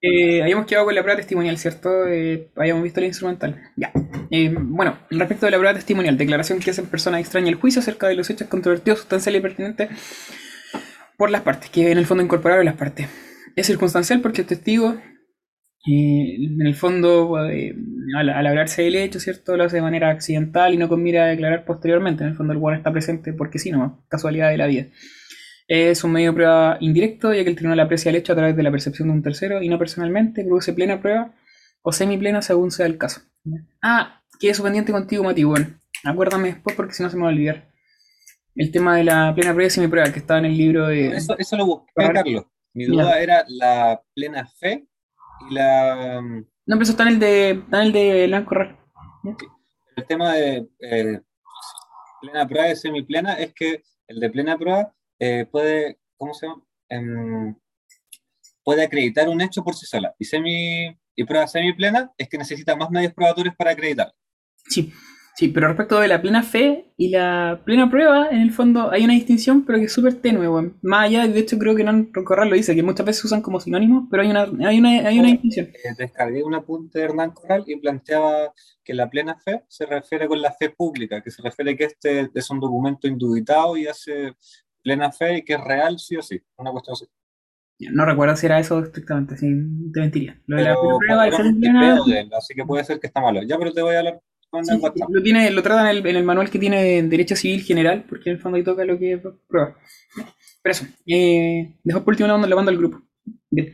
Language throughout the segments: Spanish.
Eh, habíamos quedado con la prueba testimonial, ¿cierto? Eh, habíamos visto la instrumental. Ya. Eh, bueno, respecto de la prueba testimonial, declaración que hace en persona extraña el juicio acerca de los hechos controvertidos, sustanciales y pertinentes por las partes, que en el fondo incorporaron las partes. Es circunstancial porque el testigo, eh, en el fondo, eh, al, al hablarse del hecho, ¿cierto? Lo hace de manera accidental y no con mira a declarar posteriormente. En el fondo, el bueno está presente porque sí, no, casualidad de la vida. Es un medio de prueba indirecto, ya que el tribunal aprecia el hecho a través de la percepción de un tercero y no personalmente, produce plena prueba o semiplena según sea el caso. Ah, quedé pendiente contigo, Mati. Bueno, acuérdame después porque si no se me va a olvidar. El tema de la plena prueba y semiprueba que estaba en el libro de. Eso, eso lo busqué. Carlos. Mi duda era la plena fe y la, No, pero eso está en el de, está en el de Corral. el tema de eh, plena prueba y semiplena es que el de plena prueba eh, puede, ¿cómo se llama? Em, puede acreditar un hecho por sí sola. Y, semi, y prueba semiplena es que necesita más medios probatorios para acreditar. Sí, sí, pero respecto de la plena fe y la plena prueba, en el fondo hay una distinción, pero que es súper tenue, weón. Más allá, de hecho creo que Nan Corral lo dice, que muchas veces se usan como sinónimos, pero hay una, hay una, hay una distinción. Eh, descargué un apunte de Hernán Corral y planteaba que la plena fe se refiere con la fe pública, que se refiere que este es un documento indubitado y hace plena fe y que es real sí o sí, una cuestión así. No recuerdo si era eso estrictamente, si te mentiría. Lo de la prueba él, así que puede ser que está malo. Ya, pero te voy a hablar con Sí, el sí, WhatsApp. lo, tiene, lo tratan en el, en el manual que tiene de Derecho Civil General, porque en el fondo ahí toca lo que es prueba. Pero eso, eh, dejo por último la mando al grupo. Bien.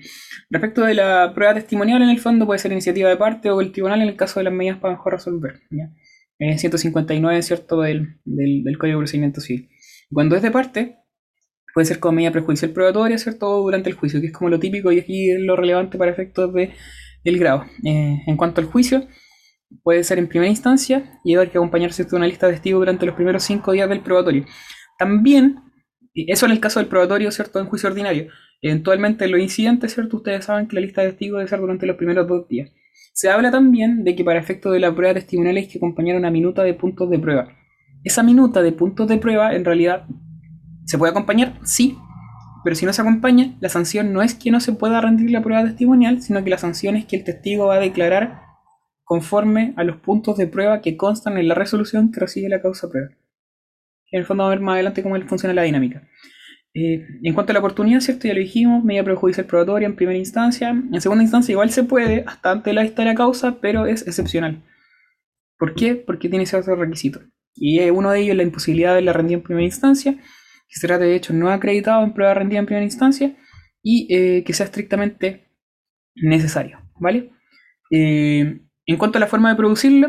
Respecto de la prueba testimonial, en el fondo puede ser iniciativa de parte o el tribunal en el caso de las medidas para mejor resolver. ¿ya? Eh, 159, ¿cierto?, del, del, del Código de Procedimiento Civil. Cuando es de parte, puede ser como medida prejudicial probatoria, ¿cierto?, o durante el juicio, que es como lo típico y aquí es lo relevante para efectos de, del grado. Eh, en cuanto al juicio, puede ser en primera instancia y haber que acompañarse de una lista de testigos durante los primeros cinco días del probatorio. También, eso en el caso del probatorio, ¿cierto?, en juicio ordinario. Eventualmente en los incidentes, ¿cierto?, ustedes saben que la lista de testigos debe ser durante los primeros dos días. Se habla también de que para efectos de la prueba testimonial hay que acompañar una minuta de puntos de prueba. Esa minuta de puntos de prueba, en realidad, ¿se puede acompañar? Sí, pero si no se acompaña, la sanción no es que no se pueda rendir la prueba testimonial, sino que la sanción es que el testigo va a declarar conforme a los puntos de prueba que constan en la resolución que recibe la causa prueba. En el fondo vamos a ver más adelante cómo funciona la dinámica. Eh, en cuanto a la oportunidad, ¿cierto? Ya lo dijimos, medida prejudicial probatoria en primera instancia. En segunda instancia igual se puede, hasta antes de la vista de la causa, pero es excepcional. ¿Por qué? Porque tiene ciertos requisitos. Y uno de ellos es la imposibilidad de la rendida en primera instancia, que se trate de hecho no acreditado en prueba rendida en primera instancia, y eh, que sea estrictamente necesario, ¿vale? Eh, en cuanto a la forma de producirlo,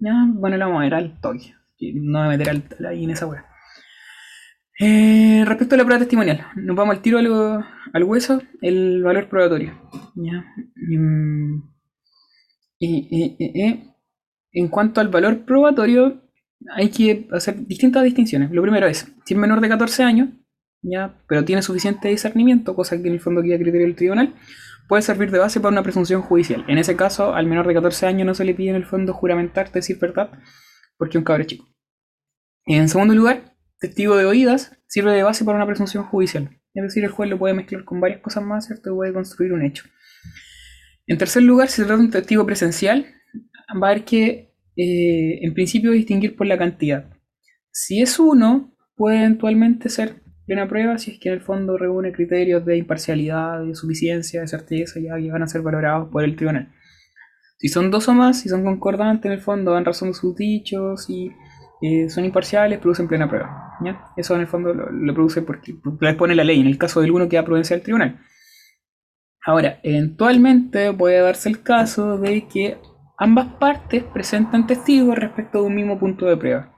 ya, bueno, la vamos a ver al toque. No me meter al- ahí en esa wea. Eh, respecto a la prueba testimonial, nos vamos al tiro al, hueso, el valor probatorio. ¿ya? Mm, en cuanto al valor probatorio, hay que hacer distintas distinciones. Lo primero es, si es menor de 14 años, ¿ya? pero tiene suficiente discernimiento, cosa que en el fondo queda criterio del tribunal, puede servir de base para una presunción judicial. En ese caso, al menor de 14 años no se le pide en el fondo juramentar, decir verdad, porque es un cabrón chico. En segundo lugar, testigo de oídas sirve de base para una presunción judicial. Es decir, el juez lo puede mezclar con varias cosas más, ¿cierto? Y puede construir un hecho. En tercer lugar, si se trata de un testigo presencial, va a haber que, eh, en principio, distinguir por la cantidad. Si es uno, puede eventualmente ser plena prueba si es que en el fondo reúne criterios de imparcialidad, de suficiencia, de certeza, ya que van a ser valorados por el tribunal. Si son dos o más, si son concordantes en el fondo, dan razón de sus dichos y eh, son imparciales, producen plena prueba. ¿ya? Eso en el fondo lo, produce porque lo expone la ley. En el caso del uno queda prudencia del tribunal. Ahora, eventualmente puede darse el caso de que ambas partes presentan testigos respecto de un mismo punto de prueba.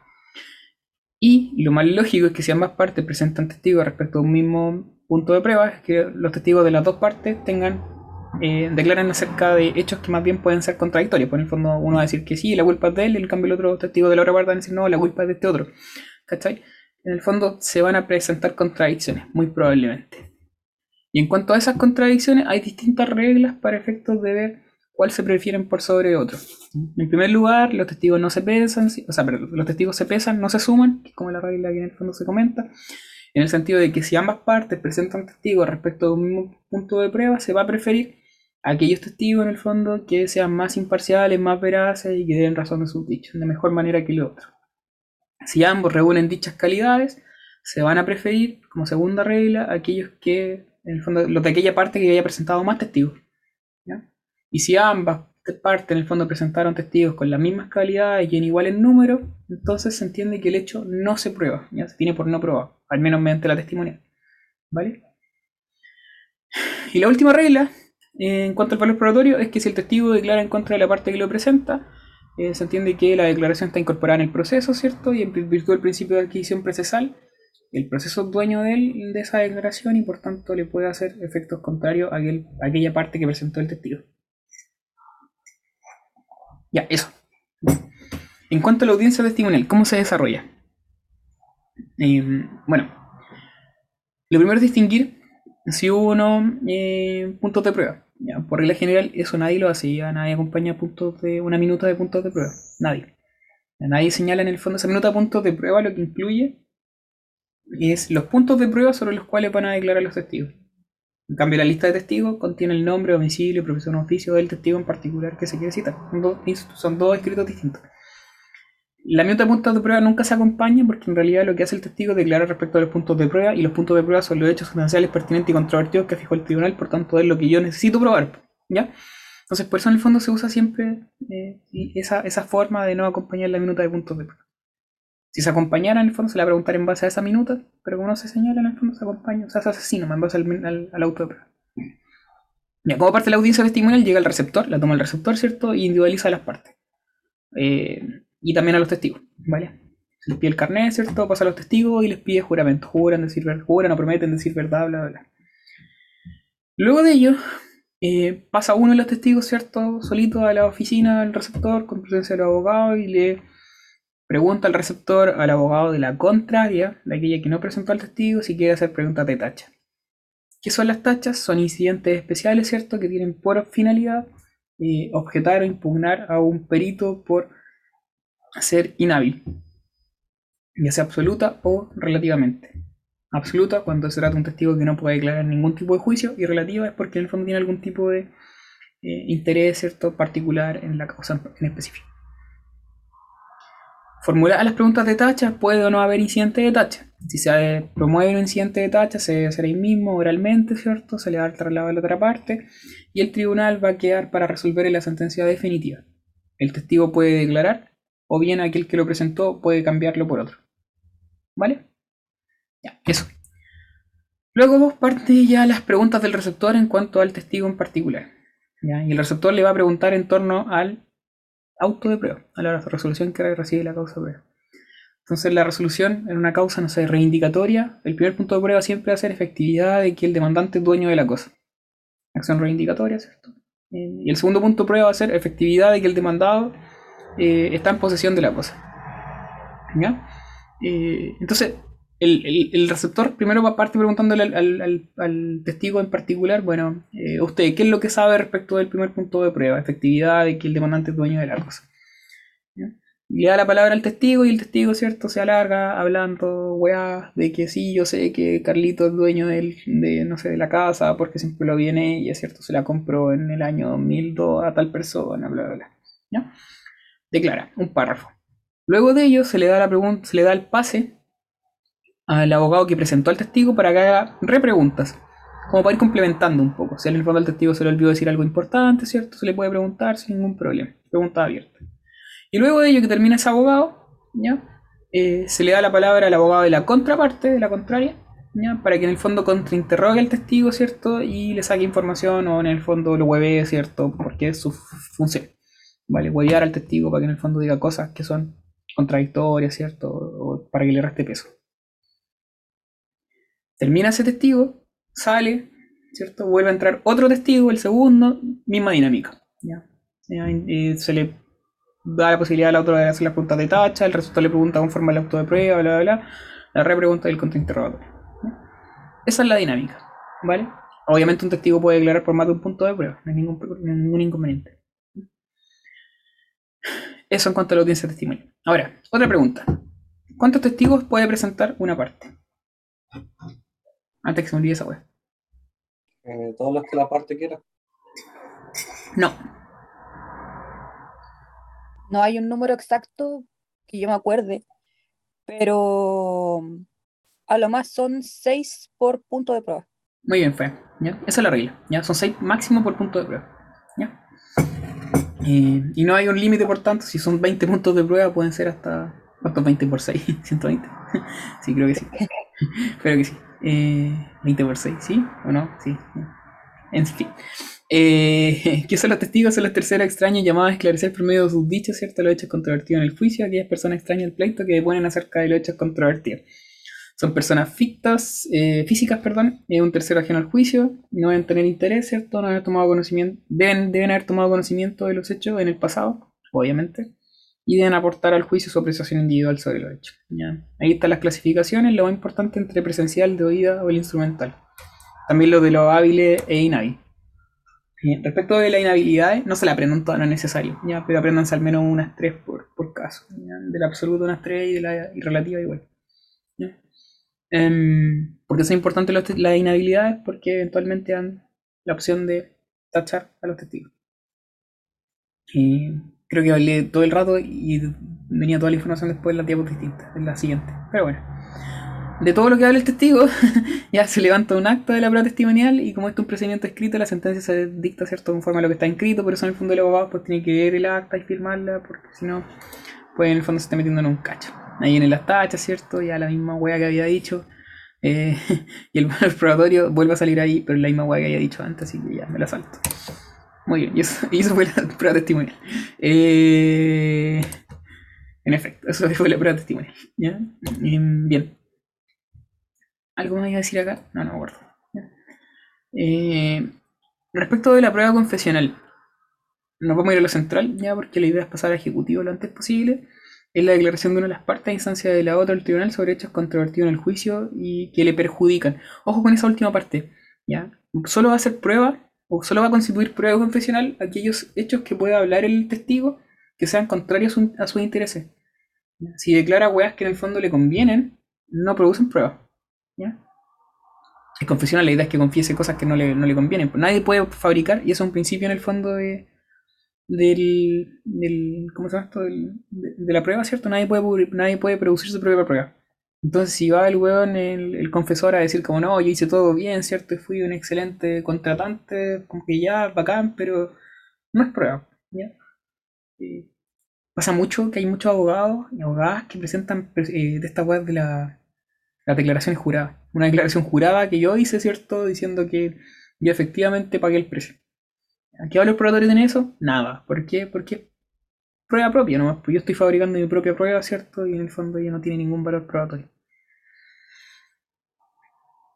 Y lo más lógico es que si ambas partes presentan testigos respecto a un mismo punto de prueba, es que los testigos de las dos partes tengan, eh, declaren acerca de hechos que más bien pueden ser contradictorios. Por el fondo uno va a decir que sí, la culpa es de él, y en cambio el otro testigo de la otra parte va a decir no, la culpa es de este otro. ¿Cachai? En el fondo se van a presentar contradicciones, muy probablemente. Y en cuanto a esas contradicciones, hay distintas reglas para efectos de ver cuál se prefieren por sobre otro. En primer lugar, los testigos no se pesan, o sea, pero los testigos se pesan, no se suman, que es como la regla que en el fondo se comenta. en el sentido de que si ambas partes presentan testigos respecto a un mismo punto de prueba, se va a preferir aquellos testigos en el fondo que sean más imparciales, más veraces y que den razón de sus dichos de mejor manera que el otro. Si ambos reúnen dichas calidades, se van a preferir como segunda regla aquellos que, en el fondo, los de aquella parte que haya presentado más testigos. Y si ambas partes en el fondo presentaron testigos con las mismas calidades y en igual en número, entonces se entiende que el hecho no se prueba, ya se tiene por no probado, al menos mediante la testimonial. ¿Vale? Y la última regla, en cuanto al valor probatorio, es que si el testigo declara en contra de la parte que lo presenta, eh, se entiende que la declaración está incorporada en el proceso, ¿cierto? Y en virtud del principio de adquisición procesal, el proceso es dueño de, él, de esa declaración y por tanto le puede hacer efectos contrarios a aquella parte que presentó el testigo. Ya, eso. En cuanto a la audiencia testimonial, ¿cómo se desarrolla? Em, bueno, lo primero es distinguir si hubo o no eh, puntos de prueba. Por regla general, eso nadie lo hace, ya nadie acompaña puntos de una minuta de puntos de prueba. Nadie. nadie señala en el fondo esa minuta de puntos de prueba, lo que incluye es los puntos de prueba sobre los cuales van a declarar los testigos. En cambio, la lista de testigos contiene el nombre, domicilio, profesión o oficio del testigo en particular que se quiere citar. Son dos, escritos distintos. La minuta de puntos de prueba nunca se acompaña porque en realidad lo que hace el testigo es declarar respecto a los puntos de prueba y los puntos de prueba son los hechos sustanciales pertinentes y controvertidos que fijó el tribunal, por tanto es lo que yo necesito probar. ¿ya? Entonces, por eso en el fondo se usa siempre eh, esa, esa forma de no acompañar la minuta de puntos de prueba. Si se acompañara, en el fondo se le va a preguntar en base a esa minuta, pero como no se señala, en el fondo se acompaña, o sea, se asesina en base al, al, auto de prueba. Ya, como parte de la audiencia testimonial, llega el receptor, la toma el receptor, ¿cierto? Y individualiza las partes. Eh, y también a los testigos, ¿vale? Se les pide el carnet, ¿cierto? Pasa a los testigos y les pide juramento. Juran, decir, juran o prometen decir verdad, bla, bla, bla. Luego de ello, eh, pasa uno de los testigos, ¿cierto? Solito a la oficina del receptor con presencia del abogado y le Pregunta al receptor al abogado de la contraria, de aquella que no presentó al testigo, si quiere hacer preguntas de tacha. ¿Qué son las tachas? Son incidentes especiales, ¿cierto? Que tienen por finalidad eh, objetar o impugnar a un perito por ser inhábil, ya sea absoluta o relativamente. Absoluta cuando se trata de un testigo que no puede declarar ningún tipo de juicio y relativa es porque en el fondo tiene algún tipo de eh, interés cierto particular en la causa en específico. Formular las preguntas de tacha, puede o no haber incidente de tacha. Si se promueve un incidente de tacha, se debe hacer ahí mismo oralmente, ¿cierto? Se le da el traslado a la otra parte y el tribunal va a quedar para resolver la sentencia definitiva. El testigo puede declarar o bien aquel que lo presentó puede cambiarlo por otro. ¿Vale? Ya, eso. Luego vos parte ya las preguntas del receptor en cuanto al testigo en particular. Y el receptor le va a preguntar en torno al auto de prueba, a la resolución que recibe la causa de prueba. Entonces la resolución en una causa, no sé, reivindicatoria, el primer punto de prueba siempre va a ser efectividad de que el demandante es dueño de la cosa. Acción reivindicatoria, ¿cierto? Eh, y el segundo punto de prueba va a ser efectividad de que el demandado eh, está en posesión de la cosa. ¿Ya? Eh, entonces, el, receptor primero va a preguntándole al, testigo en particular, bueno, eh, usted, ¿qué es lo que sabe respecto del primer punto de prueba? Efectividad de que el demandante es dueño de la cosa. Le da la palabra al testigo y el testigo, ¿cierto? Se alarga hablando, weá, de que sí, yo sé que Carlito es dueño de, no sé, de la casa porque siempre lo viene y es cierto, se la compró en el año 2002 a tal persona, bla, bla, bla. ¿Ya? Declara un párrafo. Luego de ello se le da la pregunta, se le da el pase al abogado que presentó al testigo para que haga repreguntas, como para ir complementando un poco. Si en el fondo al testigo se le olvidó decir algo importante, ¿cierto? Se le puede preguntar sin ningún problema. Pregunta abierta. Y luego de ello que termina ese abogado, ¿ya? Eh, se le da la palabra al abogado de la contraparte, de la contraria, ¿ya? para que en el fondo contrainterrogue al testigo, ¿cierto? Y le saque información o en el fondo lo hueve, ¿cierto? Porque es su función. ¿Vale? Huevear al testigo para que en el fondo diga cosas que son contradictorias, ¿cierto? O para que le reste peso. Termina ese testigo, sale, ¿cierto? Vuelve a entrar otro testigo, el segundo, misma dinámica. ¿ya? se le da la posibilidad al otro de hacer las preguntas de tacha, el resultado le pregunta conforme al auto de prueba, bla, bla, bla, la repregunta y el contrainterrogatorio. Esa es la dinámica, ¿vale? Obviamente un testigo puede declarar por más de un punto de prueba, no hay ningún, ningún inconveniente. Eso en cuanto a la audiencia testimonial. Ahora, otra pregunta. ¿Cuántos testigos puede presentar una parte? Antes que se me olvide esa web. Eh, todos los que la parte quiera. No. No hay un número exacto que yo me acuerde, pero a lo más son 6 por punto de prueba. Muy bien, fue. ¿ya? Esa es la regla. ¿ya? Son 6 máximo por punto de prueba. ¿ya? Eh, y no hay un límite, por tanto, si son 20 puntos de prueba, pueden ser hasta. ¿Cuántos 20 por 6? ¿120? sí, creo que sí. Creo que sí. Eh, 20 por 6, ¿sí? ¿O no? Sí. En fin. Eh, ¿Qué son los testigos? Son las terceras extrañas llamadas a esclarecer por medio de sus dichos, ¿cierto? Los hechos controvertidos en el juicio. Aquellas personas extrañas al pleito que deponen acerca de los hechos controvertidos. Son personas fictas, eh, físicas, perdón, es un tercero ajeno al juicio, no deben tener interés, ¿cierto? No haber tomado conocimiento, deben, deben haber tomado conocimiento de los hechos en el pasado, obviamente, y deben aportar al juicio su apreciación individual sobre los hechos. Ahí están las clasificaciones, lo más importante entre presencial, de oída o el instrumental. También lo de los hábiles e inhábiles. Bien, Respecto de la inhabilidad, no se la aprendan todas, no es necesario, ¿ya? pero apréndanse al menos unas tres por, por caso. ¿ya? Del absoluto unas tres y de la y relativa igual. ¿ya? Em, porque son importantes las inhabilidades porque eventualmente dan la opción de tachar a los testigos. Y creo que hablé todo el rato y venía toda la información después en la diapositiva distinta, en la siguiente. Pero bueno. De todo lo que habla el testigo, ya se levanta un acta de la prueba testimonial y como esto es un procedimiento escrito, la sentencia se dicta cierto conforme a lo que está escrito, por eso en el fondo el abogado pues tiene que ver el acta y firmarla, porque si no, pues en el fondo se está metiendo en un cacho. Ahí en las tachas, ¿cierto? Ya la misma wea que había dicho. eh, y el, el probatorio vuelve a salir ahí, pero la misma wea que había dicho antes, así que ya me la salto. Muy bien, y eso, y eso fue la prueba testimonial. Eh, en efecto, eso fue la prueba testimonial. ¿ya? Em, Bien. ¿Algo más iba a decir acá? No, no me acuerdo. Eh, respecto de la prueba confesional, nos vamos a ir a lo central, ya, porque la idea es pasar a ejecutivo lo antes posible. Es la declaración de una de las partes a instancia de la otra del tribunal sobre hechos controvertidos en el juicio y que le perjudican. Ojo con esa última parte, ¿ya? Solo va a ser prueba o solo va a constituir prueba confesional aquellos hechos que pueda hablar el testigo que sean contrarios a su- a sus intereses. Si declara weas que en el fondo le convienen, no producen prueba. ¿ya? El confesional, la idea es que confiese cosas que no le, no le convienen. Nadie puede fabricar, y eso es un principio en el fondo de, del, del ¿cómo se llama esto? De, la prueba, ¿cierto? Nadie puede, nadie puede producir su propia prueba. Entonces, si va el weón, el, confesor, a decir como no, yo hice todo bien, ¿cierto? Y fui un excelente contratante, como que ya, bacán, pero no es prueba, ¿ya? Pasa mucho que hay muchos abogados y abogadas que presentan eh, de esta web de la, las declaraciones juradas. Una declaración jurada que yo hice, ¿cierto? Diciendo que yo efectivamente pagué el precio. ¿A qué valor probatorio tiene eso? Nada. ¿Por qué? Porque prueba propia nomás. Pues yo estoy fabricando mi propia prueba, ¿cierto? Y en el fondo ya no tiene ningún valor probatorio.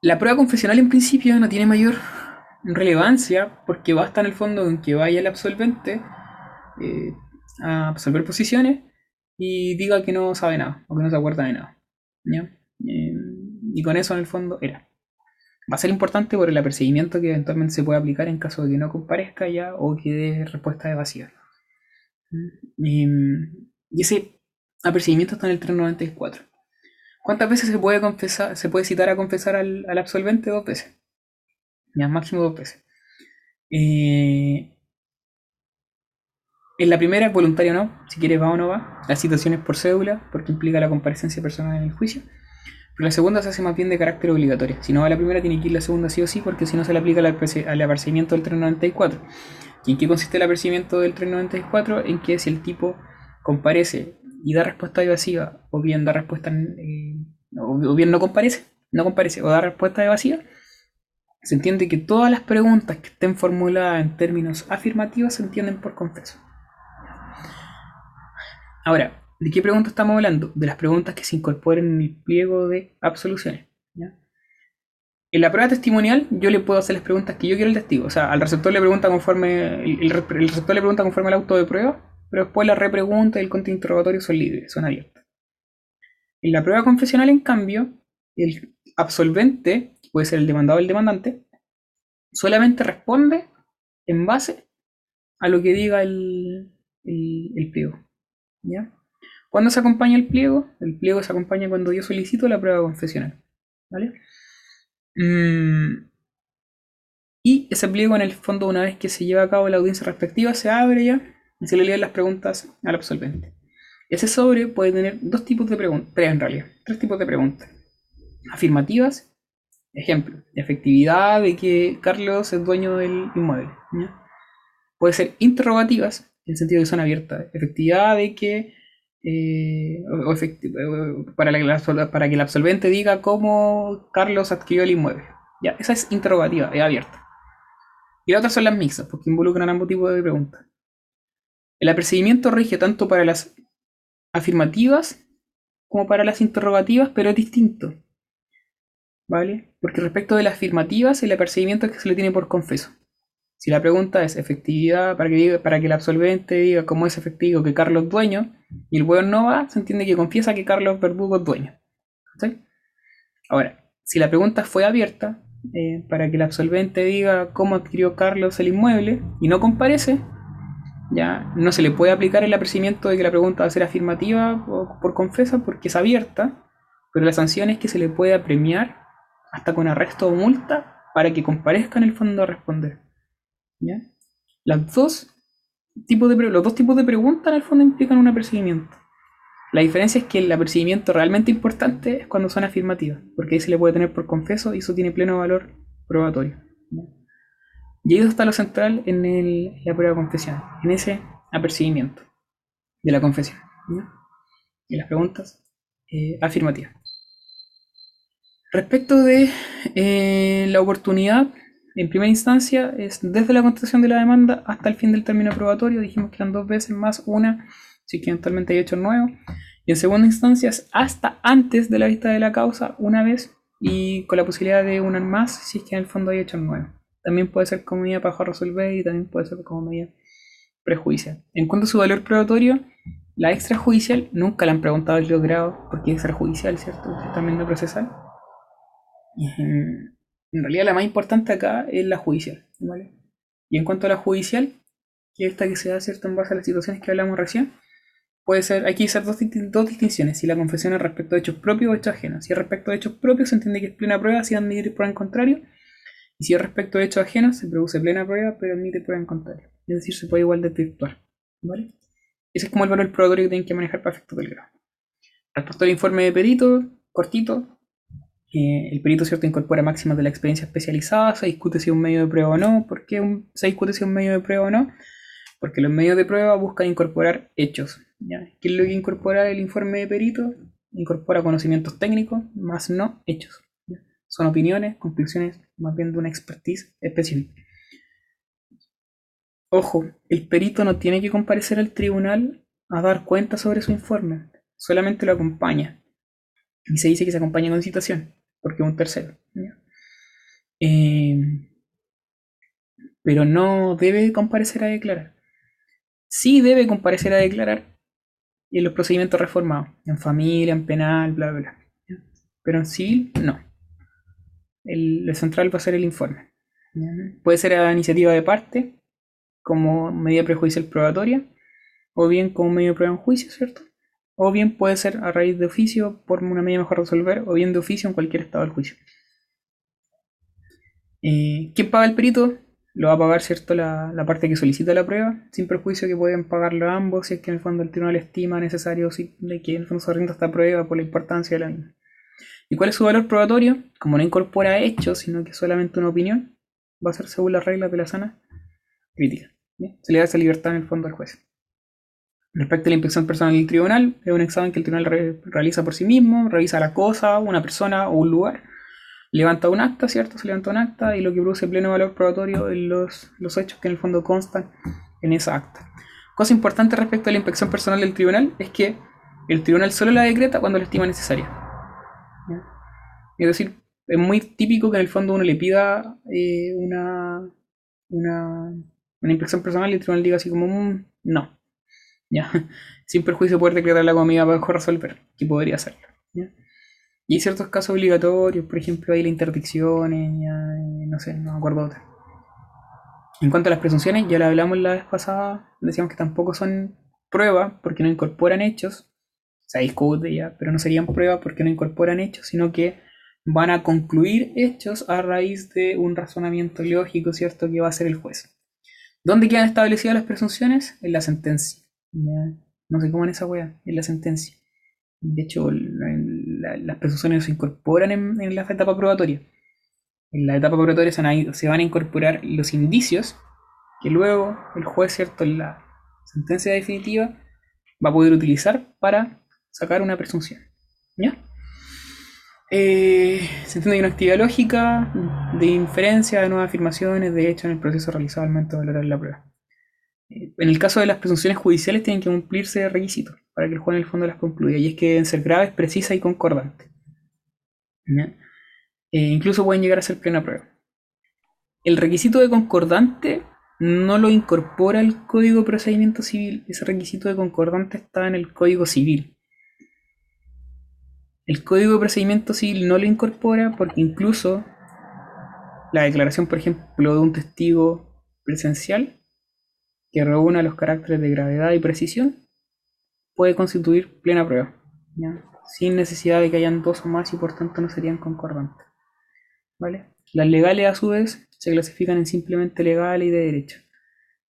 La prueba confesional en principio no tiene mayor relevancia porque basta en el fondo con que vaya el absolvente eh, a absolver posiciones y diga que no sabe nada o que no se acuerda de nada. Eh, y con eso en el fondo era. Va a ser importante por el apercibimiento que eventualmente se puede aplicar en caso de que no comparezca ya o que dé respuesta evasiva. Eh, y ese apercibimiento está en el 394. ¿Cuántas veces se puede citar a confesar al, absolvente? Dos veces. Ya, máximo dos veces. Eh, en la primera es voluntario o no, si quieres va o no va. La citación es por cédula, porque implica la comparecencia personal en el juicio. Pero la segunda se hace más bien de carácter obligatorio. Si no va la primera, tiene que ir la segunda sí o sí, porque si no se le aplica al apercibimiento del 394. ¿Y en qué consiste el apercibimiento del 394? En que si el tipo comparece y da respuesta evasiva, o bien da respuesta, eh, o bien no comparece, no comparece, o da respuesta evasiva, se entiende que todas las preguntas que estén formuladas en términos afirmativos se entienden por confeso. Ahora, ¿de qué preguntas estamos hablando? De las preguntas que se incorporen en el pliego de absoluciones. En la prueba testimonial, yo le puedo hacer las preguntas que yo quiero al testigo. O sea, al receptor le pregunta conforme. El receptor le pregunta conforme al auto de prueba, pero después la repregunta y el contrainterrogatorio son libres, son abiertos. En la prueba confesional, en cambio, el absolvente, puede ser el demandado o el demandante, solamente responde en base a lo que diga el pliego. ¿ya? ¿Cuándo se acompaña el pliego? El pliego se acompaña cuando yo solicito la prueba confesional. ¿vale? Mm, y ese pliego, en el fondo, una vez que se lleva a cabo la audiencia respectiva, se abre ya se le leen las preguntas al absolvente. Ese sobre puede tener dos tipos de preguntas, tres en realidad, tres tipos de preguntas. Afirmativas, ejemplo, efectividad de que Carlos es dueño del inmueble. Puede ser interrogativas, en el sentido de que son abiertas, efectividad de que para, que el absolvente diga cómo Carlos adquirió el inmueble. Ya, esa es interrogativa, es abierta. Y las otras son las mixtas, porque involucran ambos tipos de preguntas. El apercibimiento rige tanto para las afirmativas como para las interrogativas, pero es distinto. ¿Vale? Porque respecto de las afirmativas, el apercibimiento es que se le tiene por confeso. Si la pregunta es efectividad, para que, para que el absolvente diga cómo es efectivo que Carlos es dueño, y el weón no va, se entiende que confiesa que Carlos Verdugo es dueño. Ahora, si la pregunta fue abierta, eh, para que el absolvente diga cómo adquirió Carlos el inmueble y no comparece, ya no se le puede aplicar el apercibimiento de que la pregunta va a ser afirmativa o por confesa porque es abierta, pero la sanción es que se le puede apremiar hasta con arresto o multa para que comparezca en el fondo a responder. ¿ya? Las dos tipos de, los dos tipos de preguntas en el fondo implican un apercibimiento. La diferencia es que el apercibimiento realmente importante es cuando son afirmativas, porque ahí se le puede tener por confeso y eso tiene pleno valor probatorio. Ahí está lo central en la prueba de confesión, en ese apercibimiento de la confesión. Y las preguntas eh, afirmativas. Respecto de eh, la oportunidad, en primera instancia es desde la contestación de la demanda hasta el fin del término probatorio. Dijimos que eran dos veces más una, si que eventualmente hay hecho nuevo. Y en segunda instancia es hasta antes de la vista de la causa, una vez, y con la posibilidad de una más si es que en el fondo hay hecho nuevo. También puede ser como medida para resolver y también puede ser como medida prejudicial. En cuanto a su valor probatorio, la extrajudicial nunca le han preguntado el grado porque es extrajudicial, ¿cierto? También no procesal. En realidad la más importante acá es la judicial, ¿vale? Y en cuanto a la judicial, que esta que se da cierto en base a las situaciones que hablamos recién, puede ser, hay que hacer dos, distinciones, si la confesión es respecto a hechos propios o hechos ajenos. Si es respecto a hechos propios, se entiende que es plena prueba si admitir prueba en contrario, y si es respecto a hechos ajenos, se produce plena prueba, pero admite prueba en contrario. Es decir, se puede igual desvirtuar. ¿Vale? Ese es como el valor probatorio que tienen que manejar para efectos del grado. Respecto al informe de perito, cortito, eh, el perito cierto incorpora máximas de la experiencia especializada, se discute si es un medio de prueba o no. ¿Por qué se discute si es un medio de prueba o no? Porque los medios de prueba buscan incorporar hechos. ¿Qué es lo que incorpora el informe de perito? Incorpora conocimientos técnicos, más no hechos. Son opiniones, conclusiones, más bien de una expertise específica. Ojo, el perito no tiene que comparecer al tribunal a dar cuenta sobre su informe, solamente lo acompaña. Y se dice que se acompaña con citación, porque es un tercero. Eh, pero no debe comparecer a declarar. Sí debe comparecer a declarar en los procedimientos reformados, en familia, en penal, bla, bla, bla. Pero en civil, no el, central va a ser el informe. Puede ser a iniciativa de parte, como medida prejudicial probatoria, o bien como medio de prueba en juicio, ¿cierto? O bien puede ser a raíz de oficio por una medida mejor resolver, o bien de oficio en cualquier estado del juicio. Eh, ¿Quién paga el perito? Lo va a pagar, ¿cierto? La, parte que solicita la prueba, sin perjuicio que pueden pagarlo ambos si es que en el fondo el tribunal estima necesario de que en el fondo se rinda esta prueba por la importancia de la misma. ¿Y cuál es su valor probatorio? Como no incorpora hechos, sino que es solamente una opinión, va a ser según las reglas de la sana crítica. Se le da esa libertad en el fondo al juez. Respecto a la inspección personal del tribunal, es un examen que el tribunal realiza por sí mismo, revisa la cosa, una persona o un lugar, levanta un acta, ¿cierto? Se levanta un acta y lo que produce pleno valor probatorio en los, los hechos que en el fondo constan en esa acta. Cosa importante respecto a la inspección personal del tribunal es que el tribunal solo la decreta cuando la estima necesaria. Es decir, es muy típico que en el fondo uno le pida eh, una, una, una, inspección personal y el tribunal diga así como, mm, no, ya, sin perjuicio poder decretar la comida mejor resolver, que podría hacerlo. Y hay ciertos casos obligatorios, por ejemplo, hay la interdicción, eh, no sé, no me acuerdo otra. En cuanto a las presunciones, ya lo hablamos la vez pasada, decíamos que tampoco son pruebas porque no incorporan hechos, se discute ya, pero no serían pruebas porque no incorporan hechos, sino que van a concluir hechos a raíz de un razonamiento lógico, ¿cierto?, que va a hacer el juez. ¿Dónde quedan establecidas las presunciones? En la sentencia. No sé cómo en esa wea, en la sentencia. De hecho, las presunciones se incorporan en, la etapa probatoria. En la etapa probatoria se van, a, incorporar los indicios que luego el juez, ¿cierto?, en la sentencia definitiva va a poder utilizar para sacar una presunción. ¿Ya? Eh, se entiende que una actividad lógica de inferencia de nuevas afirmaciones de hecho en el proceso realizado al momento de valorar la prueba. Eh, en el caso de las presunciones judiciales tienen que cumplirse requisitos para que el juez en el fondo las concluya y es que deben ser graves, precisas y concordantes. Eh, incluso pueden llegar a ser plena prueba. El requisito de concordante no lo incorpora el Código de Procedimiento Civil, ese requisito de concordante está en el Código Civil. El Código de Procedimiento Civil no lo incorpora porque incluso la declaración, por ejemplo, de un testigo presencial que reúna los caracteres de gravedad y precisión puede constituir plena prueba, sin necesidad de que hayan dos o más y por tanto no serían concordantes. ¿vale? Las legales a su vez se clasifican en simplemente legales y de derecho.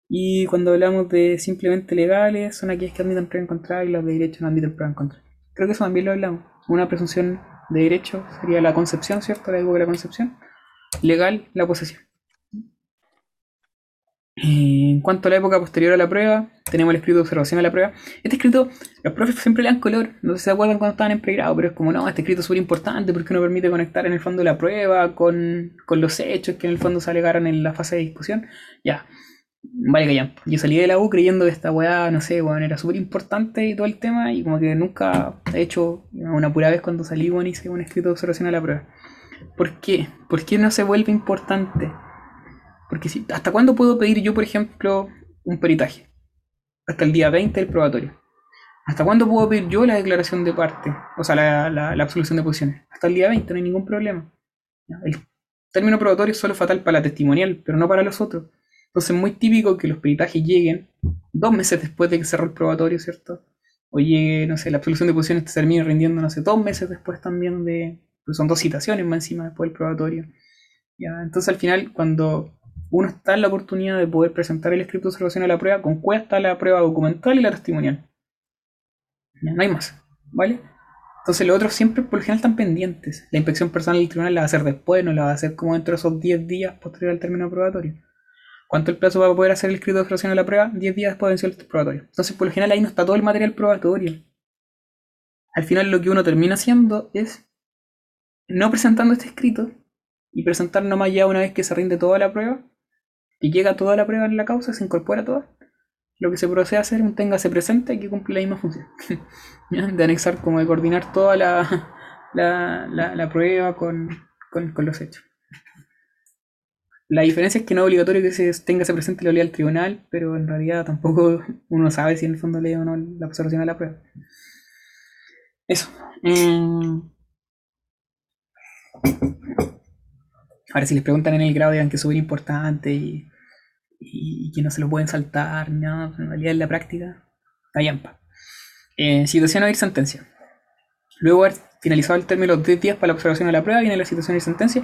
Y cuando hablamos de simplemente legales, son aquellas que admiten prueba en contra y las de derecho no admiten prueba en contra. Creo que eso también lo hablamos una presunción de derecho sería la concepción, ¿cierto? La de la concepción. Legal, la posesión. En cuanto a la época posterior a la prueba, tenemos el escrito de observación a la prueba. Este escrito, los profes siempre le dan color, no sé si se acuerdan cuando estaban en pregrado, pero es como, no, este escrito es súper importante porque nos permite conectar en el fondo la prueba con, con los hechos que en el fondo se alegaron en la fase de discusión. Ya, Vale, ya. Yo salí de la U creyendo que esta weá, no sé, weón, era súper importante y todo el tema, y como que nunca he hecho una pura vez cuando salí, weón, hice un escrito de observación a la prueba. ¿Por qué? ¿Por qué no se vuelve importante? Porque si, ¿hasta cuándo puedo pedir yo, por ejemplo, un peritaje? Hasta el día 20 del probatorio. ¿Hasta cuándo puedo pedir yo la declaración de parte? O sea, la, la absolución de posiciones. Hasta el día 20, no hay ningún problema. El término probatorio es solo fatal para la testimonial, pero no para los otros. Entonces es muy típico que los peritajes lleguen dos meses después de que cerró el probatorio, ¿cierto? O llegue, no sé, la absolución de posiciones te termine rindiendo, no sé, dos meses después también de... Pues son dos citaciones más encima después del probatorio. ¿ya? Entonces al final, cuando uno está en la oportunidad de poder presentar el escrito de observación a la prueba, con cuál está la prueba documental y la testimonial. No hay más, ¿vale? Entonces los otros siempre por lo general están pendientes. La inspección personal del tribunal la va a hacer después, no la va a hacer como dentro de esos 10 días posterior al término probatorio. ¿Cuánto el plazo para poder hacer el escrito de observación a la prueba? 10 días después de vencer el probatorio. Entonces, por lo general, ahí no está todo el material probatorio. Al final, lo que uno termina haciendo es no presentando este escrito y presentar nomás ya una vez que se rinde toda la prueba y llega toda la prueba en la causa, se incorpora toda. Lo que se procede a hacer un téngase presente y que cumple la misma función. de anexar, como de coordinar toda la, la, prueba con los hechos. La diferencia es que no es obligatorio que se tenga ese presente la ley al tribunal, pero en realidad tampoco uno sabe si en el fondo lee o no la observación de la prueba. Eso. Eh, ahora, si les preguntan en el grado, digan que es súper importante y, que no se lo pueden saltar, nada, en realidad en la práctica, está eh, situación a ir sentencia. Luego finalizado el término de los 10 días para la observación de la prueba, viene la situación de sentencia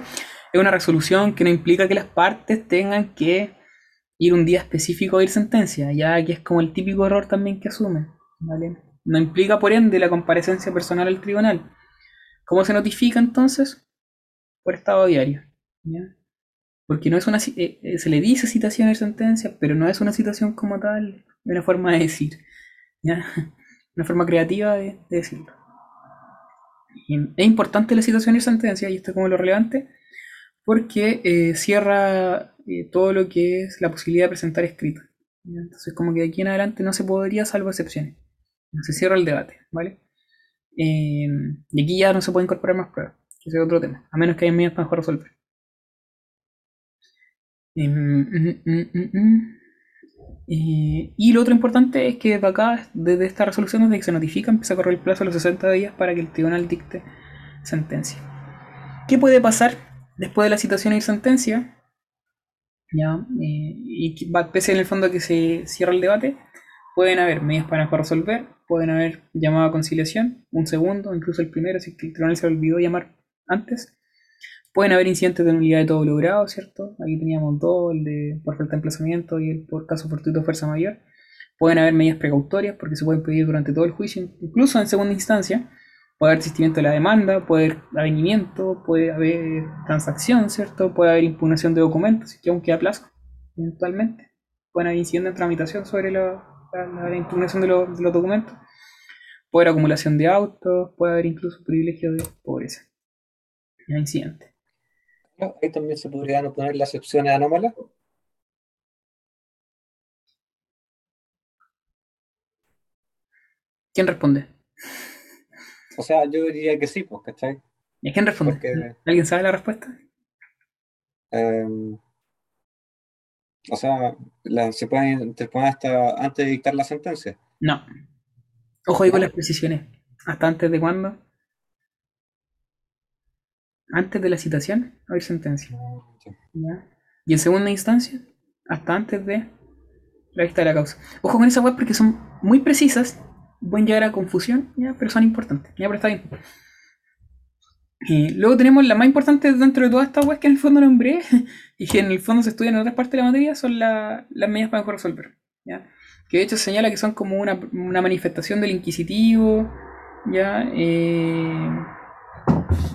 es una resolución que no implica que las partes tengan que ir un día específico a ir sentencia, ya que es como el típico error también que asumen. ¿vale? No implica, por ende, la comparecencia personal al tribunal. ¿Cómo se notifica entonces? Por estado diario. Porque no es una eh, eh, se le dice citación de sentencia, pero no es una citación como tal, una forma de decir. Una forma creativa de, decirlo. es importante la citación de sentencia, y esto es como lo relevante, porque eh, cierra eh, todo lo que es la posibilidad de presentar escrito. Entonces, como que de aquí en adelante no se podría, salvo excepciones. Se cierra el debate, ¿vale? Eh, y aquí ya no se puede incorporar más pruebas, que es otro tema, a menos que haya medios para mejor resolver. Mm, mm, mm, y lo otro importante es que desde acá, desde esta resolución, desde que se notifica, empieza a correr el plazo de los 60 días para que el tribunal dicte sentencia. ¿Qué puede pasar después de la citación y sentencia, ya, eh, y pese en el fondo que se cierra el debate, pueden haber medidas para resolver, pueden haber llamado a conciliación, un segundo, incluso el primero, si el tribunal se olvidó llamar antes. Pueden haber incidentes de nulidad de todo logrado, ¿cierto? Aquí teníamos dos, el de por falta de emplazamiento y el por caso fortuito de fuerza mayor. Pueden haber medidas precautorias porque se pueden pedir durante todo el juicio, incluso en segunda instancia. Puede haber desistimiento de la demanda, puede haber avenimiento, puede haber transacción, ¿cierto? Puede haber impugnación de documentos, que aún queda plazo, eventualmente. Pueden haber incidentes en tramitación sobre la, la, impugnación de, de los documentos. Puede haber acumulación de autos, puede haber incluso privilegio de pobreza. Ya incidente. Ahí también se podrían poner las excepciones anómalas. ¿Quién responde? O sea, yo diría que sí, pues, ¿cachai? ¿Y quién responde? ¿Alguien sabe la respuesta? Em, o sea, se pueden interponer hasta antes de dictar la sentencia. No. Ojo ahí con las precisiones. ¿Hasta antes de cuándo? Antes de la citación, hay sentencia. Y en segunda instancia, hasta antes de la vista de la causa. Ojo con esa web porque son muy precisas, pueden llegar a confusión, ¿ya? pero son importantes. Ya, pero está bien. Y luego tenemos la más importante dentro de todas estas webs que en el fondo nombré y que en el fondo se estudian en otras partes de la materia, son las medidas para mejor resolver. ¿ya? Que de hecho señala que son como una, manifestación del inquisitivo, ¿ya? Eh,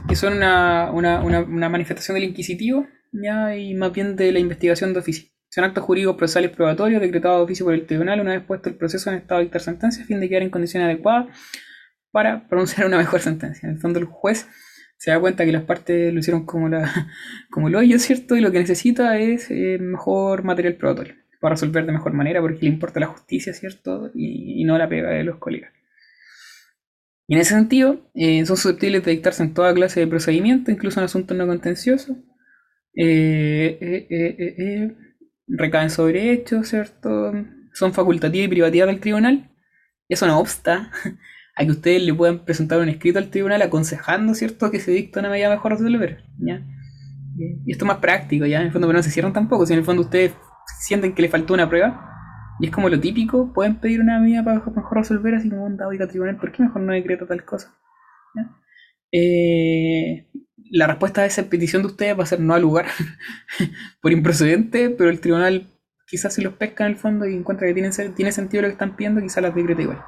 que son una, manifestación del inquisitivo ¿ya? y más bien de la investigación de oficio. Son actos jurídicos procesales probatorios decretados de oficio por el tribunal una vez puesto el proceso en estado de dictar sentencia a fin de quedar en condiciones adecuadas para pronunciar una mejor sentencia. En el fondo el juez se da cuenta que las partes lo hicieron como, la, como lo ellos, ¿cierto? Y lo que necesita es eh, mejor material probatorio para resolver de mejor manera porque le importa la justicia, ¿cierto? Y, y no la pega de los colegas. Y en ese sentido, eh, son susceptibles de dictarse en toda clase de procedimiento, incluso en asuntos no contenciosos. Eh, eh, recaen sobre hechos, ¿cierto? Son facultativas y privativas del tribunal. Eso no obsta a que ustedes le puedan presentar un escrito al tribunal aconsejando, ¿cierto?, que se dicta una medida mejor resolver, ¿ya? Y esto es más práctico, ¿ya? En el fondo, pero no se cierran tampoco. Si en el fondo ustedes sienten que le faltó una prueba, y es como lo típico, pueden pedir una medida para mejor resolver, así como, onda, oiga, tribunal, ¿por qué mejor no decreta tal cosa? Eh, la respuesta a esa petición de ustedes va a ser no al lugar por improcedente, pero el tribunal quizás si los pesca en el fondo y encuentra que tiene, tiene sentido lo que están pidiendo, quizás las decreta igual.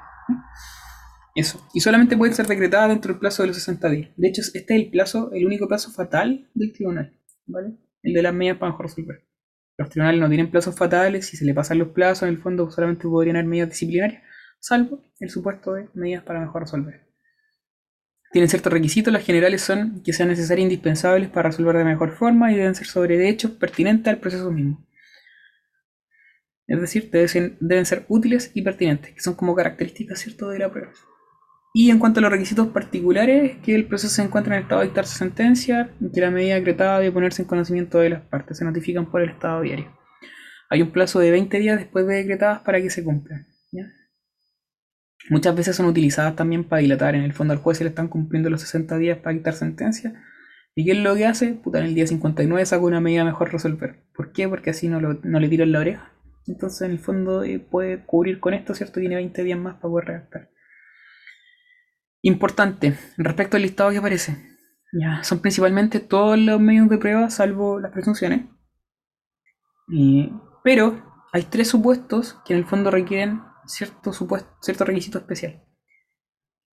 Eso. Y solamente pueden ser decretadas dentro del plazo de los 60 días. De hecho, este es el plazo, el único plazo fatal del tribunal, ¿vale? El de las medidas para mejor resolver. Los tribunales no tienen plazos fatales, si se le pasan los plazos, en el fondo solamente podrían haber medidas disciplinarias, salvo el supuesto de medidas para mejor resolver. Tienen ciertos requisitos, las generales son que sean necesarias e indispensables para resolver de mejor forma y deben ser sobre derechos pertinentes al proceso mismo. Es decir, deben, ser útiles y pertinentes, que son como características ¿cierto? de la prueba. Y en cuanto a los requisitos particulares, que el proceso se encuentra en estado de dictarse sentencia, que la medida decretada debe ponerse en conocimiento de las partes, se notifican por el estado diario. Hay un plazo de 20 días después de decretadas para que se cumplan. Muchas veces son utilizadas también para dilatar. En el fondo al juez se le están cumpliendo los 60 días para dictar sentencia. ¿Y qué es lo que hace? Puta, en el día 59 saca una medida mejor resolver. ¿Por qué? Porque así no, no le tiran la oreja. Entonces en el fondo eh, puede cubrir con esto, ¿cierto? Tiene 20 días más para poder redactar. Importante, respecto al listado que aparece. Ya, son principalmente todos los medios de prueba, salvo las presunciones. pero hay tres supuestos que en el fondo requieren cierto, supuesto, cierto requisito especial.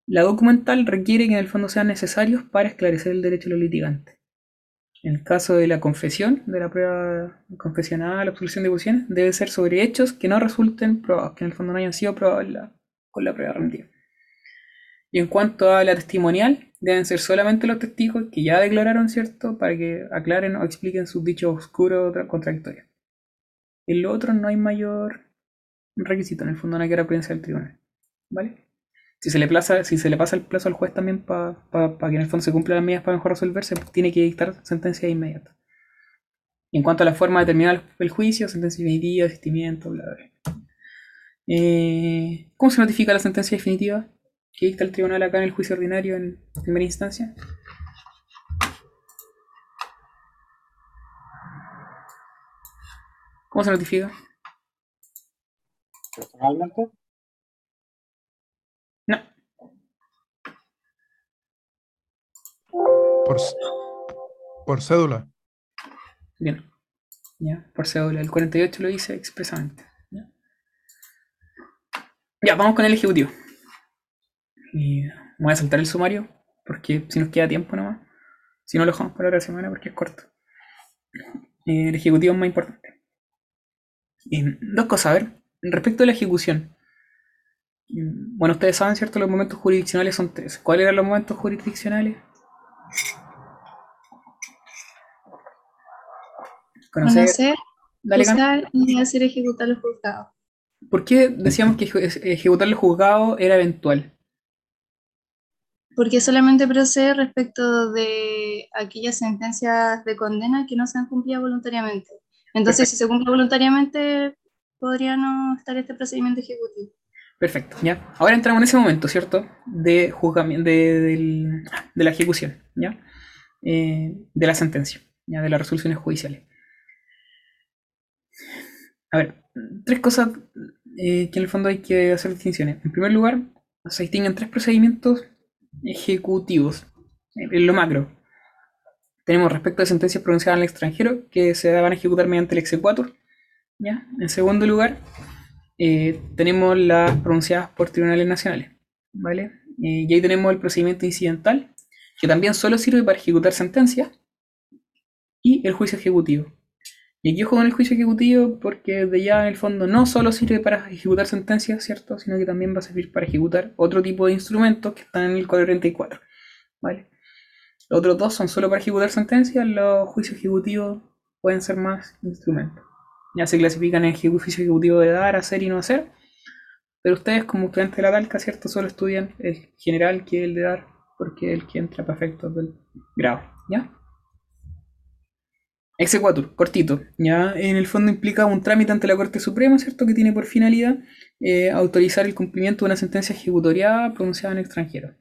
La documental requiere que en el fondo sean necesarios para esclarecer el derecho de los litigantes. En el caso de la confesión, de la prueba confesional, la absolución de posiciones, debe ser sobre hechos que no resulten probados, que en el fondo no hayan sido probados con la prueba rendida. Y en cuanto a la testimonial, deben ser solamente los testigos que ya declararon, ¿cierto? Para que aclaren o expliquen sus dichos oscuros o contradictorios. En lo otro no hay mayor requisito, en el fondo no hay que prensa del tribunal. ¿Vale? Si se le, si se le pasa el plazo al juez también para que en el fondo se cumplan las medidas para mejor resolverse, pues tiene que dictar sentencia inmediata. en cuanto a la forma de terminar el juicio, sentencia definitiva, asistimiento, bla, bla. Eh, ¿Cómo se notifica la sentencia definitiva? ¿Qué dicta el tribunal acá en el juicio ordinario en primera instancia? ¿Cómo se notifica? ¿Personalmente? No. Por, cédula. Bien. Ya, por cédula. El 48 lo dice expresamente. Ya, Ya, vamos con el ejecutivo. Y voy a saltar el sumario, porque si nos queda tiempo nomás. Si no, lo dejamos para otra semana porque es corto. Eh, El ejecutivo es más importante. Y dos cosas, a ver. Respecto a la ejecución. Bueno, ustedes saben, ¿cierto? Los momentos jurisdiccionales son tres. ¿Cuáles eran los momentos jurisdiccionales? Conocer. Conocer, Dale, Cam. juzgar y hacer ejecutar los juzgados. ¿Por qué decíamos que eje- ejecutar el juzgado era eventual? Porque solamente procede respecto de aquellas sentencias de condena que no se han cumplido voluntariamente. Entonces, si se cumple voluntariamente, podría no estar este procedimiento ejecutivo. Perfecto, ya. Ahora entramos en ese momento, ¿cierto? De juzgamiento, de, de la ejecución, ¿ya? Eh, de la sentencia, ¿ya? De las resoluciones judiciales. A ver, tres cosas eh, que en el fondo hay que hacer distinciones. En primer lugar, se distinguen tres procedimientos ejecutivos, eh, en lo macro. Tenemos respecto a sentencias pronunciadas en el extranjero que se van a ejecutar mediante el exequatur, En segundo lugar, eh, tenemos las pronunciadas por tribunales nacionales, ¿vale? Eh, y ahí tenemos el procedimiento incidental, que también solo sirve para ejecutar sentencias, y el juicio ejecutivo. Y aquí ojo con el juicio ejecutivo porque de ya en el fondo no solo sirve para ejecutar sentencias, ¿cierto? Sino que también va a servir para ejecutar otro tipo de instrumentos que están en el 434, ¿vale? Los otros dos son solo para ejecutar sentencias, los juicios ejecutivos pueden ser más instrumentos. Ya se clasifican en juicio ejecutivo de dar, hacer y no hacer. Pero ustedes, como estudiantes de la Talca, ¿cierto? Solo estudian el general que el de dar, porque es el que entra para efectos del grado, ¿ya? Exequatur, cortito, ¿ya? En el fondo implica un trámite ante la Corte Suprema, ¿cierto? Que tiene por finalidad eh, autorizar el cumplimiento de una sentencia ejecutoriada pronunciada en extranjero,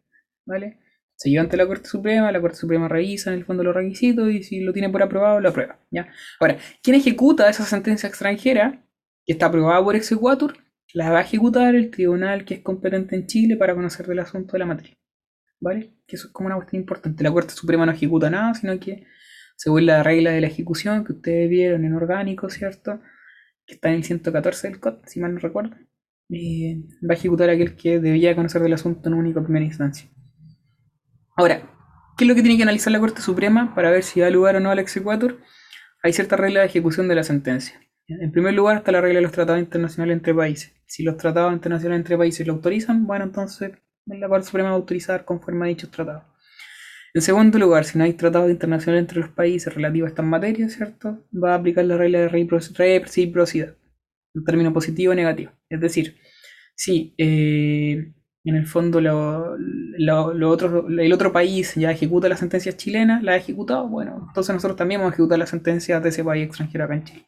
¿vale? Se lleva ante la Corte Suprema, la Corte Suprema revisa en el fondo los requisitos y si lo tiene por aprobado, lo aprueba, ¿ya? Ahora, ¿quién ejecuta esa sentencia extranjera que está aprobada por exequatur? La va a ejecutar el tribunal que es competente en Chile para conocer del asunto de la materia, ¿vale? Que eso es como una cuestión importante. La Corte Suprema no ejecuta nada, sino que según la regla de la ejecución que ustedes vieron en orgánico, ¿cierto? Que está en el 114 del COD, si mal no recuerdo. eh, va a ejecutar aquel que debía conocer del asunto en única primera instancia. Ahora, ¿qué es lo que tiene que analizar la Corte Suprema para ver si da lugar o no al exequatur? Hay cierta regla de ejecución de la sentencia. En primer lugar está la regla de los tratados internacionales entre países. Si los tratados internacionales entre países lo autorizan, bueno, entonces la Corte Suprema va a autorizar conforme a dichos tratados. En segundo lugar, si no hay tratado internacional entre los países relativo a estas materias, ¿cierto? Va a aplicar la regla de reciprocidad, en término positivo o negativo. Es decir, si eh, en el fondo el otro país ya ejecuta las sentencias chilenas, la ha ejecutado, bueno, entonces nosotros también vamos a ejecutar las sentencias de ese país extranjero acá en Chile.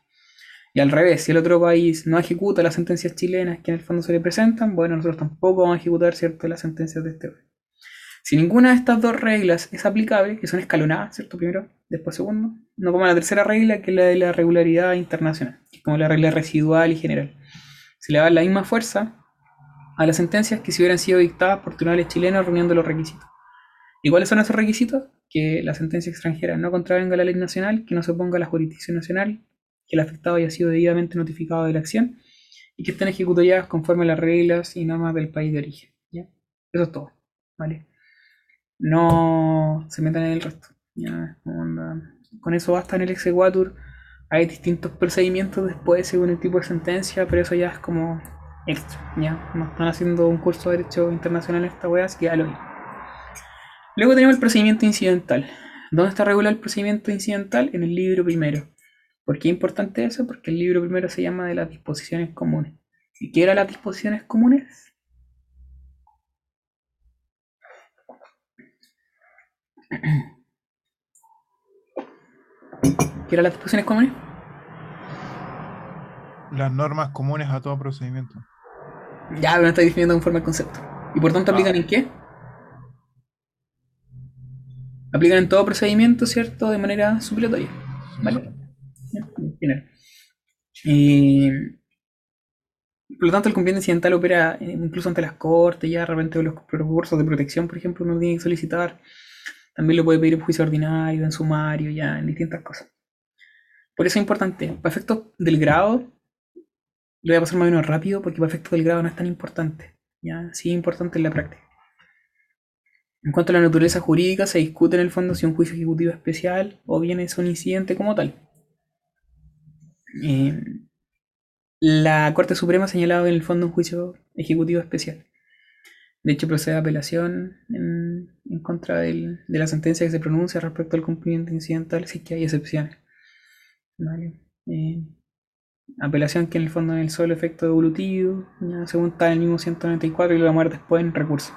Y al revés, si el otro país no ejecuta las sentencias chilenas que en el fondo se le presentan, bueno, nosotros tampoco vamos a ejecutar, ¿cierto?, las sentencias de este país. Si ninguna de estas dos reglas es aplicable, que son escalonadas, ¿cierto? Primero, después segundo, no como la tercera regla, que es la de la regularidad internacional, que es como la regla residual y general. Se le da la misma fuerza a las sentencias que si hubieran sido dictadas por tribunales chilenos reuniendo los requisitos. ¿Y cuáles son esos requisitos? Que la sentencia extranjera no contravenga la ley nacional, que no se oponga a la jurisdicción nacional, que el afectado haya sido debidamente notificado de la acción y que estén ejecutadas conforme a las reglas y normas del país de origen. ¿ya? Eso es todo. ¿vale? no se metan en el resto. Ya. Con eso basta en el exequatur. Hay distintos procedimientos después según el tipo de sentencia, pero eso ya es como extra. Ya, no están haciendo un curso de derecho internacional en esta wea, así que lo. Luego tenemos el procedimiento incidental. ¿Dónde está regulado el procedimiento incidental? En el libro primero. ¿Por qué es importante eso? Porque el libro primero se llama de las disposiciones comunes. ¿Y qué eran las disposiciones comunes? ¿Qué eran las disposiciones comunes? Las normas comunes a todo procedimiento. Ya, pero estoy definiendo conforme al concepto. ¿Y por tanto aplican en qué? Aplican en todo procedimiento, ¿cierto? De manera supletoria. ¿Vale? Y, por lo tanto, el cumplimiento incidental opera eh, incluso ante las cortes, ya de repente los recursos de protección, por ejemplo, uno tiene que solicitar. También lo puede pedir en juicio ordinario, en sumario, ya, en distintas cosas. Por eso es importante. Para efectos del grado, lo voy a pasar más o menos rápido porque para efectos del grado no es tan importante. Ya, sí es importante en la práctica. En cuanto a la naturaleza jurídica, se discute en el fondo si un juicio ejecutivo especial o bien es un incidente como tal. Eh, la Corte Suprema ha señalado en el fondo un juicio ejecutivo especial. De hecho, procede a apelación en, contra de la sentencia que se pronuncia respecto al cumplimiento incidental si es que hay excepciones. ¿Vale? Eh, apelación que en el fondo es el solo efecto devolutivo, ya, según está el mismo 194 y lo va a mover después en recurso.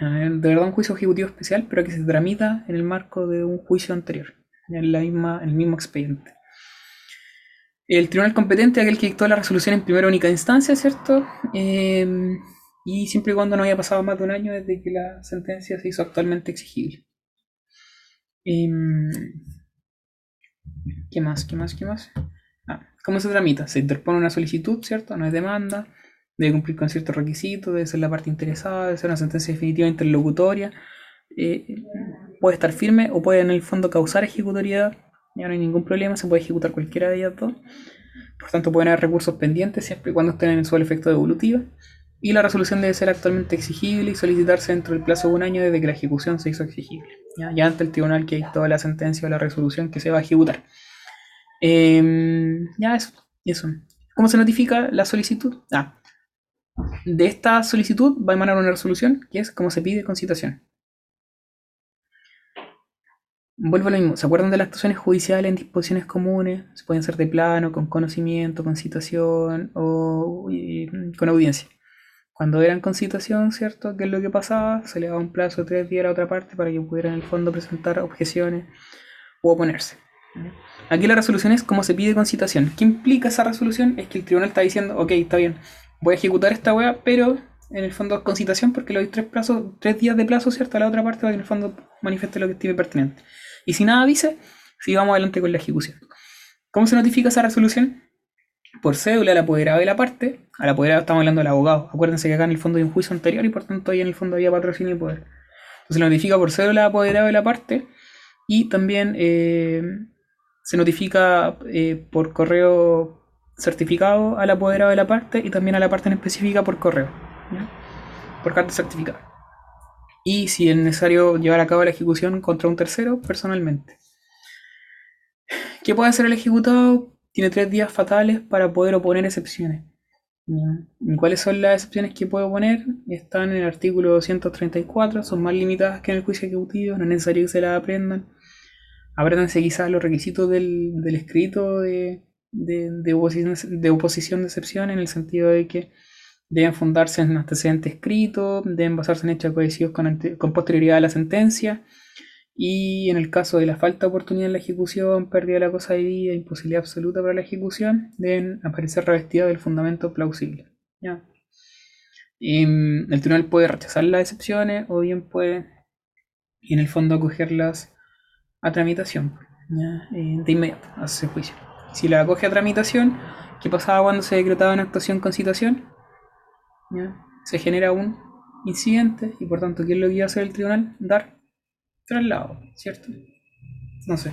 Ver, De verdad un juicio ejecutivo especial, pero que se tramita en el marco de un juicio anterior, en, la misma, en el mismo expediente. El tribunal competente es aquel que dictó la resolución en primera única instancia, ¿cierto? Eh, y siempre y cuando no haya pasado más de un año desde que la sentencia se hizo actualmente exigible. Em, ¿Qué más? ¿Qué más? ¿Qué más? ¿Cómo se tramita? Se interpone una solicitud, ¿cierto? No es demanda, debe cumplir con ciertos requisitos, debe ser la parte interesada, debe ser una sentencia definitiva interlocutoria, eh, puede estar firme o puede en el fondo causar ejecutoriedad, ya no hay ningún problema, se puede ejecutar cualquiera de ellas dos. Por tanto, pueden haber recursos pendientes siempre y cuando estén en su efecto devolutivo. Y la resolución debe ser actualmente exigible y solicitarse dentro del plazo de un año desde que la ejecución se hizo exigible. Ya, ya ante el tribunal que dictó la sentencia o la resolución que se va a ejecutar. Em, ya eso, eso. ¿Cómo se notifica la solicitud? Ah, de esta solicitud va a emanar una resolución que es como se pide con citación. Vuelvo a lo mismo. ¿Se acuerdan de las actuaciones judiciales en disposiciones comunes? Se pueden ser de plano, con conocimiento, con citación o con audiencia. Cuando eran con citación, ¿cierto? ¿Qué es lo que pasaba? Se le daba un plazo de tres días a otra parte para que pudiera en el fondo presentar objeciones o oponerse. Aquí la resolución es como se pide con citación. ¿Qué implica esa resolución? Es que el tribunal está diciendo, ok, está bien, voy a ejecutar esta wea, pero en el fondo con citación porque le doy tres, plazos, tres días de plazo, ¿cierto? A la otra parte para que en el fondo manifieste lo que estime pertinente. Y si nada dice, sigamos adelante con la ejecución. ¿Cómo se notifica esa resolución? Por cédula al apoderado de la parte. Al apoderado estamos hablando del abogado. Acuérdense que acá en el fondo hay un juicio anterior y por tanto ahí en el fondo había patrocinio y poder. Entonces lo notifica por cédula al apoderado de la parte y también eh, se notifica eh, por correo certificado al apoderado de la parte y también a la parte en específica por correo. Por carta certificada. Y si es necesario llevar a cabo la ejecución contra un tercero, personalmente. ¿Qué puede hacer el ejecutado? Tiene tres días fatales para poder oponer excepciones. ¿Y cuáles son las excepciones que puede oponer? Están en el artículo 234, son más limitadas que en el juicio ejecutivo, no es necesario que se las aprendan. Apréndanse quizás los requisitos del, escrito de, oposición, de oposición excepción en el sentido de que deben fundarse en antecedente escrito, deben basarse en hechos cohesivos con, con posterioridad a la sentencia, y en el caso de la falta de oportunidad en la ejecución, pérdida de la cosa de vida, imposibilidad absoluta para la ejecución, deben aparecer revestidas del fundamento plausible. ¿ya? Mm, el tribunal puede rechazar las excepciones o bien puede, en el fondo, acogerlas a tramitación. Eh, de inmediato, hace juicio. Si la acoge a tramitación, ¿qué pasaba cuando se decretaba una actuación con citación? Se genera un incidente y por tanto, ¿qué es lo que iba a hacer el tribunal? Dar traslado, ¿cierto? No sé.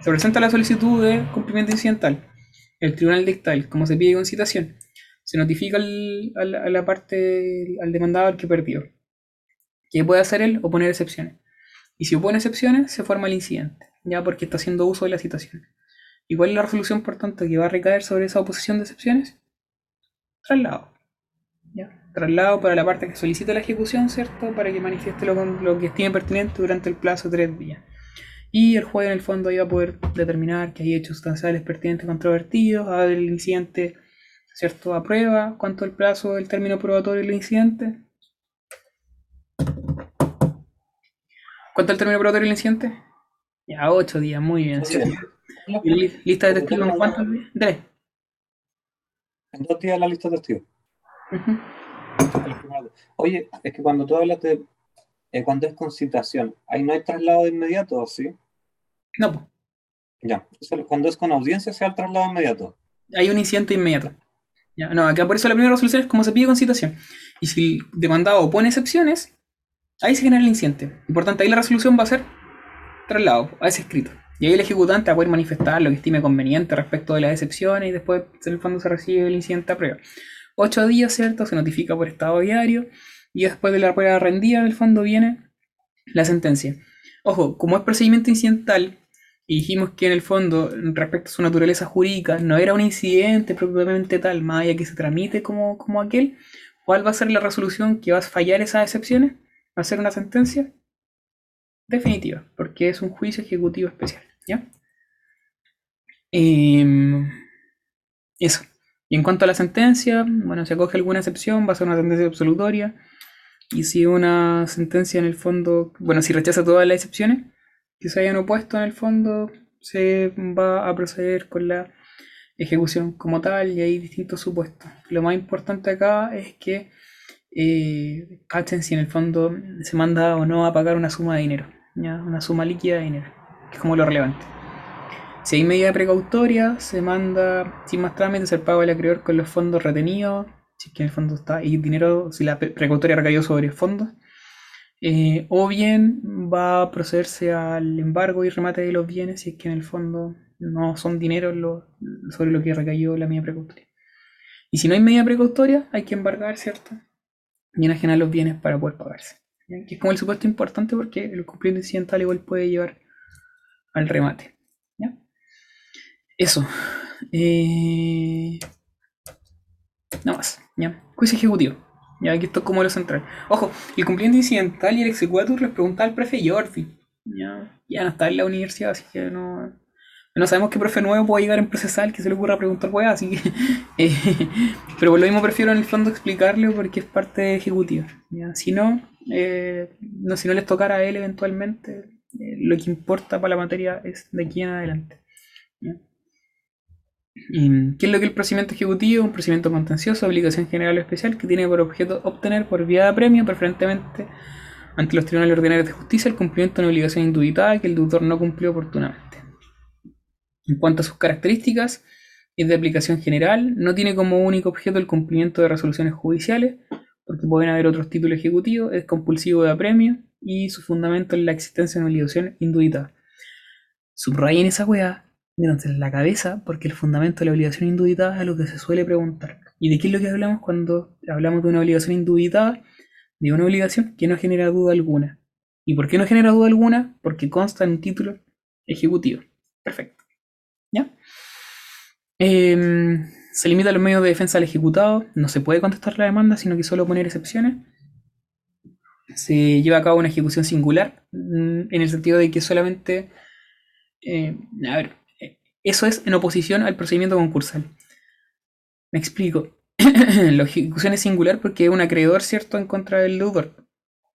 Se presenta la solicitud de cumplimiento incidental. El tribunal dicta el como se pide con citación. Se notifica al- al- a la parte, al demandado que perdió. ¿Qué puede hacer él? Oponer excepciones. Y si opone excepciones, se forma el incidente, ya porque está haciendo uso de la citación. ¿Y cuál es la resolución, por tanto, que va a recaer sobre esa oposición de excepciones? Traslado. ¿ya? Traslado para la parte que solicita la ejecución, ¿cierto? Para que manifieste lo, que estime pertinente durante el plazo de tres días. Y el juez, en el fondo, ahí va a poder determinar que hay hechos sustanciales pertinentes controvertidos, a ver el incidente, ¿cierto? A prueba, cuánto el plazo del término probatorio del incidente. ¿Cuánto el término probatorio del incidente? Ya, ocho días, muy bien. ¿cierto? ¿Y la li- lista de testigos en cuántos días? Tres. En dos días la lista de testigos. Oye, es que cuando tú hablas de eh, cuando es con citación, ahí no hay traslado de inmediato, ¿o ¿sí? No, pues, Ya. Cuando es con audiencia, sea el traslado inmediato. hay un incidente inmediato. Ya, no, acá por eso la primera resolución es como se pide con citación. Y si el demandado opone excepciones, ahí se genera el incidente. Y por tanto, ahí la resolución va a ser traslado a ese escrito. Y ahí el ejecutante va a poder manifestar lo que estime conveniente respecto de las excepciones y después en el fondo se recibe el incidente a prueba. Ocho días, ¿cierto? Se notifica por estado diario y después de la prueba rendida, en el fondo viene la sentencia. Ojo, como es procedimiento incidental, y dijimos que en el fondo, respecto a su naturaleza jurídica, no era un incidente propiamente tal, más allá que se tramite como, como aquel, ¿cuál va a ser la resolución que va a fallar esas excepciones? ¿Va a ser una sentencia? Definitiva, porque es un juicio ejecutivo especial, ¿ya? Em, eso. Y en cuanto a la sentencia, bueno, si acoge alguna excepción, va a ser una sentencia absolutoria. Y si una sentencia en el fondo, bueno, si rechaza todas las excepciones, que se hayan opuesto en el fondo, se va a proceder con la ejecución como tal y hay distintos supuestos. Lo más importante acá es que eh, cachen si en el fondo se manda o no a pagar una suma de dinero, una suma líquida de dinero, que es como lo relevante. Si hay medida precautoria, se manda sin más trámites el pago del acreedor con los fondos retenidos, si es que en el fondo está, y dinero, si la precautoria recayó sobre fondos, eh, o bien va a procederse al embargo y remate de los bienes si es que en el fondo no son dinero sobre lo que recayó la medida precautoria. Y si no hay medida precautoria, hay que embargar, ¿cierto? Y enajenar los bienes para poder pagarse. Que es como el supuesto importante porque el cumplimiento incidental igual puede llevar al remate. Eso. Eh... Nada más. ¿ya? Juicio ejecutivo. Ya aquí esto es como lo central. Ojo, el cumplimiento incidental y el exequatur les pregunta al profe Yorfi. Ya, ya no está en la universidad, así que no. No sabemos qué profe nuevo puede llegar en procesal que se le ocurra preguntar weá, así que. Eh, pero por lo mismo prefiero en el fondo explicarle porque es parte ejecutiva. Si no, eh, no, si no les tocara a él eventualmente, eh, lo que importa para la materia es de aquí en adelante. ¿Qué es lo que es el procedimiento ejecutivo? Un procedimiento contencioso, obligación general o especial que tiene por objeto obtener por vía de premio, preferentemente ante los tribunales ordinarios de justicia, el cumplimiento de una obligación indubitada que el deudor no cumplió oportunamente. En cuanto a sus características, es de aplicación general, no tiene como único objeto el cumplimiento de resoluciones judiciales, porque pueden haber otros títulos ejecutivos, es compulsivo de apremio y su fundamento es la existencia de una obligación indubitada. Subrayen esa weá en la cabeza, porque el fundamento de la obligación indubitada es lo que se suele preguntar. ¿Y de qué es lo que hablamos cuando hablamos de una obligación indubitada? De una obligación que no genera duda alguna. ¿Y por qué no genera duda alguna? Porque consta en un título ejecutivo. Perfecto. Em, se limita a los medios de defensa al ejecutado. No se puede contestar la demanda, sino que solo poner excepciones. Se lleva a cabo una ejecución singular, mm, en el sentido de que solamente... Eh, a ver, eso es en oposición al procedimiento concursal. Me explico. la ejecución es singular porque es un acreedor, ¿cierto?, en contra del deudor.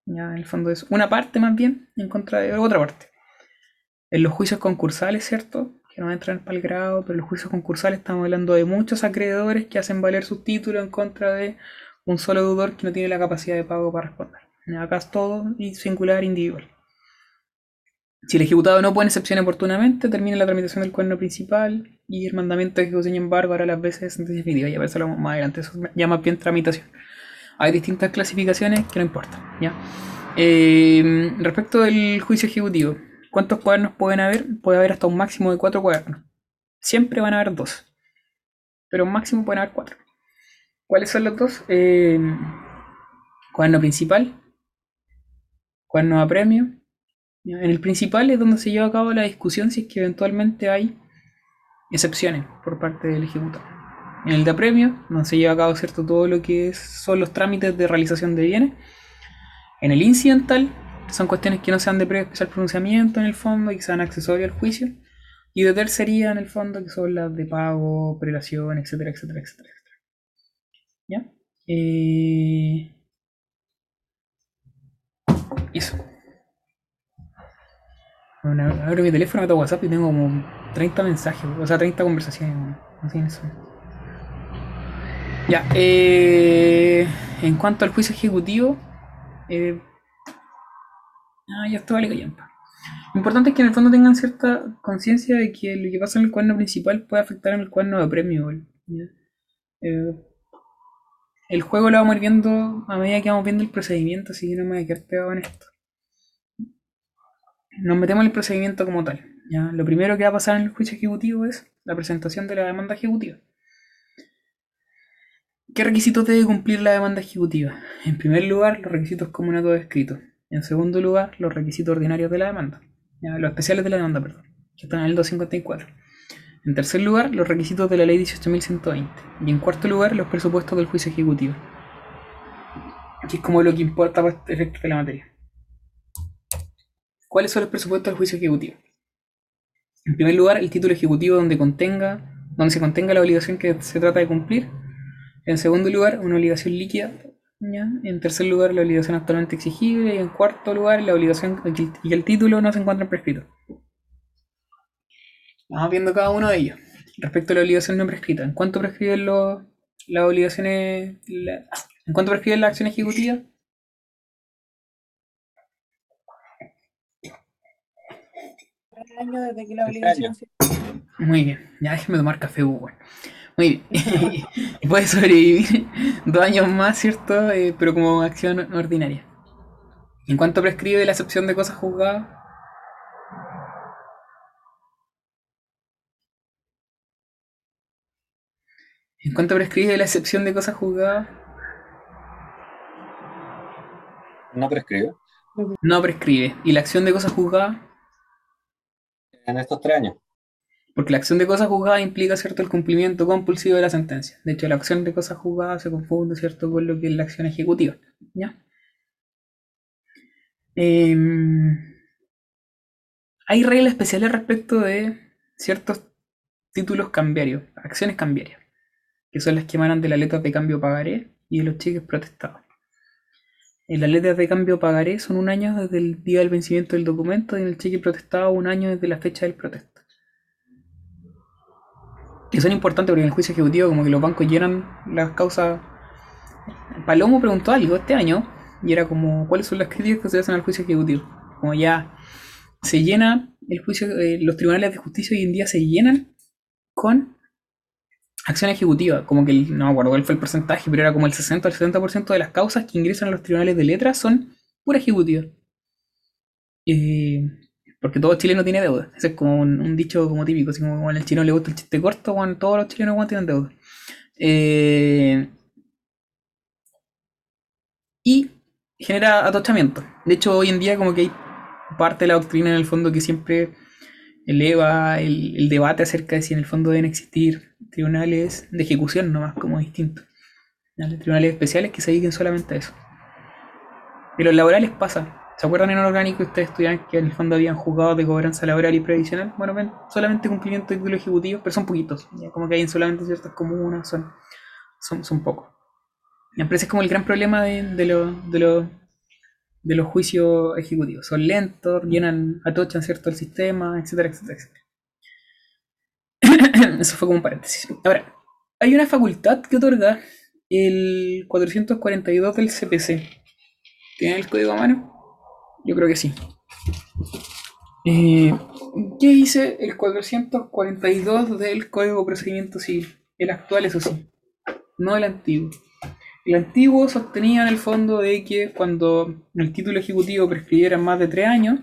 Ya, en el fondo es una parte más bien en contra de otra parte. En los juicios concursales, ¿cierto? No entran para el grado, pero los juicios concursales estamos hablando de muchos acreedores que hacen valer su título en contra de un solo deudor que no tiene la capacidad de pago para responder. Acá es todo singular individual. Si el ejecutado no pone excepción oportunamente, termina la tramitación del cuerno principal y el mandamiento de ejecución y embargo hará las veces sentencia definitiva. Ya más adelante, eso se llama bien tramitación. Hay distintas clasificaciones que no importan. ¿ya? Eh, respecto del juicio ejecutivo, ¿cuántos cuadernos pueden haber? Puede haber hasta un máximo de cuatro cuadernos. Siempre van a haber dos, pero un máximo pueden haber cuatro. ¿Cuáles son los dos? Eh, cuaderno principal, cuaderno a premio en el principal es donde se lleva a cabo la discusión si es que eventualmente hay excepciones por parte del ejecutado. En el de apremio, donde se lleva a cabo cierto todo lo que son los trámites de realización de bienes. En el incidental, son cuestiones que no sean de previo especial pronunciamiento en el fondo y que sean accesorias al juicio. Y de tercería en el fondo, que son las de pago, prelación, etcétera, etcétera, etcétera. ¿Ya? Eh... Eso. Bueno, abro mi teléfono, meto WhatsApp y tengo como 30 mensajes, o sea, 30 conversaciones. Así eso. Ya, eh, en cuanto al juicio ejecutivo, eh, ah, ya está vale callampa. Lo importante es que en el fondo tengan cierta conciencia de que lo que pasa en el cuerno principal puede afectar en el cuerno de premio. Eh, el juego lo vamos a ir viendo a medida que vamos viendo el procedimiento, así que no me voy a quedar pegado en esto. Nos metemos en el procedimiento como tal. Lo primero que va a pasar en el juicio ejecutivo es la presentación de la demanda ejecutiva. ¿Qué requisitos debe cumplir la demanda ejecutiva? En primer lugar, los requisitos comunes a todo escrito. En segundo lugar, los requisitos ordinarios de la demanda. Los especiales de la demanda, perdón. Que están en el 254. En tercer lugar, los requisitos de la ley 18.120. Y en cuarto lugar, los presupuestos del juicio ejecutivo. Que es como lo que importa para este efecto de la materia. ¿Cuáles son los presupuestos del juicio ejecutivo? En primer lugar, el título ejecutivo donde contenga, donde se contenga la obligación que se trata de cumplir. En segundo lugar, una obligación líquida. ¿Ya? En tercer lugar, la obligación actualmente exigible. Y en cuarto lugar, la obligación y el título no se encuentran prescritos. Vamos viendo cada uno de ellos. Respecto a la obligación no prescrita, ¿en cuánto prescriben los, las obligaciones? la- ¿En cuánto prescriben las acciones ejecutivas? Tres años desde que la obligación se- Muy bien, ya déjeme tomar café, bueno. Muy bien. y puede sobrevivir dos años más, ¿cierto? Eh, pero como acción ordinaria. ¿En cuánto prescribe la excepción de cosas juzgadas? ¿En cuánto prescribe la excepción de cosas juzgadas? No prescribe. No prescribe. ¿Y la acción de cosas juzgadas? En estos tres años. Porque la acción de cosas juzgadas implica, ¿cierto?, el cumplimiento compulsivo de la sentencia. De hecho, la acción de cosas juzgadas se confunde, ¿cierto?, con lo que es la acción ejecutiva. ¿Ya? Em, hay reglas especiales respecto de ciertos títulos cambiarios, acciones cambiarias, que son las que emanan de las letras de cambio pagaré y de los cheques protestados. En las letras de cambio pagaré son un año desde el día del vencimiento del documento y en el cheque protestado un año desde la fecha del protesto. Y son importantes porque en el juicio ejecutivo como que los bancos llenan las causas. Palomo preguntó algo este año y era como cuáles son las críticas que se hacen al juicio ejecutivo. Como ya se llena el juicio, eh, los tribunales de justicia hoy en día se llenan con acción ejecutiva. Como que no me acuerdo cuál fue el porcentaje, pero era como el 60 al 70% de las causas que ingresan a los tribunales de letras son pura ejecutiva. Eh, porque todo Chile no tiene deuda. Ese es como un, dicho como típico, así como cuando al chino le gusta el chiste corto, cuando todos los chilenos weón, tienen deuda. Eh, y genera atochamiento. De hecho, hoy en día como que hay parte de la doctrina en el fondo que siempre eleva el, el debate acerca de si en el fondo deben existir tribunales de ejecución nomás como distintos. Tribunales especiales que se dediquen solamente a eso. Y los laborales pasa. ¿Se acuerdan en orgánico que ustedes estudiaban que en el fondo habían juzgados de cobranza laboral y previsional? Bueno, ven, solamente cumplimiento de título ejecutivo, pero son poquitos. ¿ya? Como que hay en solamente ciertas comunas, son, son, son pocos. Me parece como el gran problema de, de, lo- de, lo- de los juicios ejecutivos. Son lentos, llenan, atochan cierto el sistema, etcétera, etcétera, etcétera. Eso fue como un paréntesis. Ahora, hay una facultad que otorga el 442 del CPC. ¿Tienen el código a mano? Yo creo que sí. Eh, ¿Qué dice el 442 del Código de Procedimiento Civil? El actual, eso sí, no el antiguo. El antiguo sostenía en el fondo de que cuando el título ejecutivo prescribiera más de tres años,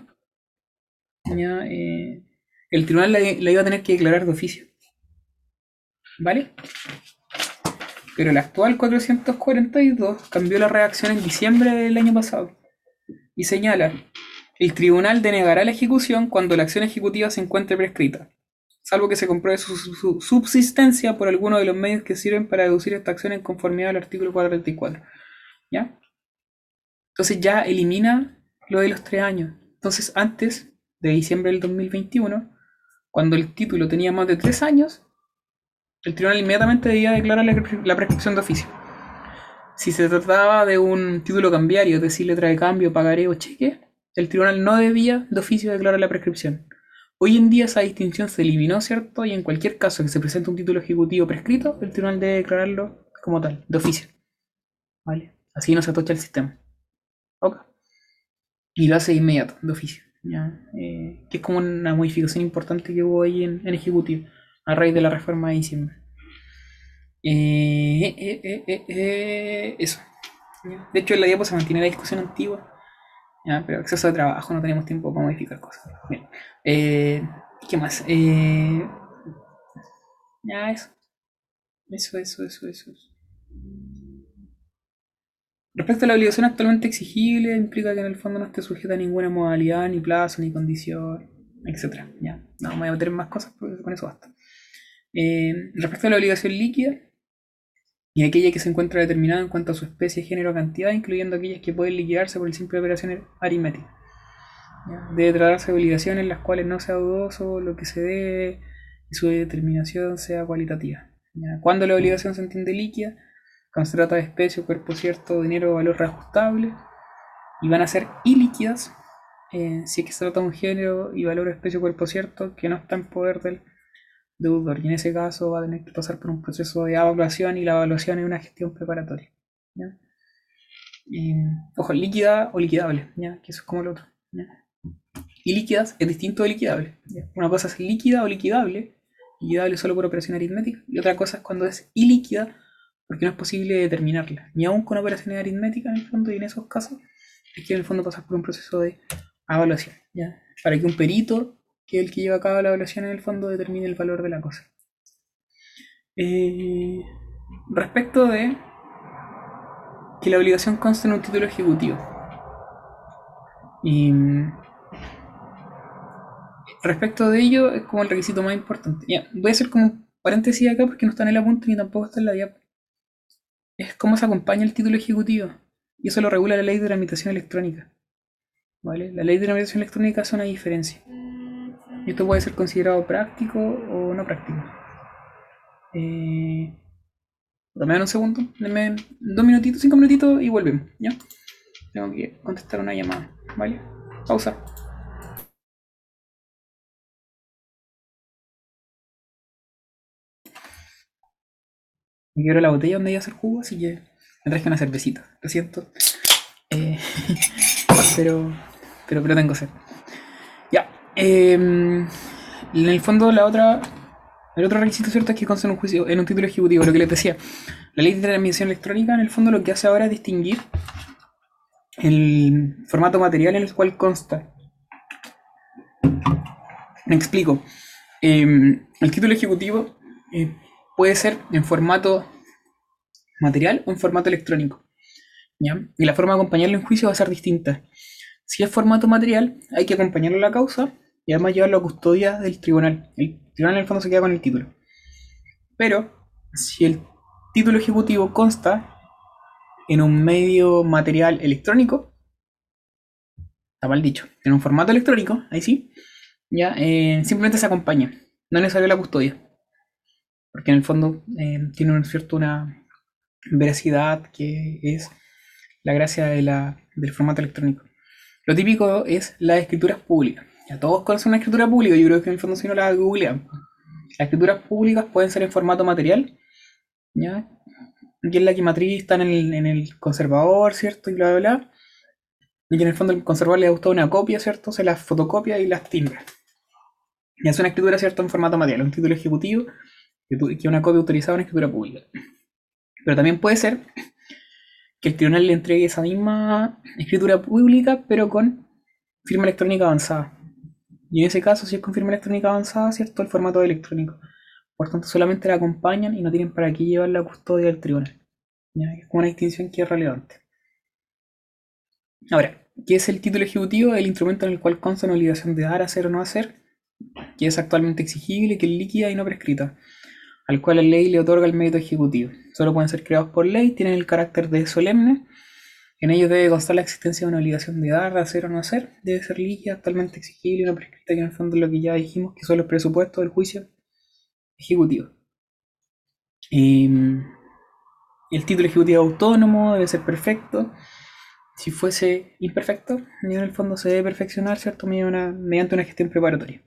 eh, el tribunal la iba a tener que declarar de oficio. ¿Vale? Pero el actual 442 cambió la redacción en diciembre del año pasado y señala, el tribunal denegará la ejecución cuando la acción ejecutiva se encuentre prescrita, salvo que se compruebe su, su- su subsistencia por alguno de los medios que sirven para deducir esta acción en conformidad al artículo 434. ¿Ya? Entonces ya elimina lo de los tres años. Entonces antes de diciembre del 2021, cuando el título tenía más de tres años, el tribunal inmediatamente debía declarar la, la prescripción de oficio. Si se trataba de un título cambiario, es decir, letra de cambio, pagaré o cheque, el tribunal no debía de oficio declarar la prescripción. Hoy en día esa distinción se eliminó, ¿cierto? Y en cualquier caso que se presente un título ejecutivo prescrito, el tribunal debe declararlo como tal, de oficio. ¿Vale? Así no se atocha el sistema. Ok. Y lo hace inmediato, de oficio. ¿ya? Eh, que es como una modificación importante que hubo ahí en, en ejecutivo, a raíz de la reforma de diciembre. Eh, Eh, eh, eso. De hecho, en la diapo se mantiene la discusión antigua. Pero exceso de trabajo, no tenemos tiempo para modificar cosas. Bien. ¿Qué más? Ya, eso. Eso, eso, eso. Respecto a la obligación actualmente exigible, implica que en el fondo no esté sujeta a ninguna modalidad, ni plazo, ni condición, etc. Ya, no me voy a meter en más cosas porque con eso basta. Respecto a la obligación líquida, y aquella que se encuentra determinada en cuanto a su especie, género, cantidad, incluyendo aquellas que pueden liquidarse por el simple operación aritmética. Debe tratarse de obligaciones en las cuales no sea dudoso lo que se dé y su determinación sea cualitativa. Cuando la obligación se entiende líquida, cuando se trata de especie, cuerpo cierto, dinero o valor reajustable, y van a ser ilíquidas eh, si es que se trata de un género y valor especie o cuerpo cierto que no está en poder del deudor. Y en ese caso va a tener que pasar por un proceso de evaluación y la evaluación es una gestión preparatoria. ojo, líquida o liquidable, ¿ya? que eso es como el otro. Y líquidas es distinto de liquidable. Una cosa es líquida o liquidable, liquidable solo por operación aritmética, y otra cosa es cuando es ilíquida porque no es posible determinarla, ni aún con operaciones aritméticas en el fondo, y en esos casos es que en el fondo pasas por un proceso de evaluación, ¿ya? Para que un perito, que el que lleva a cabo la evaluación en el fondo, determine el valor de la cosa. Eh, respecto de que la obligación consta en un título ejecutivo. Y respecto de ello, es como el requisito más importante. Ya, voy a hacer como un paréntesis acá porque no está en el apunte ni tampoco está en la diapo. Es cómo se acompaña el título ejecutivo. Y eso lo regula la ley de tramitación electrónica. ¿Vale? La ley de tramitación electrónica hace una diferencia. Esto puede ser considerado práctico o no práctico. Eh, dame un segundo, denme dos minutitos, cinco minutitos y volvemos, ¿ya? Tengo que contestar una llamada, ¿vale? Pausa. Me quiero la botella donde iba a hacer jugo, así que me traje una cervecita. Lo siento. Eh, pero, pero, pero tengo sed. Eh, en el fondo, la otra. El otro requisito cierto es que consta en un juicio, en un título ejecutivo, lo que les decía. La ley de transmisión electrónica, en el fondo, lo que hace ahora es distinguir el formato material en el cual consta. Me explico. Eh, el título ejecutivo eh, puede ser en formato material o en formato electrónico. ¿ya? Y la forma de acompañarlo en juicio va a ser distinta. Si es formato material, hay que acompañarlo a la causa y además llevarlo a custodia del tribunal. El tribunal en el fondo se queda con el título. Pero si el título ejecutivo consta en un medio material electrónico, está mal dicho, en un formato electrónico, ahí sí, ya eh, simplemente se acompaña, no es necesario la custodia, porque en el fondo eh, tiene un cierto una veracidad que es la gracia de la, del formato electrónico. Lo típico es las escrituras públicas. Ya todos conocen una escritura pública, yo creo que en el fondo si no la googlean. Las escrituras públicas pueden ser en formato material, ¿ya? Aquí en la quimatriz están en el, en el conservador, ¿cierto? Y bla, bla, bla. Y que en el fondo el conservador le ha gustado una copia, ¿cierto? Se las fotocopia y las timbra. Y es una escritura, ¿cierto? En formato material, un título ejecutivo que que es una copia autorizada en escritura pública. Pero también puede ser que el tribunal le entregue esa misma escritura pública, pero con firma electrónica avanzada. Y en ese caso, si es con firma electrónica avanzada, ¿cierto? El formato electrónico. Por tanto, solamente la acompañan y no tienen para qué llevar la custodia del tribunal. Es una distinción que es relevante. Ahora, ¿qué es el título ejecutivo? El instrumento en el cual consta una obligación de dar, hacer o no hacer, que es actualmente exigible, que es líquida y no prescrita, al cual la ley le otorga el mérito ejecutivo. Solo pueden ser creados por ley, tienen el carácter de solemne. En ellos debe constar la existencia de una obligación de dar, de hacer o no hacer. Debe ser líquida, actualmente exigible y no prescrita, que en el fondo es lo que ya dijimos, que son los presupuestos del juicio ejecutivo. Em, el título ejecutivo autónomo debe ser perfecto. Si fuese imperfecto, en el fondo se debe perfeccionar, ¿cierto? Mediante una gestión preparatoria.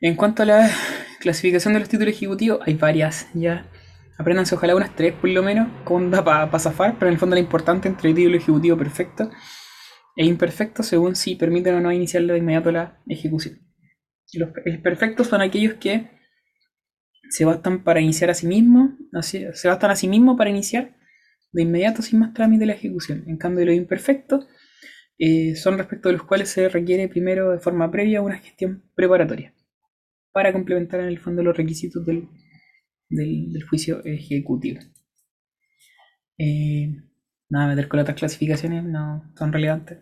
En cuanto a la clasificación de los títulos ejecutivos, hay varias, ya. Apréndanse ojalá unas tres por lo menos, da para zafar, pero en el fondo lo importante entre título ejecutivo perfecto e imperfecto, según si permiten o no iniciar de inmediato la ejecución. Los perfectos son aquellos que se bastan para iniciar a sí mismos así, se bastan a sí mismos para iniciar de inmediato sin más trámite la ejecución. En cambio, los imperfectos eh, son respecto de los cuales se requiere primero de forma previa una gestión preparatoria para complementar en el fondo los requisitos del, del- del juicio ejecutivo. Eh, nada, meter con las otras clasificaciones no son relevantes.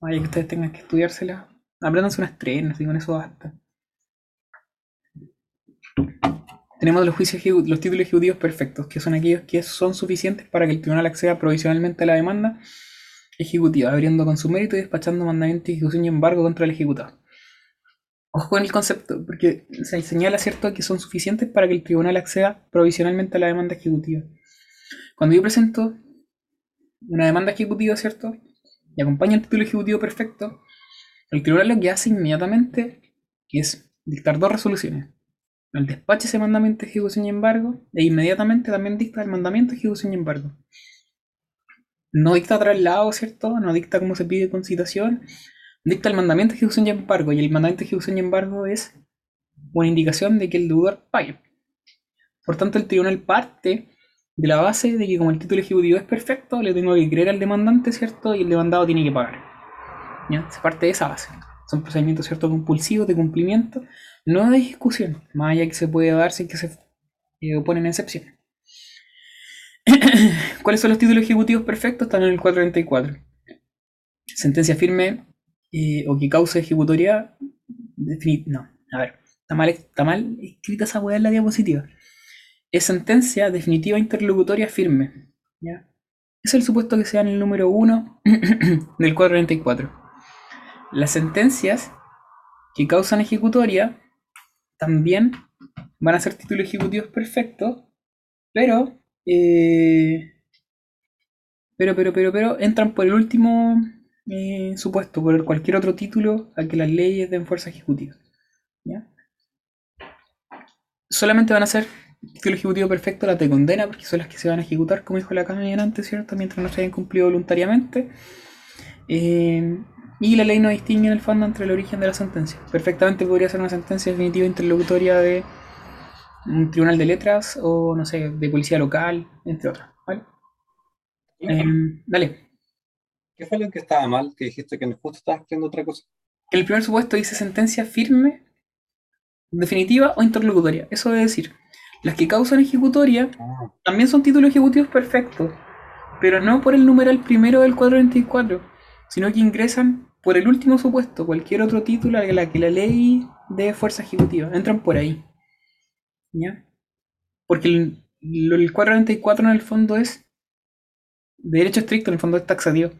Vaya que ustedes tengan que estudiárselas. Apréndanse unas tres, no sé, con eso basta. Tenemos los juicios los títulos ejecutivos perfectos, que son aquellos que son suficientes para que el tribunal acceda provisionalmente a la demanda ejecutiva, abriendo con su mérito y despachando mandamiento de ejecución y embargo contra el ejecutado. Ojo con el concepto, porque se señala, ¿cierto?, que son suficientes para que el tribunal acceda provisionalmente a la demanda ejecutiva. Cuando yo presento una demanda ejecutiva, ¿cierto?, y acompaña el título ejecutivo perfecto, el tribunal lo que hace inmediatamente es dictar dos resoluciones. El despache ese mandamiento de ejecución y embargo, e inmediatamente también dicta el mandamiento de ejecución y embargo. No dicta traslado, ¿cierto? No dicta cómo se pide con citación. Dicta el mandamiento de ejecución y embargo. Y el mandamiento de ejecución y embargo es una indicación de que el deudor pague. Por tanto, el tribunal parte de la base de que como el título ejecutivo es perfecto, le tengo que creer al demandante, ¿cierto? Y el demandado tiene que pagar. ¿Ya? Se parte de esa base. Son procedimientos, ¿cierto? Compulsivos de cumplimiento, no de ejecución, más allá que se puede dar sin que se eh, oponen excepciones. ¿Cuáles son los títulos ejecutivos perfectos? Están en el 434. Sentencia firme eh, o que cause ejecutoria. No, a ver, está mal, está mal escrita esa hueá en la diapositiva. Es sentencia definitiva interlocutoria firme. ¿ya? Es el supuesto que sea en el número 1 del 434. Las sentencias que causan ejecutoria también van a ser títulos ejecutivos perfectos, pero, eh, pero, pero, pero, pero, entran por el último eh, supuesto, por cualquier otro título a que las leyes den fuerza ejecutiva. ¿ya? Solamente van a ser título ejecutivo perfecto las de condena, porque son las que se van a ejecutar, como dijo la Cámara antes, ¿cierto? Mientras no se hayan cumplido voluntariamente. Eh, y la ley no distingue en el fondo entre el origen de la sentencia. Perfectamente podría ser una sentencia definitiva interlocutoria de un tribunal de letras o, no sé, de policía local, entre otras. ¿vale? Eh, dale. ¿Qué fue lo que estaba mal? Que dijiste que justo estabas escribiendo otra cosa. El primer supuesto dice sentencia firme, definitiva o interlocutoria. Eso debe decir, las que causan ejecutoria Ah, también son títulos ejecutivos perfectos, pero no por el numeral primero del 424, sino que ingresan por el último supuesto, cualquier otro título a la que la ley dé fuerza ejecutiva. Entran por ahí. ¿Ya? Porque el, el 424 en el fondo es de derecho estricto, en el fondo es taxativo.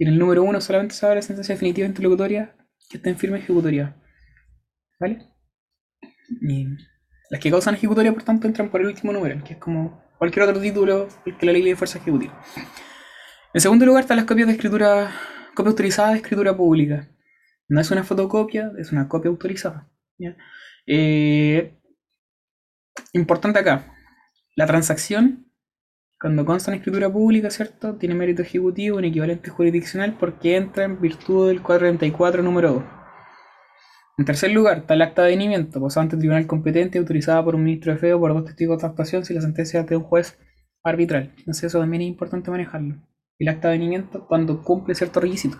Y en el número 1 solamente se habla de sentencia definitiva interlocutoria que está en firme ejecutoria. ¿Vale? Las que causan ejecutoria, por tanto, entran por el último número, que es como cualquier otro título que la ley le dé fuerza ejecutiva. En segundo lugar están las copias de escritura, copia autorizada de escritura pública. No es una fotocopia, es una copia autorizada. Eh, importante acá, la transacción, cuando consta en escritura pública, ¿cierto? Tiene mérito ejecutivo en equivalente jurisdiccional porque entra en virtud del 434 número 2. En tercer lugar, el acta de venimiento, posada ante el tribunal competente, autorizada por un ministro de fe o por dos testigos de actuación si la sentencia es de un juez arbitral. Entonces eso también es importante manejarlo. El acta de venimiento cuando cumple ciertos requisitos.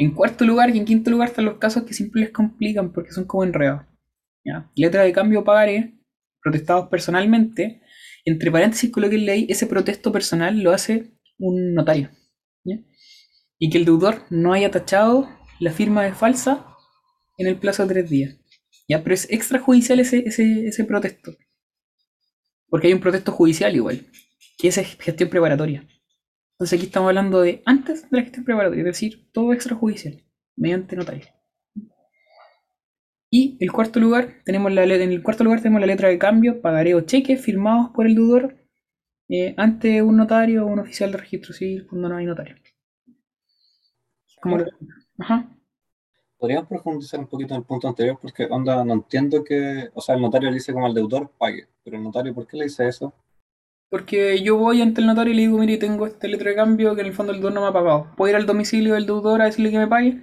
En cuarto lugar y en quinto lugar están los casos que siempre les complican porque son como enredados. Letra de cambio pagaré, protestados personalmente. Entre paréntesis coloquen ley, ese protesto personal lo hace un notario. ¿ya? Y que el deudor no haya tachado la firma de falsa en el plazo de tres días. ¿ya? Pero es extrajudicial ese, ese, ese protesto. Porque hay un protesto judicial igual, que es gestión preparatoria. Entonces aquí estamos hablando de antes de la gestión preparatoria, es decir, todo extrajudicial, mediante notario. Y el cuarto lugar, tenemos la, en el cuarto lugar tenemos la letra de cambio, pagaré o cheque firmados por el deudor eh, ante un notario o un oficial de registro civil cuando no hay notario. Como lo- Ajá. Podríamos profundizar un poquito en el punto anterior porque onda, no entiendo que, o sea, el notario le dice como al deudor pague, pero el notario, ¿por qué le dice eso? Porque yo voy ante el notario y le digo, mire, tengo este letra de cambio que en el fondo el deudor no me ha pagado. ¿Puedo ir al domicilio del deudor a decirle que me pague?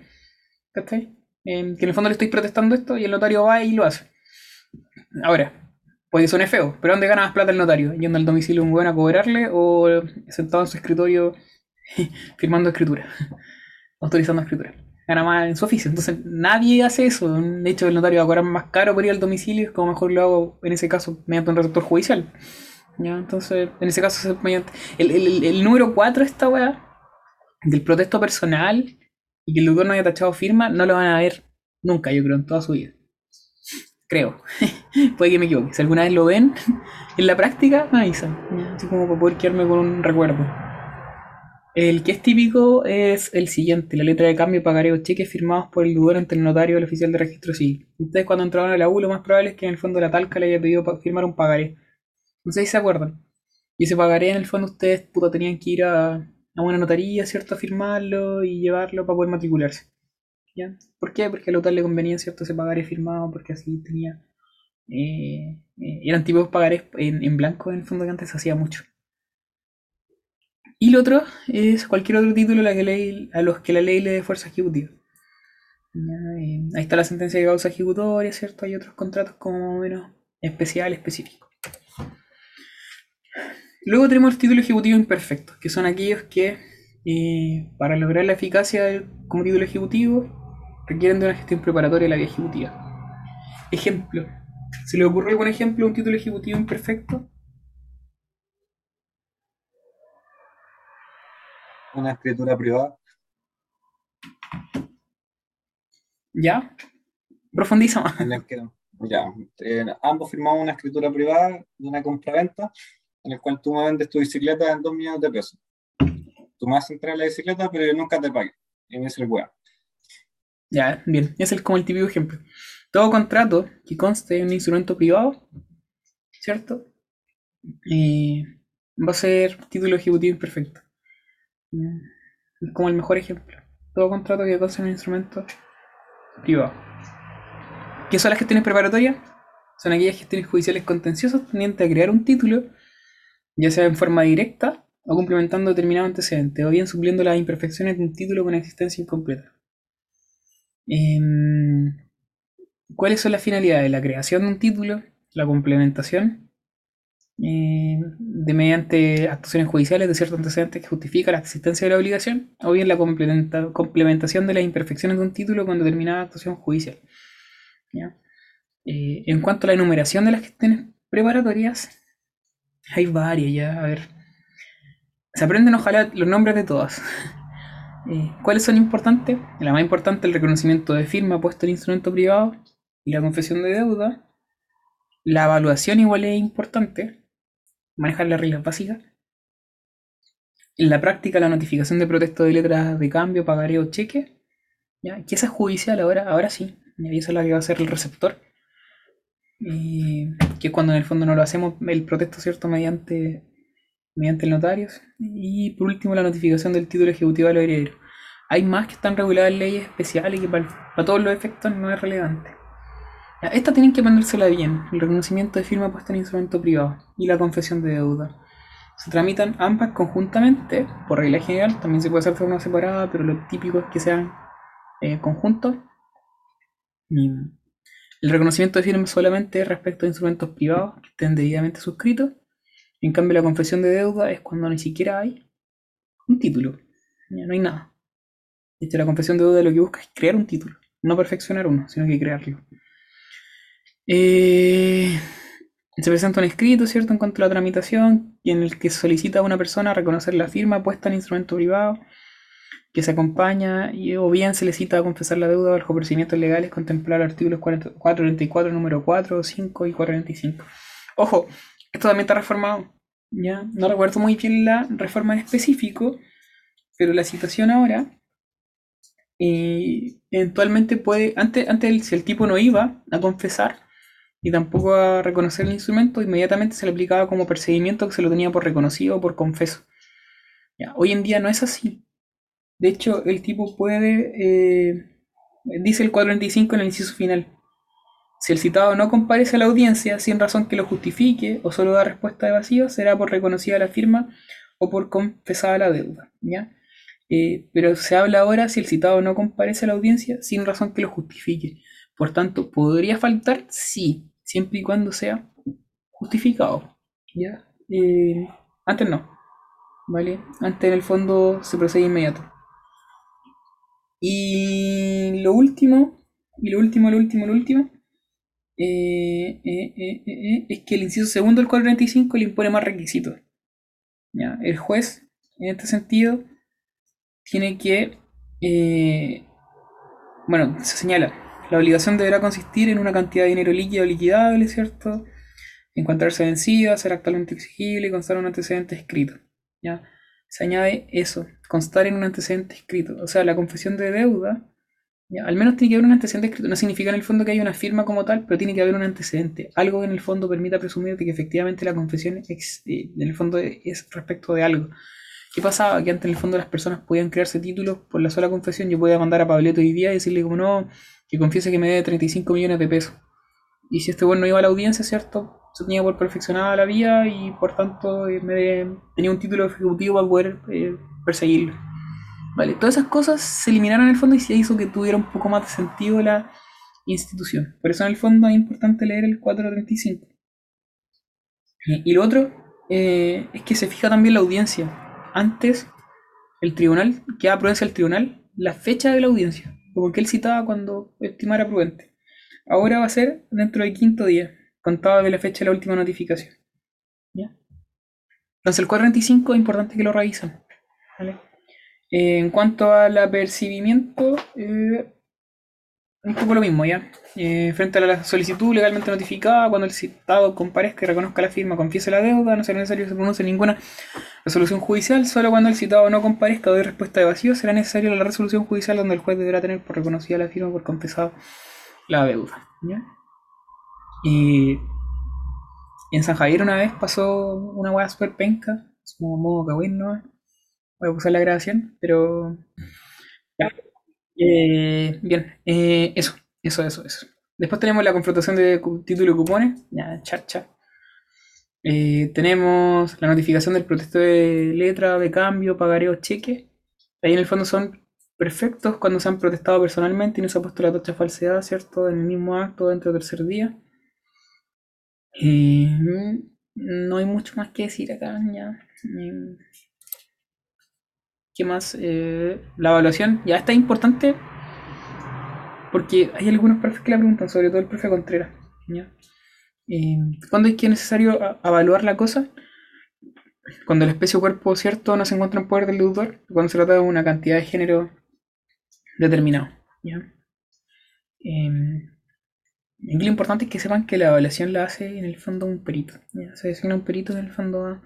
¿Cachai? Que en el fondo le estoy protestando esto y el notario va y lo hace. Ahora, Porque suene feo, pero ¿dónde gana más plata el notario? ¿Yendo al domicilio de un weón a cobrarle o sentado en su escritorio firmando escritura? Autorizando escritura. Gana más en su oficio. Entonces nadie hace eso. De hecho, el notario va a cobrar más caro por ir al domicilio, como mejor lo hago en ese caso mediante un receptor judicial. ¿Ya? Entonces, en ese caso, mediante. El, el- el número 4 de esta weá, del protesto personal y que el deudor no haya tachado firma, no lo van a ver nunca, yo creo, en toda su vida. Creo. Puede que me equivoque. Si alguna vez lo ven en la práctica, me avisan. Así como para poder quedarme con un recuerdo. El que es típico es el siguiente, la letra de cambio, pagaré o cheques firmados por el deudor ante el notario o el oficial de registro civil. Ustedes cuando entraron a la U, lo más probable es que en el fondo la talca le haya pedido firmar un pagaré. No sé si se acuerdan. Y ese pagaré en el fondo ustedes puta, tenían que ir a, a una notaría, ¿cierto? A firmarlo y llevarlo para poder matricularse. ¿Ya? ¿Por qué? Porque al le convenía, ¿cierto? Ese pagaré firmado porque así tenía... eh, eh, eran tipos pagarés en, en blanco en el fondo que antes se hacía mucho. Y lo otro es cualquier otro título a, los que la ley le dé fuerza ejecutiva. Eh, ahí está la sentencia de causa ejecutoria, ¿cierto? Hay otros contratos como menos especial, específicos. Luego tenemos los títulos ejecutivos imperfectos, que son aquellos que, eh, para lograr la eficacia como título ejecutivo, requieren de una gestión preparatoria de la vía ejecutiva. Ejemplo. ¿Se le ocurre algún ejemplo de un título ejecutivo imperfecto? Una escritura privada. ¿Ya? Profundiza más. ya, eh, ambos firmamos una escritura privada de una compraventa en el cual tú vendes tu bicicleta en 2 millones de pesos. Tú me vas a entrar la bicicleta, pero nunca te pague. Y me dice el weón. Ya, bien. Ese es como el típico ejemplo. Todo contrato que conste en un instrumento privado, ¿cierto? Va a ser título ejecutivo imperfecto. Como el mejor ejemplo. Todo contrato que conste en un instrumento privado. ¿Qué son las gestiones preparatorias? Son aquellas gestiones judiciales contenciosas tendientes a crear un título, ya sea en forma directa o complementando determinado antecedente, o bien supliendo las imperfecciones de un título con existencia incompleta. Em, ¿Cuáles son las finalidades? La creación de un título, la complementación eh, de mediante actuaciones judiciales de ciertos antecedentes que justifica la existencia de la obligación, o bien la complementa- complementación de las imperfecciones de un título con determinada actuación judicial. Eh, en cuanto a la enumeración de las gestiones preparatorias, hay varias ya, a ver. Se aprenden ojalá los nombres de todas. Eh, ¿Cuáles son importantes? La más importante, el reconocimiento de firma puesto en instrumento privado y la confesión de deuda. La evaluación igual es importante, manejar las reglas básicas. En la práctica, la notificación de protesto de letras de cambio, pagaré o cheque. ¿ya? Que esa es judicial ahora, ahora sí. Y esa es la que va a ser el receptor. Eh, que es cuando en el fondo no lo hacemos el protesto, ¿cierto? Mediante, mediante el notario. Y por último, la notificación del título ejecutivo al heredero. Hay más que están reguladas en leyes especiales que para, todos los efectos no es relevante. Esta tienen que aprendérsela bien, el reconocimiento de firma puesta en instrumento privado y la confesión de deuda. Se tramitan ambas conjuntamente, por regla general, también se puede hacer de forma separada, pero lo típico es que sean eh, conjuntos. El reconocimiento de firma solamente respecto a instrumentos privados que estén debidamente suscritos. En cambio, la confesión de deuda es cuando ni siquiera hay un título. Ya no hay nada. De hecho, la confesión de deuda lo que busca es crear un título, no perfeccionar uno, sino que crearlo. Eh, se presenta un escrito, ¿cierto?, en cuanto a la tramitación, en el que solicita a una persona reconocer la firma puesta en instrumento privado, que se acompaña, y, o bien se le cita a confesar la deuda bajo procedimientos legales contemplar artículos 40 434, número 4, 5 y 45. Ojo, esto también está reformado. ¿ya? No recuerdo muy bien la reforma en específico, pero la situación ahora y eventualmente puede, antes, antes si el tipo no iba a confesar y tampoco a reconocer el instrumento, inmediatamente se le aplicaba como perseguimiento que se lo tenía por reconocido o por confeso. Ya, hoy en día no es así. De hecho, el tipo puede, eh, dice el 425 en el inciso final, si el citado no comparece a la audiencia sin razón que lo justifique o solo da respuesta de vacío, será por reconocida la firma o por confesada la deuda. ¿ya? Eh, pero se habla ahora si el citado no comparece a la audiencia sin razón que lo justifique. Por tanto, ¿podría faltar? Sí, siempre y cuando sea justificado. ¿ya? Eh, antes no. ¿Vale? Antes en el fondo se procede inmediato. Y lo último, y lo último, lo último, lo último, eh, eh, eh, es que el inciso segundo del 435 le impone más requisitos. ¿ya? El juez, en este sentido, tiene que, bueno, se señala, la obligación deberá consistir en una cantidad de dinero líquido o liquidable, ¿cierto? Encontrarse vencida, ser actualmente exigible y constar un antecedente escrito. ¿ya? Se añade eso, constar en un antecedente escrito. O sea, la confesión de deuda, ¿ya? al menos tiene que haber un antecedente escrito. No significa en el fondo que haya una firma como tal, pero tiene que haber un antecedente. Algo que en el fondo permita presumir de que efectivamente la confesión ex- eh, en el fondo es respecto de algo. ¿Qué pasaba? Que antes en el fondo las personas podían crearse títulos por la sola confesión. Yo podía mandar a Pableto hoy día y decirle como no, que confiese que me debe 35 millones de pesos. Y si este bueno no iba a la audiencia, ¿cierto? Se tenía por perfeccionada la vía y por tanto eh, me tenía un título ejecutivo para poder eh, perseguirlo. Vale, todas esas cosas se eliminaron en el fondo y se hizo que tuviera un poco más de sentido la institución. Por eso en el fondo es importante leer el 435. Eh, Y lo otro eh, es que se fija también la audiencia. Antes, el tribunal, queda prudencia al tribunal, la fecha de la audiencia, porque él citaba cuando estimara prudente. Ahora va a ser dentro del quinto día, contado de la fecha de la última notificación. ¿Ya? Entonces el 425 es importante que lo revisen. ¿vale? Eh, en cuanto al apercibimiento, eh, un poco lo mismo, ¿ya? Eh, frente a la solicitud legalmente notificada, cuando el citado comparezca y reconozca la firma, confiese la deuda, no será necesario que se pronuncie ninguna resolución judicial. Solo cuando el citado no comparezca o dé respuesta de vacío, será necesaria la resolución judicial donde el juez deberá tener por reconocida la firma por confesado la deuda. ¿ya? Y en San Javier una vez pasó una hueá super penca, es como modo cagüín, ¿no? Voy a usar la grabación, pero. ya. Eh, bien, eh, eso, eso, eso, eso. Después tenemos la confrontación de título y cupones, ya, chat. Eh, tenemos la notificación del protesto de letra, de cambio, pagaré o cheque. Ahí en el fondo son perfectos cuando se han protestado personalmente y no se ha puesto la tocha falsedad, ¿cierto? En el mismo acto dentro del tercer día. Eh, no hay mucho más que decir acá, ya. Eh, ¿Qué más? Eh, la evaluación ya está importante porque hay algunos profes que la preguntan, sobre todo el profe Contreras. ¿ya? ¿Cuándo es que es necesario evaluar la cosa? Cuando la especie o cuerpo cierto no se encuentra en poder del deudor, cuando se trata de una cantidad de género determinado. ¿ya? Lo importante es que sepan que la evaluación la hace en el fondo un perito. ¿ya? Se designa un perito en el fondo a,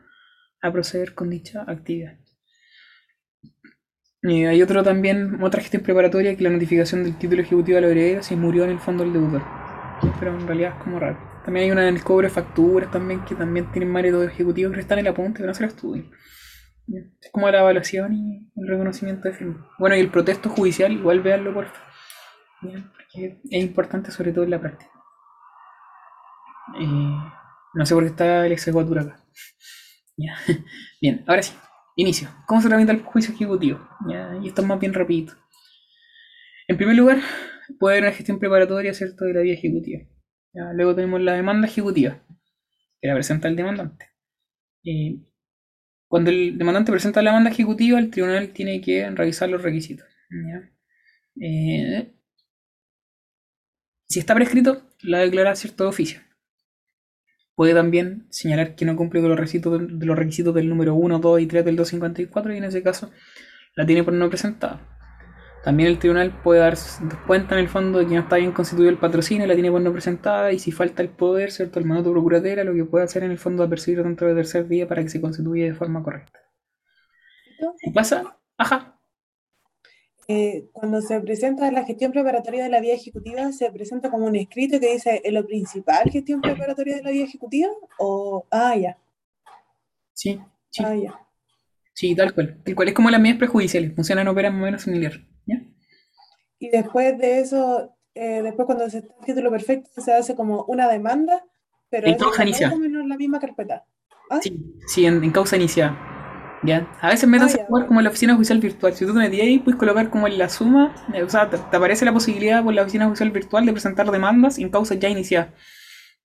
a proceder con dicha actividad. Hay otro también, otra gestión preparatoria que la notificación del título ejecutivo a la heredero si murió en el fondo el deudor. Pero en realidad es como raro. También hay una en el cobro de facturas también que también tienen métodos ejecutivos que están en el apunte, pero no se lo estudian. Es como la evaluación y el reconocimiento de firma. Bueno, y el protesto judicial, igual véanlo por favor. Porque es importante sobre todo en la práctica. Eh, no sé por qué está el execuatur acá. Ya. Bien, ahora sí. Inicio. ¿Cómo se tramita el juicio ejecutivo? Ya, y esto es más bien rapidito. En primer lugar, puede haber una gestión preparatoria, ¿cierto?, de la vía ejecutiva. Luego tenemos la demanda ejecutiva, que la presenta el demandante. Eh, cuando el demandante presenta la demanda ejecutiva, el tribunal tiene que revisar los requisitos. Eh, si está prescrito, la declara cierto de oficio. Puede también señalar que no cumple con los requisitos, de los requisitos del número 1, 2 y 3 del 254 y en ese caso la tiene por no presentada. También el tribunal puede dar cuenta en el fondo de que no está bien constituido el patrocinio, la tiene por no presentada y si falta el poder, ¿cierto? El mandato procuratela, lo que puede hacer en el fondo es apercibirlo dentro del tercer día para que se constituya de forma correcta. ¿Qué pasa? Ajá. Eh, cuando se presenta la gestión preparatoria de la vía ejecutiva, se presenta como un escrito que dice en lo principal gestión preparatoria de la vía ejecutiva o ah ya, Sí, sí, ah ya. sí, tal cual. Tal cual es como las medidas prejudiciales, funcionan operan más o menos similar. ¿ya? Y después de eso, eh, después cuando se está el título perfecto, se hace como una demanda, pero todo inicial. como en la misma carpeta. ¿Ah? Sí, sí, en, en causa inicial. ¿Ya? A veces Ah, a jugar como en la oficina judicial virtual. Si tú te metías ahí, puedes colocar como en la suma, eh, o sea, te, te aparece la posibilidad por la oficina judicial virtual de presentar demandas en causas ya iniciadas.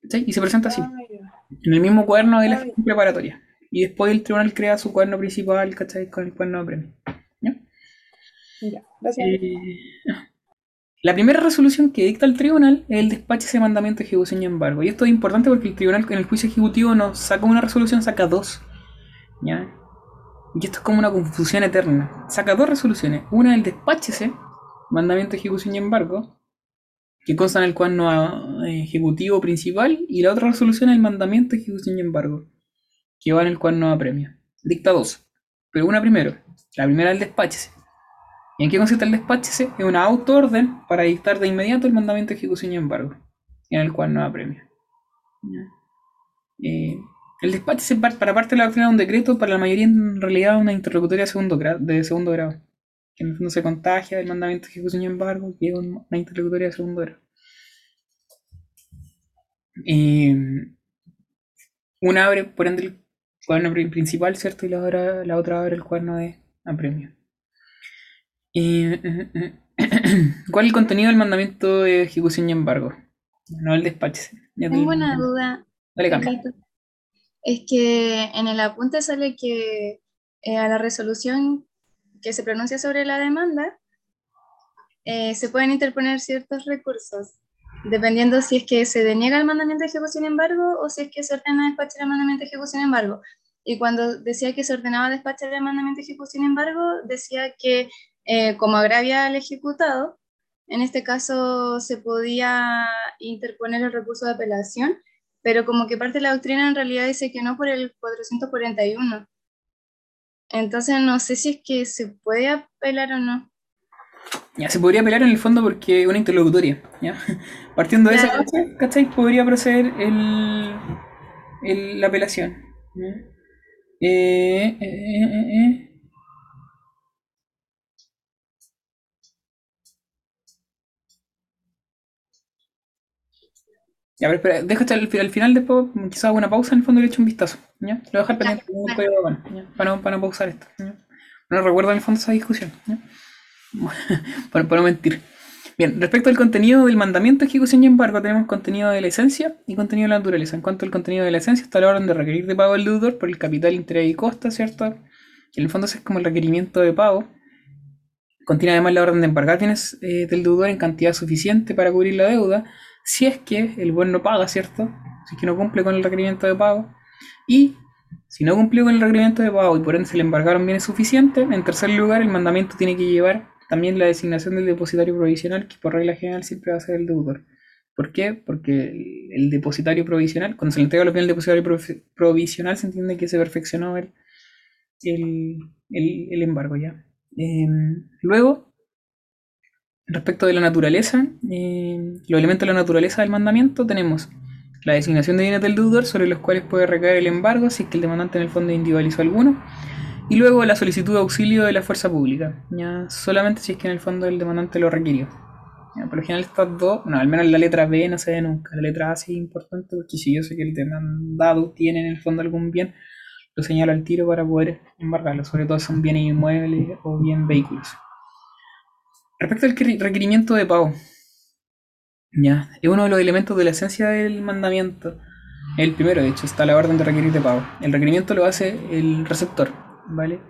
¿cachai? Y se presenta así, Ah, en el mismo cuaderno de la Ah, preparatoria. Y después el tribunal crea su cuaderno principal, ¿cachai? Con el cuaderno de premio. ¿Ya? Ya, gracias. Eh, la primera resolución que dicta el tribunal es el despacho de mandamiento, ejecución y embargo. Y esto es importante porque el tribunal en el juicio ejecutivo no saca una resolución, saca dos. ¿Ya? Y esto es como una confusión eterna. Saca dos resoluciones. Una el despáchese, mandamiento, ejecución y embargo, que consta en el cuaderno eh, ejecutivo principal, y la otra resolución es el mandamiento, ejecución y embargo, que va en el cuaderno de premio. Dicta dos. Pero una primero. La primera es el despáchese. ¿Y en qué consiste el despáchese? Es una autoorden para dictar de inmediato el mandamiento de ejecución y embargo, en el cual no apremia. Eh, el despáchese par- para parte de la doctrina de un decreto, para la mayoría en realidad una interlocutoria de segundo grado, de segundo grado, que en el fondo se contagia del mandamiento de ejecución y embargo, que es un- una interlocutoria de segundo grado. Eh, una abre, por ende, el cuaderno pri- principal, ¿cierto? Y la otra, la otra abre el cuaderno de apremio. ¿Cuál es el contenido del mandamiento de ejecución y embargo? No el despacho. Tengo una duda. Dale, cambia. Es que en el apunte sale que eh, a la resolución que se pronuncia sobre la demanda eh, se pueden interponer ciertos recursos, dependiendo si es que se deniega el mandamiento de ejecución embargo o si es que se ordena despachar el mandamiento de ejecución embargo. Y cuando decía que se ordenaba despachar el mandamiento de ejecución embargo, decía que eh, como agravia al ejecutado, en este caso se podía interponer el recurso de apelación, pero como que parte de la doctrina en realidad dice que no por el 441. Entonces no sé si es que se puede apelar o no. Ya, se podría apelar en el fondo porque es una interlocutoria. ¿ya? Partiendo de esa Claro. base, ¿cachai? Podría proceder el, el- la apelación. ¿ya? Eh, eh, eh, Ya, pero espera, deja hasta el, al final después, quizás hago una pausa en el fondo y le echo un vistazo. ¿ya? Lo voy a dejar pendiente bueno, ¿ya? Para, no, para no pausar esto. ¿ya? No recuerdo en el fondo esa discusión. ¿ya? para, para no mentir. Bien, respecto al contenido del mandamiento, ejecución y embargo, tenemos contenido de la esencia y contenido de la naturaleza. En cuanto al contenido de la esencia, está la orden de requerir de pago al deudor por el capital, interés y costa, ¿cierto? En el fondo ese es como el requerimiento de pago. Contiene además la orden de embargar bienes eh, del deudor en cantidad suficiente para cubrir la deuda, si es que el buen no paga, ¿cierto? Si es que no cumple con el requerimiento de pago. Y si no cumplió con el requerimiento de pago y por ende se le embargaron bienes suficientes, en tercer lugar, el mandamiento tiene que llevar también la designación del depositario provisional, que por regla general siempre va a ser el deudor. ¿Por qué? Porque el, depositario provisional, cuando se le entrega los bienes al depositario provi- provisional, se entiende que se perfeccionó el, el, el- embargo ya. Eh, luego, respecto de la naturaleza, eh, los elementos de la naturaleza del mandamiento, tenemos la designación de bienes del deudor sobre los cuales puede recaer el embargo si es que el demandante en el fondo individualizó alguno. Y luego la solicitud de auxilio de la fuerza pública, ya solamente si es que en el fondo el demandante lo requirió. Por lo general estas dos, al menos la letra B no se ve nunca, la letra A es importante porque si yo sé que el demandado tiene en el fondo algún bien, lo señalo al tiro para poder embargarlo, sobre todo son bienes inmuebles o bien vehículos. Respecto al requer- requerimiento de pago, ya, es uno de los elementos de la esencia del mandamiento. El primero, de hecho, está la orden de requerir de pago. El requerimiento lo hace el receptor, ¿vale?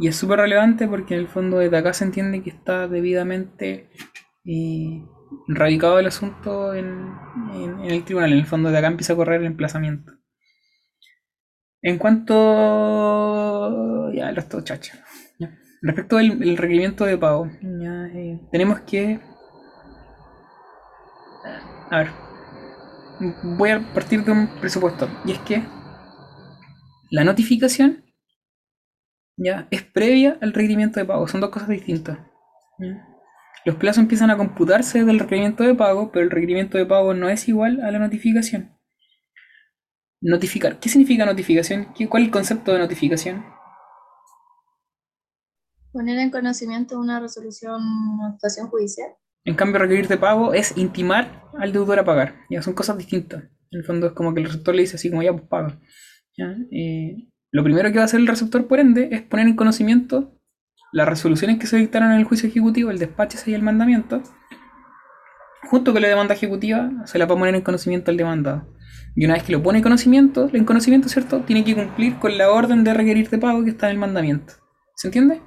Y es súper relevante porque en el fondo desde acá se entiende que está debidamente eh, radicado el asunto en el tribunal. En el fondo de acá empieza a correr el emplazamiento. En cuanto... Ya, el resto, chacha. Respecto del el requerimiento de pago, ya, eh, tenemos que... A ver, voy a partir de un presupuesto. Y es que la notificación ya es previa al requerimiento de pago. Son dos cosas distintas. ¿ya? Los plazos empiezan a computarse del requerimiento de pago, pero el requerimiento de pago no es igual a la notificación. Notificar. ¿Qué significa notificación? ¿Qué- ¿Cuál es el concepto de notificación? Poner en conocimiento una resolución o actuación judicial. En cambio, requerir de pago es intimar al deudor a pagar. Ya son cosas distintas. En el fondo es como que el receptor le dice así como ya, pues paga. ¿Ya? Eh, lo primero que va a hacer el receptor, por ende, es poner en conocimiento las resoluciones que se dictaron en el juicio ejecutivo, el despacho y el mandamiento, junto con la demanda ejecutiva, se la va a poner en conocimiento al demandado. Y una vez que lo pone en conocimiento, en conocimiento, ¿cierto? Tiene que cumplir con la orden de requerir de pago que está en el mandamiento. ¿Se entiende?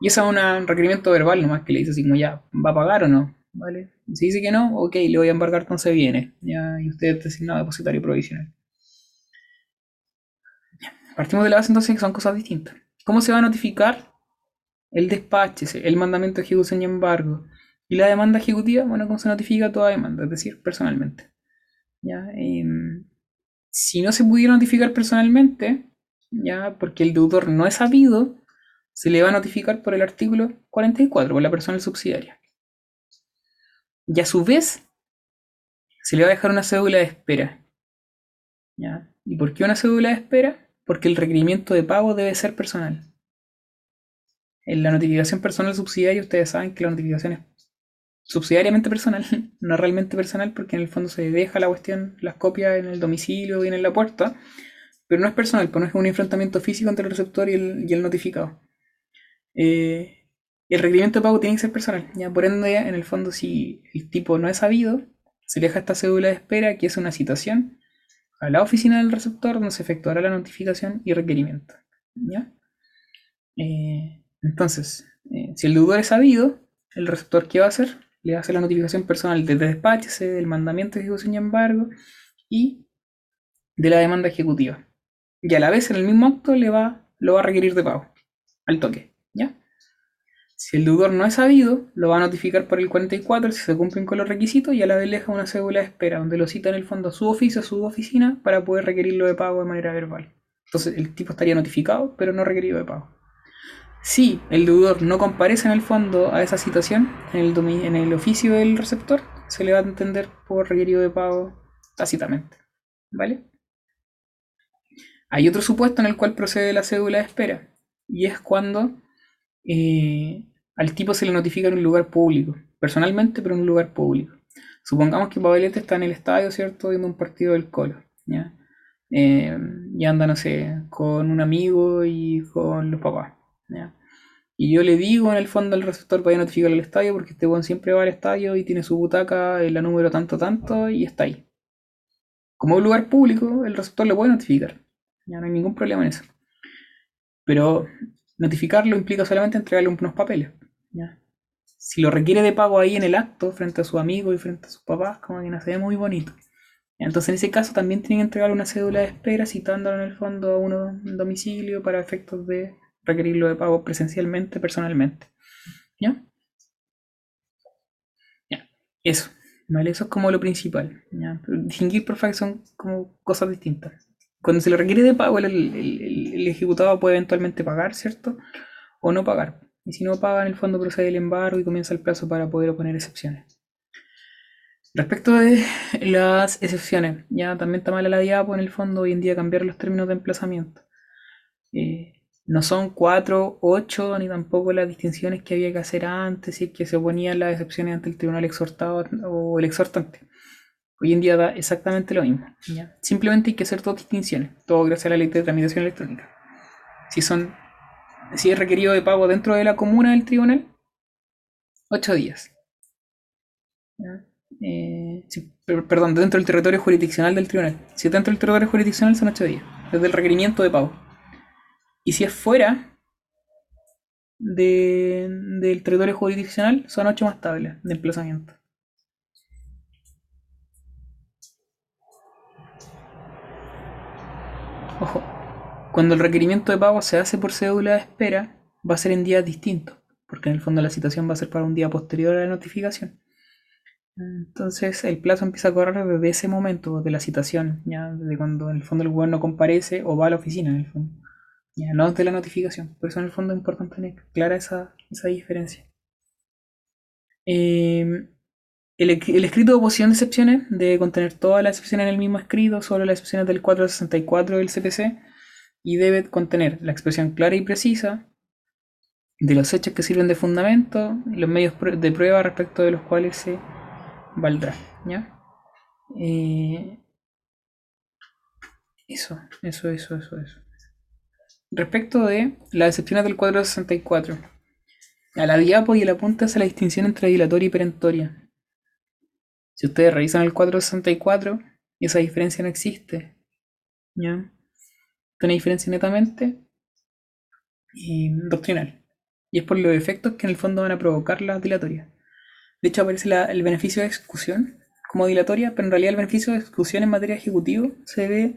Y ese es un requerimiento verbal nomás que le dice así como ya, ¿va a pagar o no? ¿Vale? Si dice que no, ok, le voy a embargar, entonces viene. Ya, y usted es designado depositario provisional. Partimos de la base entonces que son cosas distintas. ¿Cómo se va a notificar el despache, el mandamiento de ejecución y embargo? Y la demanda ejecutiva, bueno, ¿cómo se notifica toda demanda? Es decir, personalmente. ¿Ya? Em, si no se pudiera notificar personalmente, ya porque el deudor no es sabido, se le va a notificar por el artículo 44, por la persona subsidiaria. Y a su vez, se le va a dejar una cédula de espera. ¿Ya? ¿Y por qué una cédula de espera? Porque el requerimiento de pago debe ser personal. En la notificación personal subsidiaria, ustedes saben que la notificación es subsidiariamente personal, no realmente personal, porque en el fondo se deja la cuestión, las copias en el domicilio y en la puerta, pero no es personal, pues no es un enfrentamiento físico entre el receptor y el, notificado. Eh, el requerimiento de pago tiene que ser personal, ya por ende, en el fondo, si el tipo no es sabido, se deja esta cédula de espera, que es una citación, a la oficina del receptor, donde se efectuará la notificación y requerimiento. ¿ya? Eh, entonces, eh, si el deudor es sabido, el receptor, ¿qué va a hacer? le hace la notificación personal de despache, del mandamiento de ejecución y embargo y de la demanda ejecutiva. Y a la vez en el mismo acto le va, lo va a requerir de pago, al toque, ¿ya? Si el deudor no es sabido, lo va a notificar por el 44 si se cumplen con los requisitos y a la vez deja una cédula de espera donde lo cita en el fondo a su oficio, a su oficina, para poder requerirlo de pago de manera verbal. Entonces el tipo estaría notificado, pero no requerido de pago. Si el deudor no comparece en el fondo a esa situación, en el, en el oficio del receptor, se le va a entender por requerido de pago tácitamente. ¿Vale? Hay otro supuesto en el cual procede la cédula de espera, y es cuando eh, al tipo se le notifica en un lugar público, personalmente, pero en un lugar público. Supongamos que Pavelete está en el estadio, ¿cierto?, viendo un partido del Colo, ¿ya? Eh, y anda, no sé, con un amigo y con los papás. Y yo le digo en el fondo al receptor para notificar al estadio porque este buen siempre va al estadio y tiene su butaca en la número tanto tanto y está ahí. Como es un lugar público, el receptor le puede notificar. Ya no hay ningún problema en eso. Pero notificarlo implica solamente entregarle unos papeles. Si lo requiere de pago ahí en el acto, frente a su amigo y frente a sus papás, como que no se ve muy bonito. Entonces en ese caso también tienen que entregarle una cédula de espera citándolo en el fondo a uno domicilio para efectos de requerirlo de pago presencialmente, personalmente. ¿Ya? Ya, eso. ¿Vale? Eso es como lo principal. distinguir por son como cosas distintas. Cuando se le requiere de pago, el, ejecutado puede eventualmente pagar, ¿cierto? O no pagar. Y si no paga, en el fondo procede el embargo y comienza el plazo para poder oponer excepciones. Respecto de las excepciones, ya también está mala la diapo en el fondo hoy en día cambiar los términos de emplazamiento. Eh, no son cuatro, ocho, ni tampoco las distinciones que había que hacer antes y que se ponían las excepciones ante el tribunal exhortado o el exhortante. Hoy en día da exactamente lo mismo. Simplemente hay que hacer dos distinciones, todo gracias a la ley de tramitación electrónica. Si son, si es requerido de pago dentro de la comuna del tribunal, ocho días. Eh, perdón, dentro del territorio jurisdiccional del tribunal. Si es dentro del territorio jurisdiccional son ocho días, desde el requerimiento de pago. Y si es fuera del territorio jurisdiccional, son 8 más tablas de emplazamiento. Ojo, cuando el requerimiento de pago se hace por cédula de espera, va a ser en días distintos, porque en el fondo la citación va a ser para un día posterior a la notificación. Entonces el plazo empieza a correr desde ese momento de la citación, ya desde cuando en el fondo el gobierno comparece o va a la oficina en el fondo no de la notificación. Por eso en el fondo es importante tener clara esa, diferencia. Em, el, escrito de oposición de excepciones debe contener todas las excepciones en el mismo escrito, solo las excepciones del 464 del CPC, y debe contener la expresión clara y precisa de los hechos que sirven de fundamento y los medios de prueba respecto de los cuales se valdrá. ¿ya? Eh, eso, eso, eso, eso, eso. Respecto de las excepciones del cuadro 64. A la diapo y el apunte hace la distinción entre dilatoria y perentoria. Si ustedes revisan el 464, esa diferencia no existe. ¿Ya? Es una diferencia netamente eh, doctrinal. Y es por los efectos que en el fondo van a provocar las dilatorias. De hecho, aparece el beneficio de exclusión como dilatoria, pero en realidad el beneficio de exclusión en materia ejecutiva se ve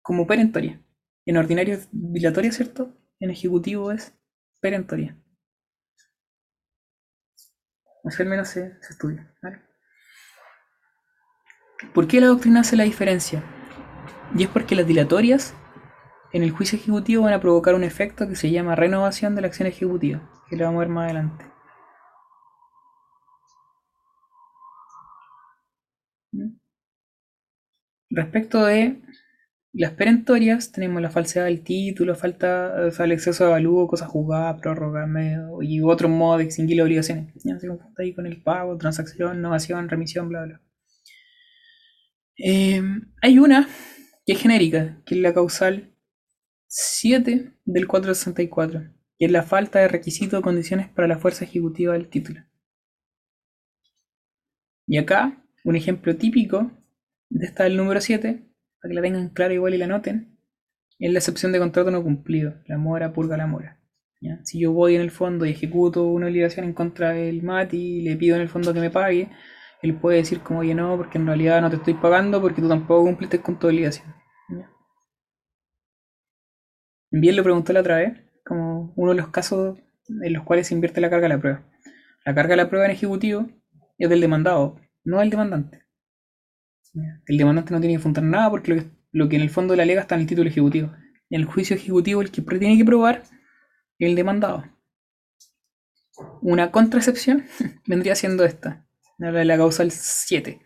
como perentoria. En ordinario es dilatoria, ¿cierto? En ejecutivo es perentoria. Así al menos se, se estudia. ¿vale? ¿Por qué la doctrina hace la diferencia? Y es porque las dilatorias en el juicio ejecutivo van a provocar un efecto que se llama renovación de la acción ejecutiva, que lo vamos a ver más adelante. ¿Mm? Respecto de las perentorias, tenemos la falsedad del título, falta, el exceso de avalúo, cosas jugadas, prórroga, medio, y otro modo de extinguir las obligaciones. Ya se confunde ahí con el pago, transacción, innovación, remisión, bla, bla. Eh, hay una que es genérica, que es la causal 7 del 464, que es la falta de requisitos o condiciones para la fuerza ejecutiva del título. Y acá, un ejemplo típico de esta del número 7, para que la tengan clara igual y la noten, es la excepción de contrato no cumplido, la mora purga la mora. Si yo voy en el fondo y ejecuto una obligación en contra del MATI y le pido en el fondo que me pague, él puede decir como, oye, no, porque en realidad no te estoy pagando porque tú tampoco cumpliste con tu obligación. Bien lo pregunté la otra vez, como uno de los casos en los cuales se invierte la carga de la prueba. La carga de la prueba en ejecutivo es del demandado, no del demandante. El demandante no tiene que fundar nada porque lo que, en el fondo le alega está en el título ejecutivo. En el juicio ejecutivo el que tiene que probar es el demandado. Una contraexcepción vendría siendo esta, la la causal 7.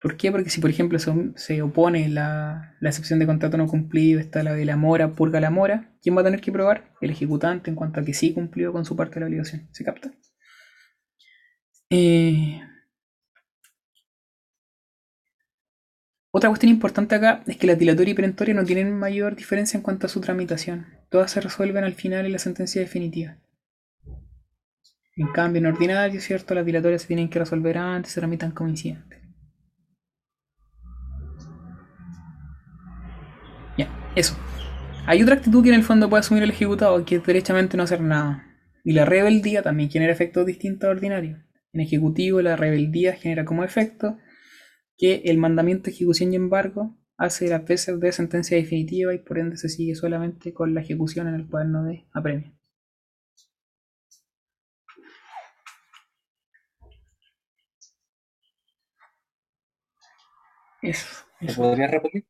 ¿Por qué? Porque si, por ejemplo, se, se opone la, la excepción de contrato no cumplido, está la de la mora, purga la mora, ¿quién va a tener que probar? El ejecutante en cuanto a que sí cumplió con su parte de la obligación. ¿Se capta? Eh, Otra cuestión importante acá es que la dilatoria y perentoria no tienen mayor diferencia en cuanto a su tramitación. Todas se resuelven al final en la sentencia definitiva. En cambio, en ordinario, ¿cierto? Las dilatorias se tienen que resolver antes, se tramitan como incidentes. Ya, eso. Hay otra actitud que en el fondo puede asumir el ejecutado, que es derechamente no hacer nada. Y la rebeldía también genera efectos distintos a ordinario. En ejecutivo, la rebeldía genera como efecto que el mandamiento de ejecución y embargo hace las veces de sentencia definitiva y por ende se sigue solamente con la ejecución en el cuaderno de apremio. Eso, ¿Se eso. podría repetir?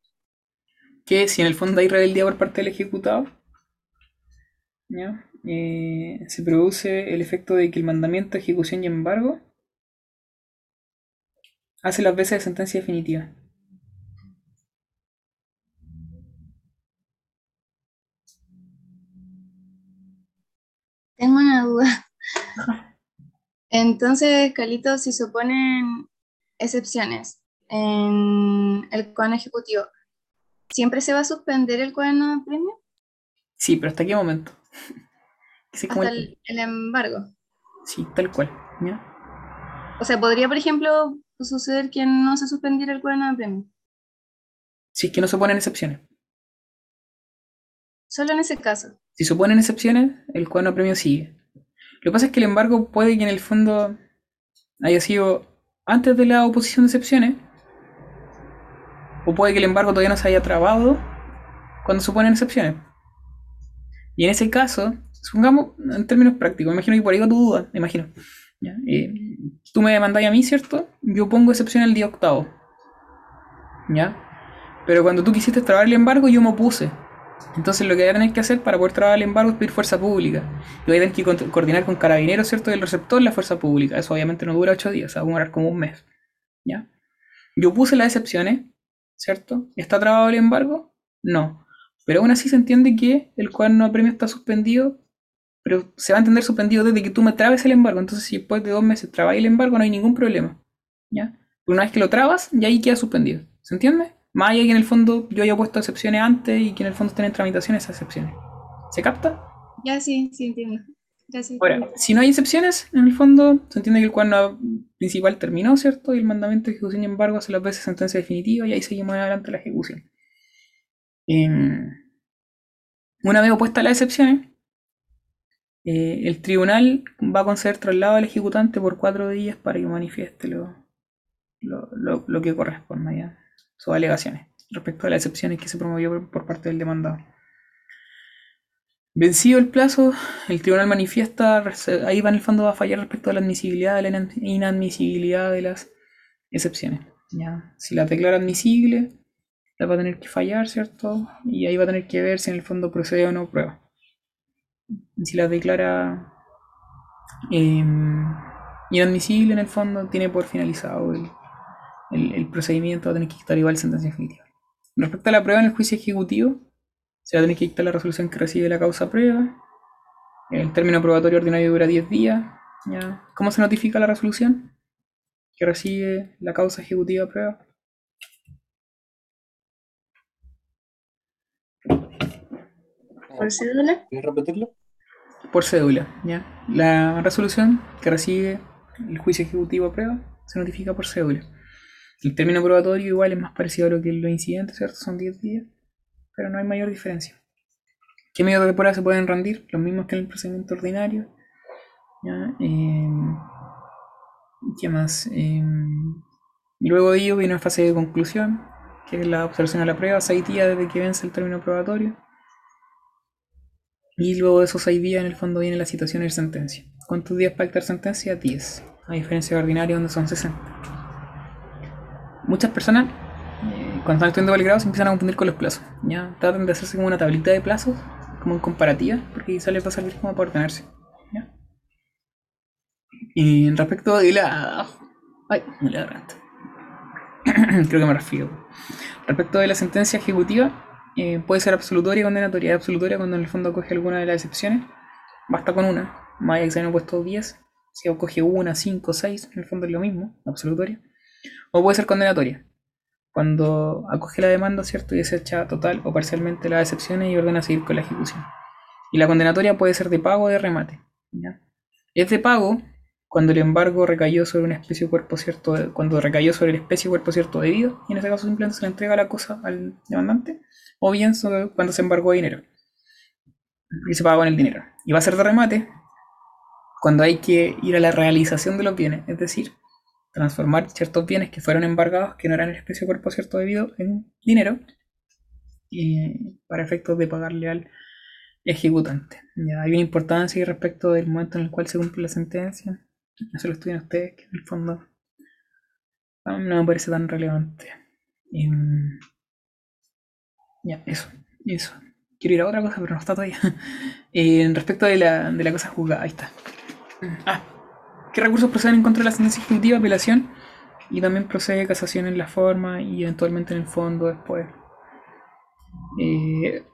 Que si en el fondo hay rebeldía por parte del ejecutado, ¿ya? Eh, se produce el efecto de que el mandamiento de ejecución y embargo hace las veces de sentencia definitiva. Tengo una duda. Entonces, Calito, si se oponen excepciones en el cuaderno ejecutivo, ¿siempre se va a suspender el cuaderno de premio? Sí, pero ¿hasta qué momento? Hasta el- embargo. Sí, tal cual. O sea, podría, por ejemplo, suceder que no se suspendiera el cuaderno de premio. Si es que no se ponen excepciones. Solo en ese caso. Si se ponen excepciones, el cuaderno de premio sigue. Lo que pasa es que el embargo puede que en el fondo haya sido antes de la oposición de excepciones, o puede que el embargo todavía no se haya trabado cuando se ponen excepciones. Y en ese caso, supongamos en términos prácticos, imagino que por ahí va tu duda, imagino. Eh, tú me demandáis a mí, ¿cierto? Yo pongo excepción el día octavo. ¿Ya? Pero cuando tú quisiste trabar el embargo, yo me opuse. Entonces lo que voy a tener que hacer para poder trabar el embargo es pedir fuerza pública. Y voy a tener que co- coordinar con carabineros, ¿cierto? Y el receptor la fuerza pública. Eso obviamente no dura ocho días, va a demorar como un mes. ¿Ya? Yo puse las excepciones, ¿cierto? ¿Está trabado el embargo? No. Pero aún así se entiende que el cuaderno de premio está suspendido, pero se va a entender suspendido desde que tú me trabes el embargo. Entonces, si después de dos meses trabáis el embargo, no hay ningún problema. ¿Ya? Una vez que lo trabas, ya ahí queda suspendido. ¿Se entiende? Más allá que en el fondo yo haya puesto excepciones antes y que en el fondo estén en tramitación esas excepciones. ¿Se capta? Ya sí, sí entiendo. Ahora, si no hay excepciones, en el fondo se entiende que el cuadro principal terminó, ¿cierto? Y el mandamiento de ejecución y embargo hace las veces sentencia definitiva y ahí seguimos adelante la ejecución. Em, una vez opuestas las excepciones, eh, el tribunal va a conceder traslado al ejecutante por cuatro días para que manifieste lo, lo, lo- lo que corresponda ya, sus alegaciones respecto a las excepciones que se promovió por, por parte del demandado. Vencido el plazo, el tribunal manifiesta, ahí va en el fondo va a fallar respecto a la admisibilidad de la inadmisibilidad de las excepciones. ¿ya? Si las declara admisible, las va a tener que fallar, ¿cierto? Y ahí va a tener que ver si en el fondo procede o no prueba. Si las declara em, inadmisible en el fondo, tiene por finalizado el, el- el procedimiento, va a tener que dictar igual sentencia definitiva. Respecto a la prueba en el juicio ejecutivo, se va a tener que dictar la resolución que recibe la causa prueba. El término probatorio ordinario dura 10 días. ¿ya? ¿Cómo se notifica la resolución? Que recibe la causa ejecutiva prueba. ¿Por cédula? ¿Quieres repetirlo? Por cédula. ¿ya? La resolución que recibe el juicio ejecutivo a prueba se notifica por cédula. El término probatorio igual es más parecido a lo que los incidentes, ¿cierto? Son 10 días, pero no hay mayor diferencia. ¿Qué medios de prueba se pueden rendir? Los mismos que en el procedimiento ordinario. ¿ya? Em, ¿Qué más? Em, luego de ello viene una fase de conclusión, que es la observación a la prueba, seis días desde que vence el término probatorio. Y luego de esos seis días, en el fondo, viene la citación y sentencia. ¿Cuántos días para dictar sentencia? 10. A diferencia de ordinario, donde son 60. Muchas personas, cuando están estudiando el grado, se empiezan a confundir con los plazos. ¿ya? Tratan de hacerse como una tablita de plazos, como en comparativa, porque quizá les va a servir como para ordenarse. Y respecto de la. Ay, me la garganta. Creo que me refiero. Respecto de la sentencia ejecutiva, eh, puede ser absolutoria y condenatoria. Absolutoria cuando en el fondo coge alguna de las excepciones. Basta con una. Más allá que se hayan puesto 10. Si coge una, 5, 6, en el fondo es lo mismo. Absolutoria. O puede ser condenatoria. Cuando acoge la demanda, ¿cierto? Y desecha total o parcialmente las excepciones y ordena seguir con la ejecución. Y la condenatoria puede ser de pago o de remate. Es de pago cuando el embargo recayó sobre una especie o cuerpo cierto, cuando recayó sobre la especie o cuerpo cierto debido, y en ese caso simplemente se le entrega la cosa al demandante, o bien cuando se embargó dinero, y se paga con el dinero. Y va a ser de remate cuando hay que ir a la realización de los bienes, es decir, transformar ciertos bienes que fueron embargados, que no eran el especie cuerpo cierto debido, en dinero, y para efectos de pagarle al ejecutante. Ya hay una importancia respecto del momento en el cual se cumple la sentencia. Eso lo estudian ustedes, que en el fondo a mí no me parece tan relevante. Em, ya, eso, eso. Quiero ir a otra cosa, pero no está todavía. Eh, en respecto de la, de la cosa juzgada, ahí está. Ah, ¿qué recursos proceden en contra de la sentencia ejecutiva? Apelación. Y también procede casación en la forma y eventualmente en el fondo después. Eh,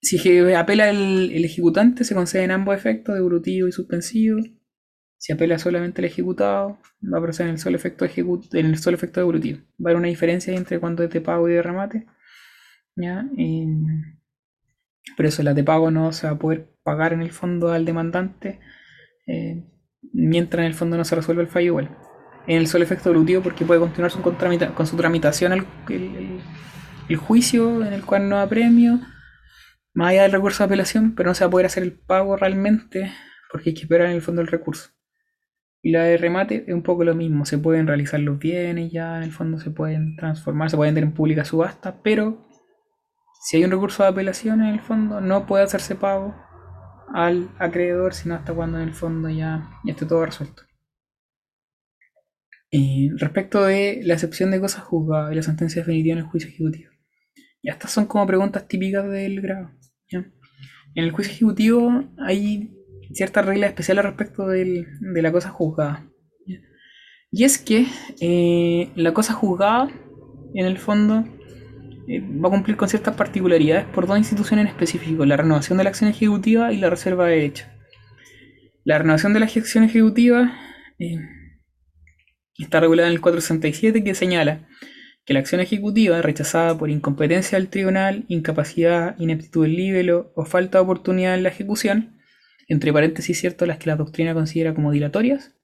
si apela el, ejecutante, se conceden ambos efectos, devolutivo y suspensivo. Si apela solamente el ejecutado, va a proceder en el solo efecto, en el solo efecto devolutivo. Va a haber una diferencia entre cuando es de pago y de remate. ¿ya? Em, pero eso, la de pago no se va a poder pagar en el fondo al demandante eh, mientras en el fondo no se resuelve el fallo igual. En el solo efecto devolutivo porque puede continuar su con su tramitación el- el juicio en el cual no da premio, más allá del recurso de apelación, pero no se va a poder hacer el pago realmente porque hay que esperar en el fondo el recurso. Y la de remate es un poco lo mismo, se pueden realizar los bienes ya, en el fondo se pueden transformar, se pueden vender en pública subasta, pero si hay un recurso de apelación en el fondo, no puede hacerse pago al acreedor, sino hasta cuando en el fondo ya, ya esté todo resuelto. Eh, respecto de la excepción de cosas juzgadas y la sentencia definitiva en el juicio ejecutivo. Ya estas son como preguntas típicas del grado. ¿ya? En el juicio ejecutivo hay ciertas reglas especiales respecto del- de la cosa juzgada. ¿ya? Y es que eh, la cosa juzgada, en el fondo, eh, va a cumplir con ciertas particularidades por dos instituciones en específico, la renovación de la acción ejecutiva y la reserva de derecho. La renovación de la acción ejecutiva eh, está regulada en el 467 que señala que la acción ejecutiva rechazada por incompetencia del tribunal, incapacidad, ineptitud del libelo o falta de oportunidad en la ejecución entre paréntesis, cierto, las que la doctrina considera como dilatorias,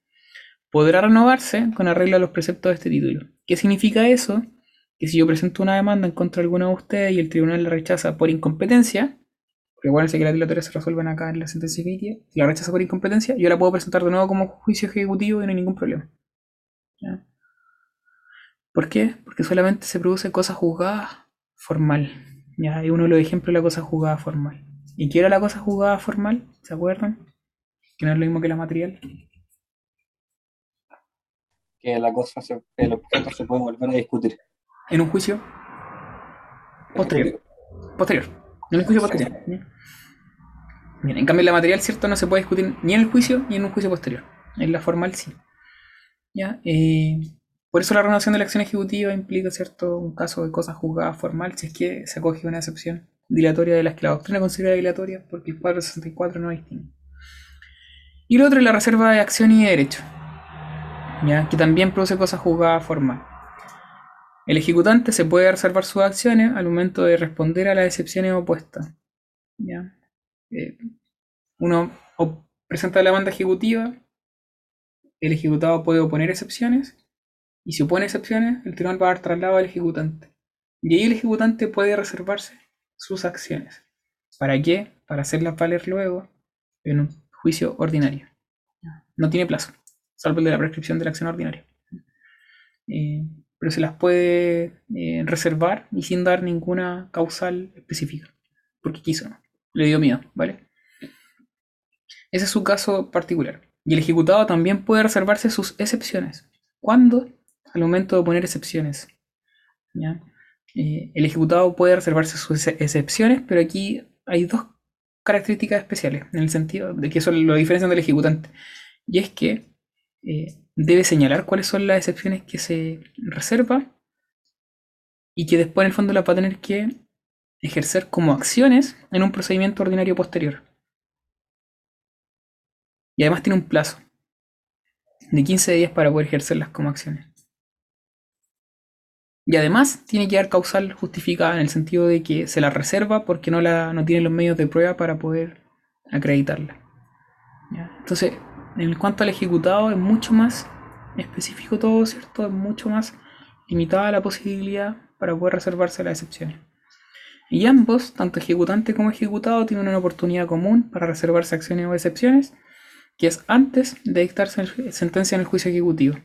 podrá renovarse con arreglo a los preceptos de este título. ¿Qué significa eso? Que si yo presento una demanda en contra de alguno de ustedes y el tribunal la rechaza por incompetencia, Recuerden que las dilatorias se resuelven acá en la sentencia definitiva. Si la rechaza por incompetencia, yo la puedo presentar de nuevo como juicio ejecutivo y no hay ningún problema. ¿Por qué? Porque solamente se produce cosa juzgada formal. ¿ya? Y uno de los ejemplos de la cosa juzgada formal. ¿Y qué era la cosa juzgada formal? ¿Se acuerdan? Que no es lo mismo que la material. Que la cosa, se, el objeto se puede volver a discutir. En un juicio posterior. Posterior. En un juicio posterior. Bien, en cambio, la material, ¿cierto? No se puede discutir ni en el juicio ni en un juicio posterior. En la formal sí. ¿Ya? Eh, por eso la renovación de la acción ejecutiva implica, ¿cierto? Un caso de cosa juzgada formal, si es que se acoge una excepción dilatoria de las que la doctrina considera dilatoria, porque el 464 no distingue. Y lo otro es la reserva de acción y de derecho, ¿ya? que también produce cosa juzgada formal. El ejecutante se puede reservar sus acciones al momento de responder a las excepciones opuestas. ¿ya? Eh, uno presenta la demanda ejecutiva, el ejecutado puede oponer excepciones, y si opone excepciones, el tribunal va a dar traslado al ejecutante. Y ahí el ejecutante puede reservarse sus acciones. ¿Para qué? Para hacerlas valer luego en un juicio ordinario. No tiene plazo, salvo el de la prescripción de la acción ordinaria. Eh, pero se las puede eh, reservar y sin dar ninguna causal específica, porque quiso, ¿no? le dio miedo, ¿vale? Ese es su caso particular. Y el ejecutado también puede reservarse sus excepciones. ¿Cuándo? Al momento de poner excepciones. Eh, el ejecutado puede reservarse sus ex- excepciones, pero aquí hay dos características especiales, en el sentido de que eso lo diferencian del ejecutante. Y es que eh, debe señalar cuáles son las excepciones que se reserva y que después en el fondo las va a tener que ejercer como acciones en un procedimiento ordinario posterior. Y además tiene un plazo de 15 días para poder ejercerlas como acciones. Y además tiene que dar causal justificada en el sentido de que se la reserva porque no, la, no tiene los medios de prueba para poder acreditarla. Entonces, en cuanto al ejecutado, es mucho más específico todo, ¿cierto? Es mucho más limitada la posibilidad para poder reservarse las excepciones. Y ambos, tanto ejecutante como ejecutado, tienen una oportunidad común para reservarse acciones o excepciones, que es antes de dictarse el- sentencia en el juicio ejecutivo.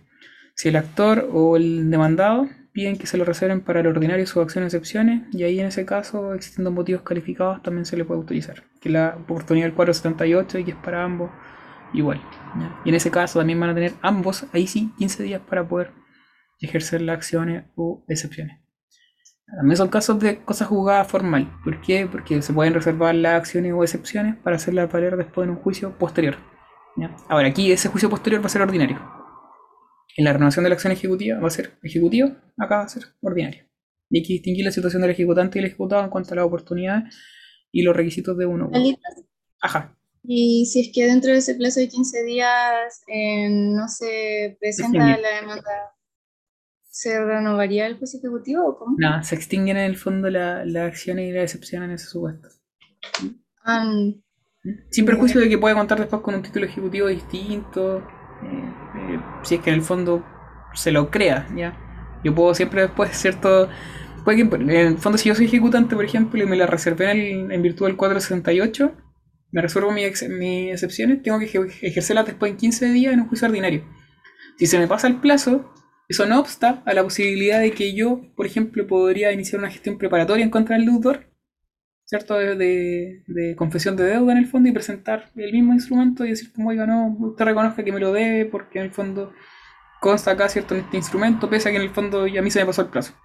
Si el actor o el demandado piden que se lo reserven para el ordinario sus acciones o excepciones, y ahí en ese caso, existiendo motivos calificados, también se le puede utilizar, que la oportunidad del 478 y que es para ambos igual. ¿ya? Y en ese caso también van a tener ambos, ahí sí, 15 días para poder ejercer las acciones o excepciones. También son casos de cosas jugadas formal. ¿Por qué? Porque se pueden reservar las acciones o excepciones para hacerlas valer después en un juicio posterior. ¿ya? Ahora, aquí ese juicio posterior va a ser ordinario. En la renovación de la acción ejecutiva va a ser ejecutivo, acá va a ser ordinario. Y hay que distinguir la situación del ejecutante y el ejecutado en cuanto a las oportunidades y los requisitos de uno. Ajá. Y si es que dentro de ese plazo de 15 días eh, no se presenta la demanda, ¿se renovaría el juicio ejecutivo o cómo? Nada, se extinguen en el fondo la- las acciones y las excepciones en ese supuesto. Ah, Sin perjuicio de que puede contar después con un título ejecutivo distinto, eh, eh, si es que en el fondo se lo crea, ¿ya? Yo puedo siempre después, ¿cierto? Puede que en el fondo si yo soy ejecutante, por ejemplo, y me la reservé en, el- en virtud del 468, me resuelvo mis, ex- mis excepciones, tengo que eje- ejercerlas después en 15 días en un juicio ordinario. Si se me pasa el plazo, eso no obsta a la posibilidad de que yo, por ejemplo, podría iniciar una gestión preparatoria en contra del deudor, ¿cierto? De, de- confesión de deuda en el fondo y presentar el mismo instrumento y decir como, oiga, no, usted reconozca que me lo debe porque en el fondo consta acá, ¿cierto? En este instrumento, pese a que en el fondo ya a mí se me pasó el plazo.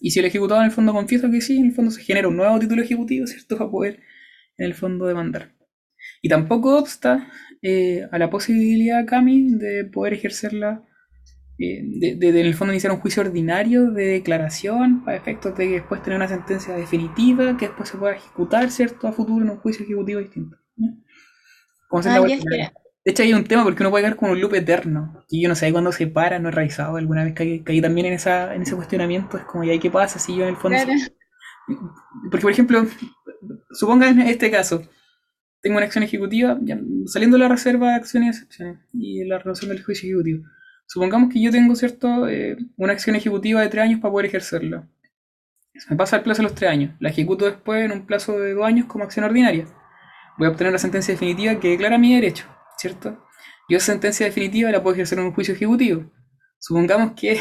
Y si el ejecutado en el fondo confiesa que sí, en el fondo se genera un nuevo título ejecutivo, ¿cierto? Para poder en el fondo demandar. Y tampoco obsta eh, a la posibilidad, Cami, de poder ejercerla, eh, de, de- de, en el fondo iniciar un juicio ordinario de declaración para efectos de que después tener una sentencia definitiva que después se pueda ejecutar, ¿cierto? A futuro en un juicio ejecutivo distinto. la Ah, ya, De hecho, hay un tema porque uno puede quedar como un loop eterno. Y yo no sé cuándo se para, no he revisado. Alguna vez caí, caí también en, esa, en ese cuestionamiento. Es como, ¿y ahí qué pasa si yo en el fondo. Claro. Porque, por ejemplo, suponga en este caso, tengo una acción ejecutiva, saliendo de la reserva de acciones y excepciones y la relación del juicio ejecutivo. Supongamos que yo tengo, ¿cierto?, Eh, una acción ejecutiva de tres años para poder ejercerla. Me pasa el plazo de los tres años. La ejecuto después en un plazo de dos años como acción ordinaria. Voy a obtener la sentencia definitiva que declara mi derecho, ¿cierto? Yo esa sentencia definitiva la puedo ejercer en un juicio ejecutivo. Supongamos que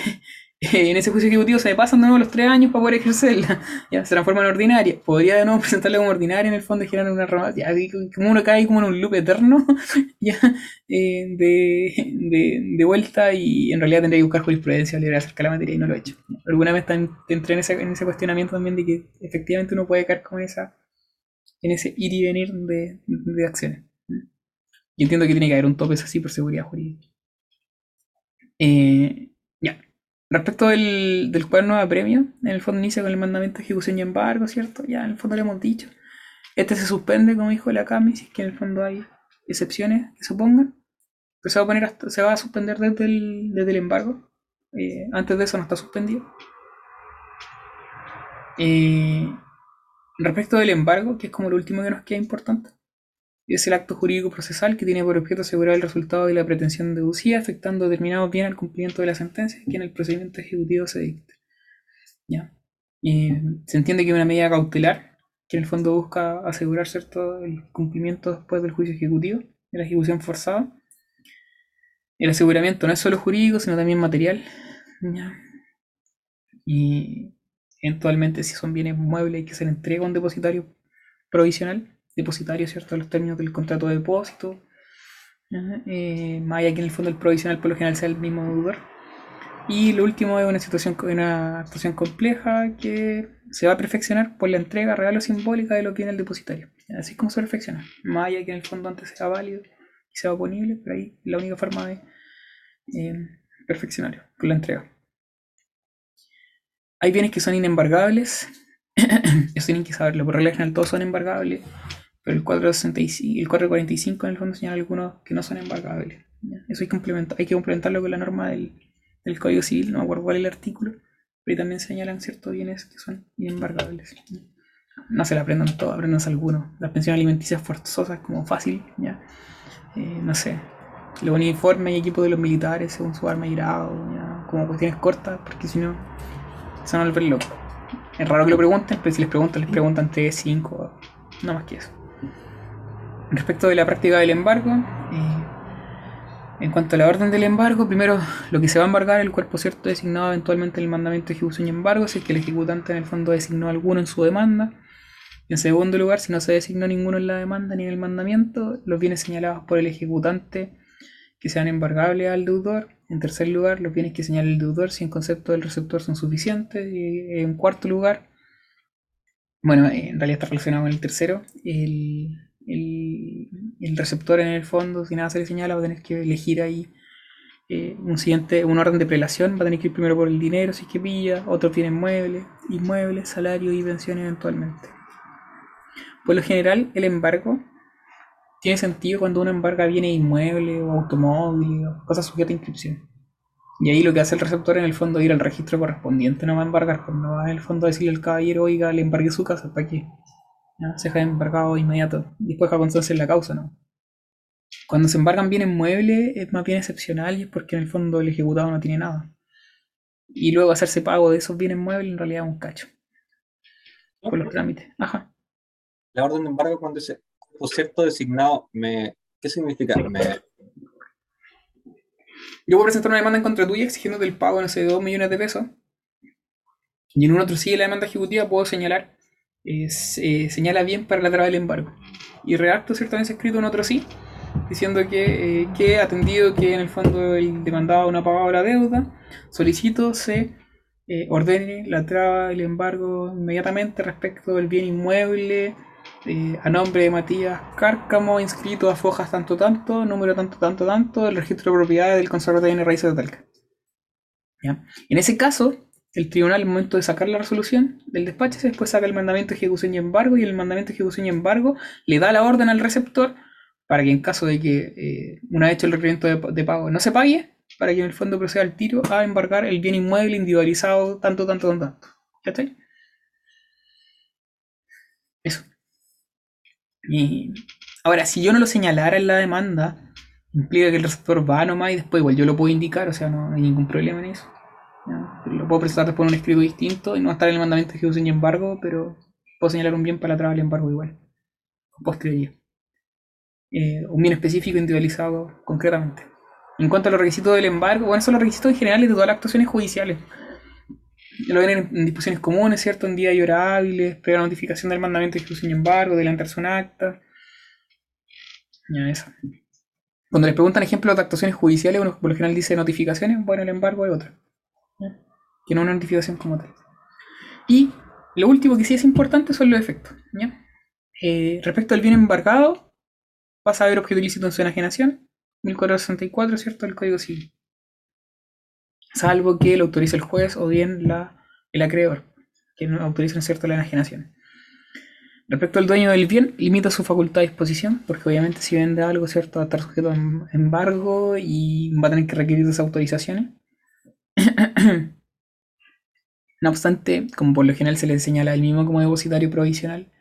en ese juicio ejecutivo se me pasan de nuevo los tres años para poder ejercerla. Ya, se transforma en ordinaria. Podría de nuevo presentarla como ordinaria en el fondo y generar una rama. Como uno cae como en un loop eterno. ya, eh, de, de, de vuelta y en realidad tendría que buscar jurisprudencia libre acerca de la materia y no lo he hecho. Alguna vez entré en ese, en cuestionamiento también de que efectivamente uno puede caer como en, esa, en ese ir y venir de, acciones. Y entiendo que tiene que haber un tope así por seguridad jurídica. Eh. Respecto del, del cuaderno de premio, en el fondo inicia con el mandamiento de ejecución y embargo, ¿cierto? Ya en el fondo le hemos dicho. Este se suspende, como dijo la CAMI, si es que en el fondo hay excepciones que se pongan. Se va a, poner se va a suspender desde el, desde el embargo. Eh, antes de eso no está suspendido. Eh, respecto del embargo, que es como lo último que nos queda importante, es el acto jurídico procesal que tiene por objeto asegurar el resultado de la pretensión deducida, afectando determinado bien al cumplimiento de la sentencia que en el procedimiento ejecutivo se dicte. ¿Ya? Eh, se entiende que es una medida cautelar que en el fondo busca asegurar cierto el cumplimiento después del juicio ejecutivo, de la ejecución forzada. El aseguramiento no es solo jurídico, sino también material. Y eventualmente, si son bienes muebles, que se le entrega a un depositario provisional, depositario, ¿cierto? Los términos del contrato de depósito. Eh, más allá que en el fondo el provisional por lo general sea el mismo deudor. Y lo último es una situación, una actuación compleja que se va a perfeccionar por la entrega real o simbólica de lo que tiene el depositario. Así es como se perfecciona. Más allá que en el fondo antes sea válido y sea oponible, pero ahí la única forma de eh, perfeccionar con la entrega. Hay bienes que son inembargables. Eso tienen que saberlo. Por regla general todos son embargables. Pero el 465, el 445 en el fondo señala algunos que no son embargables. Eso hay que, complementar, hay que complementarlo con la norma del, del Código Civil. No me acuerdo cuál es el artículo. Pero también señalan ciertos bienes que son inembargables. ¿ya? No se la aprendan todos, aprendanse algunos. Las pensiones alimenticias forzosas como fácil. ¿ya? Eh, no sé. Los uniformes y equipos de los militares según su arma y grado. ¿ya? Como cuestiones cortas, porque si no se van a volver locos. Es raro que lo pregunten, pero si les preguntan, les preguntan 3, 5, no más que eso. Respecto de la práctica del embargo, eh, en cuanto a la orden del embargo, primero lo que se va a embargar el cuerpo cierto designado eventualmente en el mandamiento de ejecución y embargo, si es que el ejecutante en el fondo designó alguno en su demanda. En segundo lugar, si no se designó ninguno en la demanda ni en el mandamiento, los bienes señalados por el ejecutante que sean embargables al deudor. En tercer lugar, los bienes que señala el deudor, si en concepto del receptor son suficientes. Y en cuarto lugar, bueno, en realidad está relacionado con el tercero, el, el, receptor en el fondo, si nada se le señala, va a tener que elegir ahí eh, un siguiente, un orden de prelación, va a tener que ir primero por el dinero, si es que pilla, otros tienen muebles, inmuebles, salario y pensión eventualmente. Por lo general, el embargo tiene sentido cuando uno embarga bienes inmuebles o automóviles o cosas sujetas a inscripción. Y ahí lo que hace el receptor en el fondo es ir al registro correspondiente, no va a embargar, pues no va en el fondo a decirle al caballero, oiga, le embargué su casa, ¿para qué? ¿Ya? Se deja embargado inmediato. Después en la causa, ¿no? Cuando se embargan bienes muebles es más bien excepcional y es porque en el fondo el ejecutado no tiene nada. Y luego hacerse pago de esos bienes muebles en realidad es un cacho. Por los trámites. Ajá. La orden de embargo cuando ese concepto designado me ¿qué significa? Me Yo puedo presentar una demanda en contra tuya exigiéndote el pago, no sé, de 2 millones de pesos. Y en un otro sigue la demanda ejecutiva, puedo señalar, eh, se- señala bien para la traba del embargo. Y redacto ciertamente escrito en otro sí, diciendo que, eh, que atendido que en el fondo el demandado no ha la deuda, solicito se eh, ordene la traba del embargo inmediatamente respecto del bien inmueble eh, a nombre de Matías Cárcamo, inscrito a Fojas tanto tanto, número tanto tanto tanto, del registro de propiedades del conservador de bienes raíces de Talca. En ese caso, el tribunal al momento de sacar la resolución del despacho, después saca el mandamiento de ejecución y embargo, y el mandamiento de ejecución y embargo le da la orden al receptor para que en caso de que eh, una vez hecho el requerimiento de, pago no se pague, para que en el fondo proceda al tiro a embargar el bien inmueble individualizado tanto, tanto, tanto, tanto. ¿Cachai? Eso. Y Ahora, si yo no lo señalara en la demanda, implica que el receptor va nomás y después igual yo lo puedo indicar, o sea, no hay ningún problema en eso. Lo puedo presentar después en un escrito distinto y no estar en el mandamiento de ejecución y embargo, pero puedo señalar un bien para atrás al embargo igual. Posterioridad. Eh, un bien específico individualizado concretamente. En cuanto a los requisitos del embargo, bueno, son los requisitos en generales de todas las actuaciones judiciales. Lo ven en, en disposiciones comunes, ¿cierto? En día y hora hábiles, previa notificación del mandamiento de ejecución y embargo, adelantarse un acta. Ya, eso. Cuando les preguntan ejemplos de actuaciones judiciales, uno por lo general dice notificaciones, bueno, el embargo es otra. Que no una notificación como tal. Y lo último que sí es importante son los efectos. Eh, respecto al bien embargado, pasa a haber objeto ilícito en su enajenación, 1464, ¿cierto? El Código Civil. Salvo que lo autorice el juez o bien la, el acreedor, que no autoricen, ¿cierto?, la enajenación. Respecto al dueño del bien, limita su facultad de disposición, porque obviamente si vende algo, ¿cierto?, va a estar sujeto a em- embargo y va a tener que requerir esas autorizaciones. No obstante, como por lo general se le señala el mismo como depositario provisional,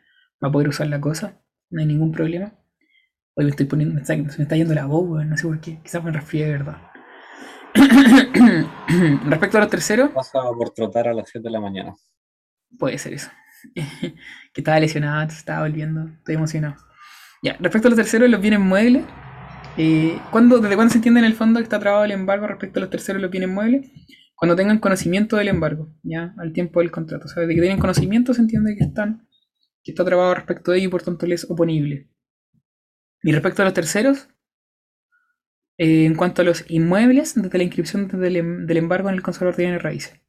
va a poder usar la cosa, no hay ningún problema. Hoy me estoy poniendo, me está, se me está yendo la voz, weón, no sé por qué, quizás me resfrié de verdad. Respecto a los terceros, Pasa por trotar a las 7 de la mañana. Puede ser eso. que estaba lesionado, estaba volviendo. Estoy emocionado. Ya, respecto a los terceros, los bienes muebles. Eh, ¿cuándo- ¿Desde cuándo se entiende en el fondo que está trabado el embargo respecto a los terceros los bienes muebles? Cuando tengan conocimiento del embargo, ya, al tiempo del contrato. O sea, desde que tienen conocimiento se entiende que están, que está trabado respecto de ello y por tanto les es oponible. Y respecto a los terceros, eh, en cuanto a los inmuebles, desde la inscripción del, em- del embargo en el conservador de bienes raíces.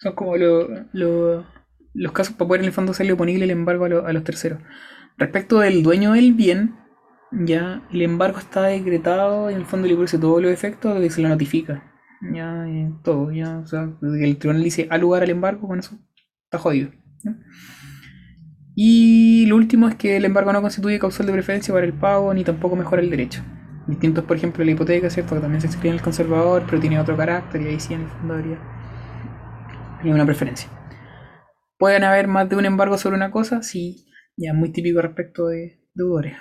Son como lo- lo- los casos para poder en el fondo hacerle oponible el embargo a los terceros. Respecto del dueño del bien, ya el embargo está decretado y en el fondo le produce todos los efectos desde que se lo notifica. Ya, eh, todo, ya, o sea, el tribunal dice al lugar al embargo, con eso está jodido. Y lo último es que el embargo no constituye causal de preferencia para el pago ni tampoco mejora el derecho. Distintos, por ejemplo, la hipoteca, ¿cierto? Que también se inscribe en el conservador, pero tiene otro carácter y ahí sí en el fondo habría una preferencia. ¿Pueden haber más de un embargo sobre una cosa? Sí, ya muy típico respecto de deudores.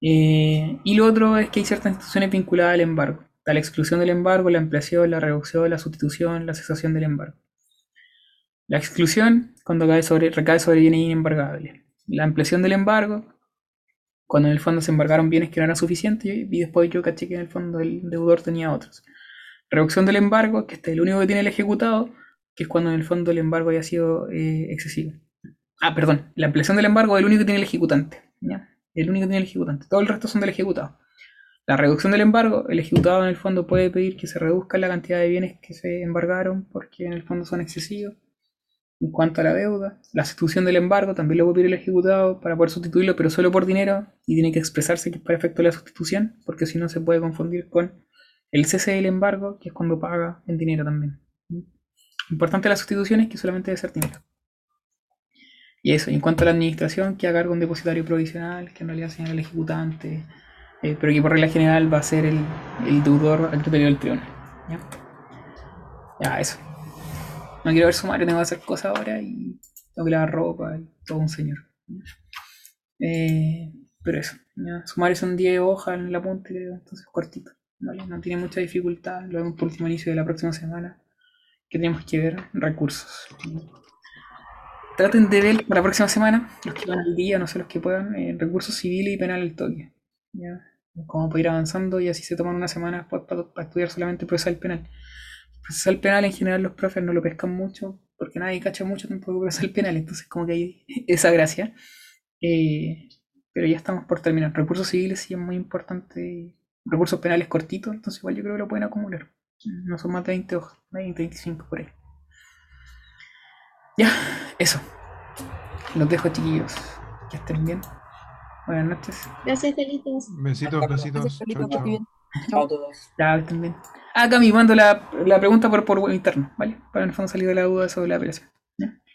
Eh, y lo otro es que hay ciertas instituciones vinculadas al embargo. La exclusión del embargo, la ampliación, la reducción, la sustitución, la cesación del embargo. La exclusión, cuando cae sobre, recae sobre bienes inembargables. La ampliación del embargo, cuando en el fondo se embargaron bienes que no eran suficientes y, después yo caché que en el fondo el deudor tenía otros. Reducción del embargo, que este es el único que tiene el ejecutado, que es cuando en el fondo el embargo haya sido eh, excesivo. Ah, perdón, la ampliación del embargo es el único que tiene el ejecutante. El único que tiene el ejecutante. Todo el resto son del ejecutado. La reducción del embargo, el ejecutado en el fondo puede pedir que se reduzca la cantidad de bienes que se embargaron porque en el fondo son excesivos. En cuanto a la deuda, la sustitución del embargo también lo puede pedir el ejecutado para poder sustituirlo, pero solo por dinero y tiene que expresarse que es para efecto de la sustitución, porque si no se puede confundir con el cese del embargo, que es cuando paga en dinero también. Importante la sustitución es que solamente debe ser dinero. Y eso, y en cuanto a la administración, que a cargo un depositario provisional, que en realidad señala el ejecutante, eh, pero que por regla general va a ser el, el deudor al criterio del tribunal. ¿ya? eso. No quiero ver sumario, tengo que hacer cosas ahora y tengo que lavar ropa y todo un señor. Eh, pero eso, ¿ya? sumario son 10 hojas en el apunte, entonces cortito. No tiene mucha dificultad, lo vemos por último inicio de la próxima semana. Que tenemos que ver recursos. Traten de ver para la próxima semana, los que van al día, no sé los que puedan, eh, recursos civiles y penal al toque. ¿ya? Como para ir avanzando y así se toman una semana para estudiar solamente procesal penal. Procesal penal en general los profes no lo pescan mucho porque nadie cacha mucho tampoco procesal penal, entonces como que hay esa gracia. Eh, pero ya estamos por terminar. Recursos civiles sí es muy importante. Recursos penales cortitos, entonces igual yo creo que lo pueden acumular. No son más de 20 hojas, 20, 25 por ahí. Ya, eso. Los dejo chiquillos. Que estén bien. Buenas noches. Gracias, Delitos. Besitos, besitos. Chau, chau. Chao a todos. Ya, que estén bien. Ah, Cami, mando la, la pregunta por, por web interno, ¿vale? Para en el fondo salir de la duda sobre la apelación.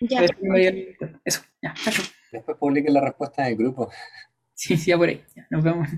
Ya. Eso, ya, chao, chao. Después publiquen la respuesta en el grupo. Sí, sí, ya por ahí. Ya, nos vemos.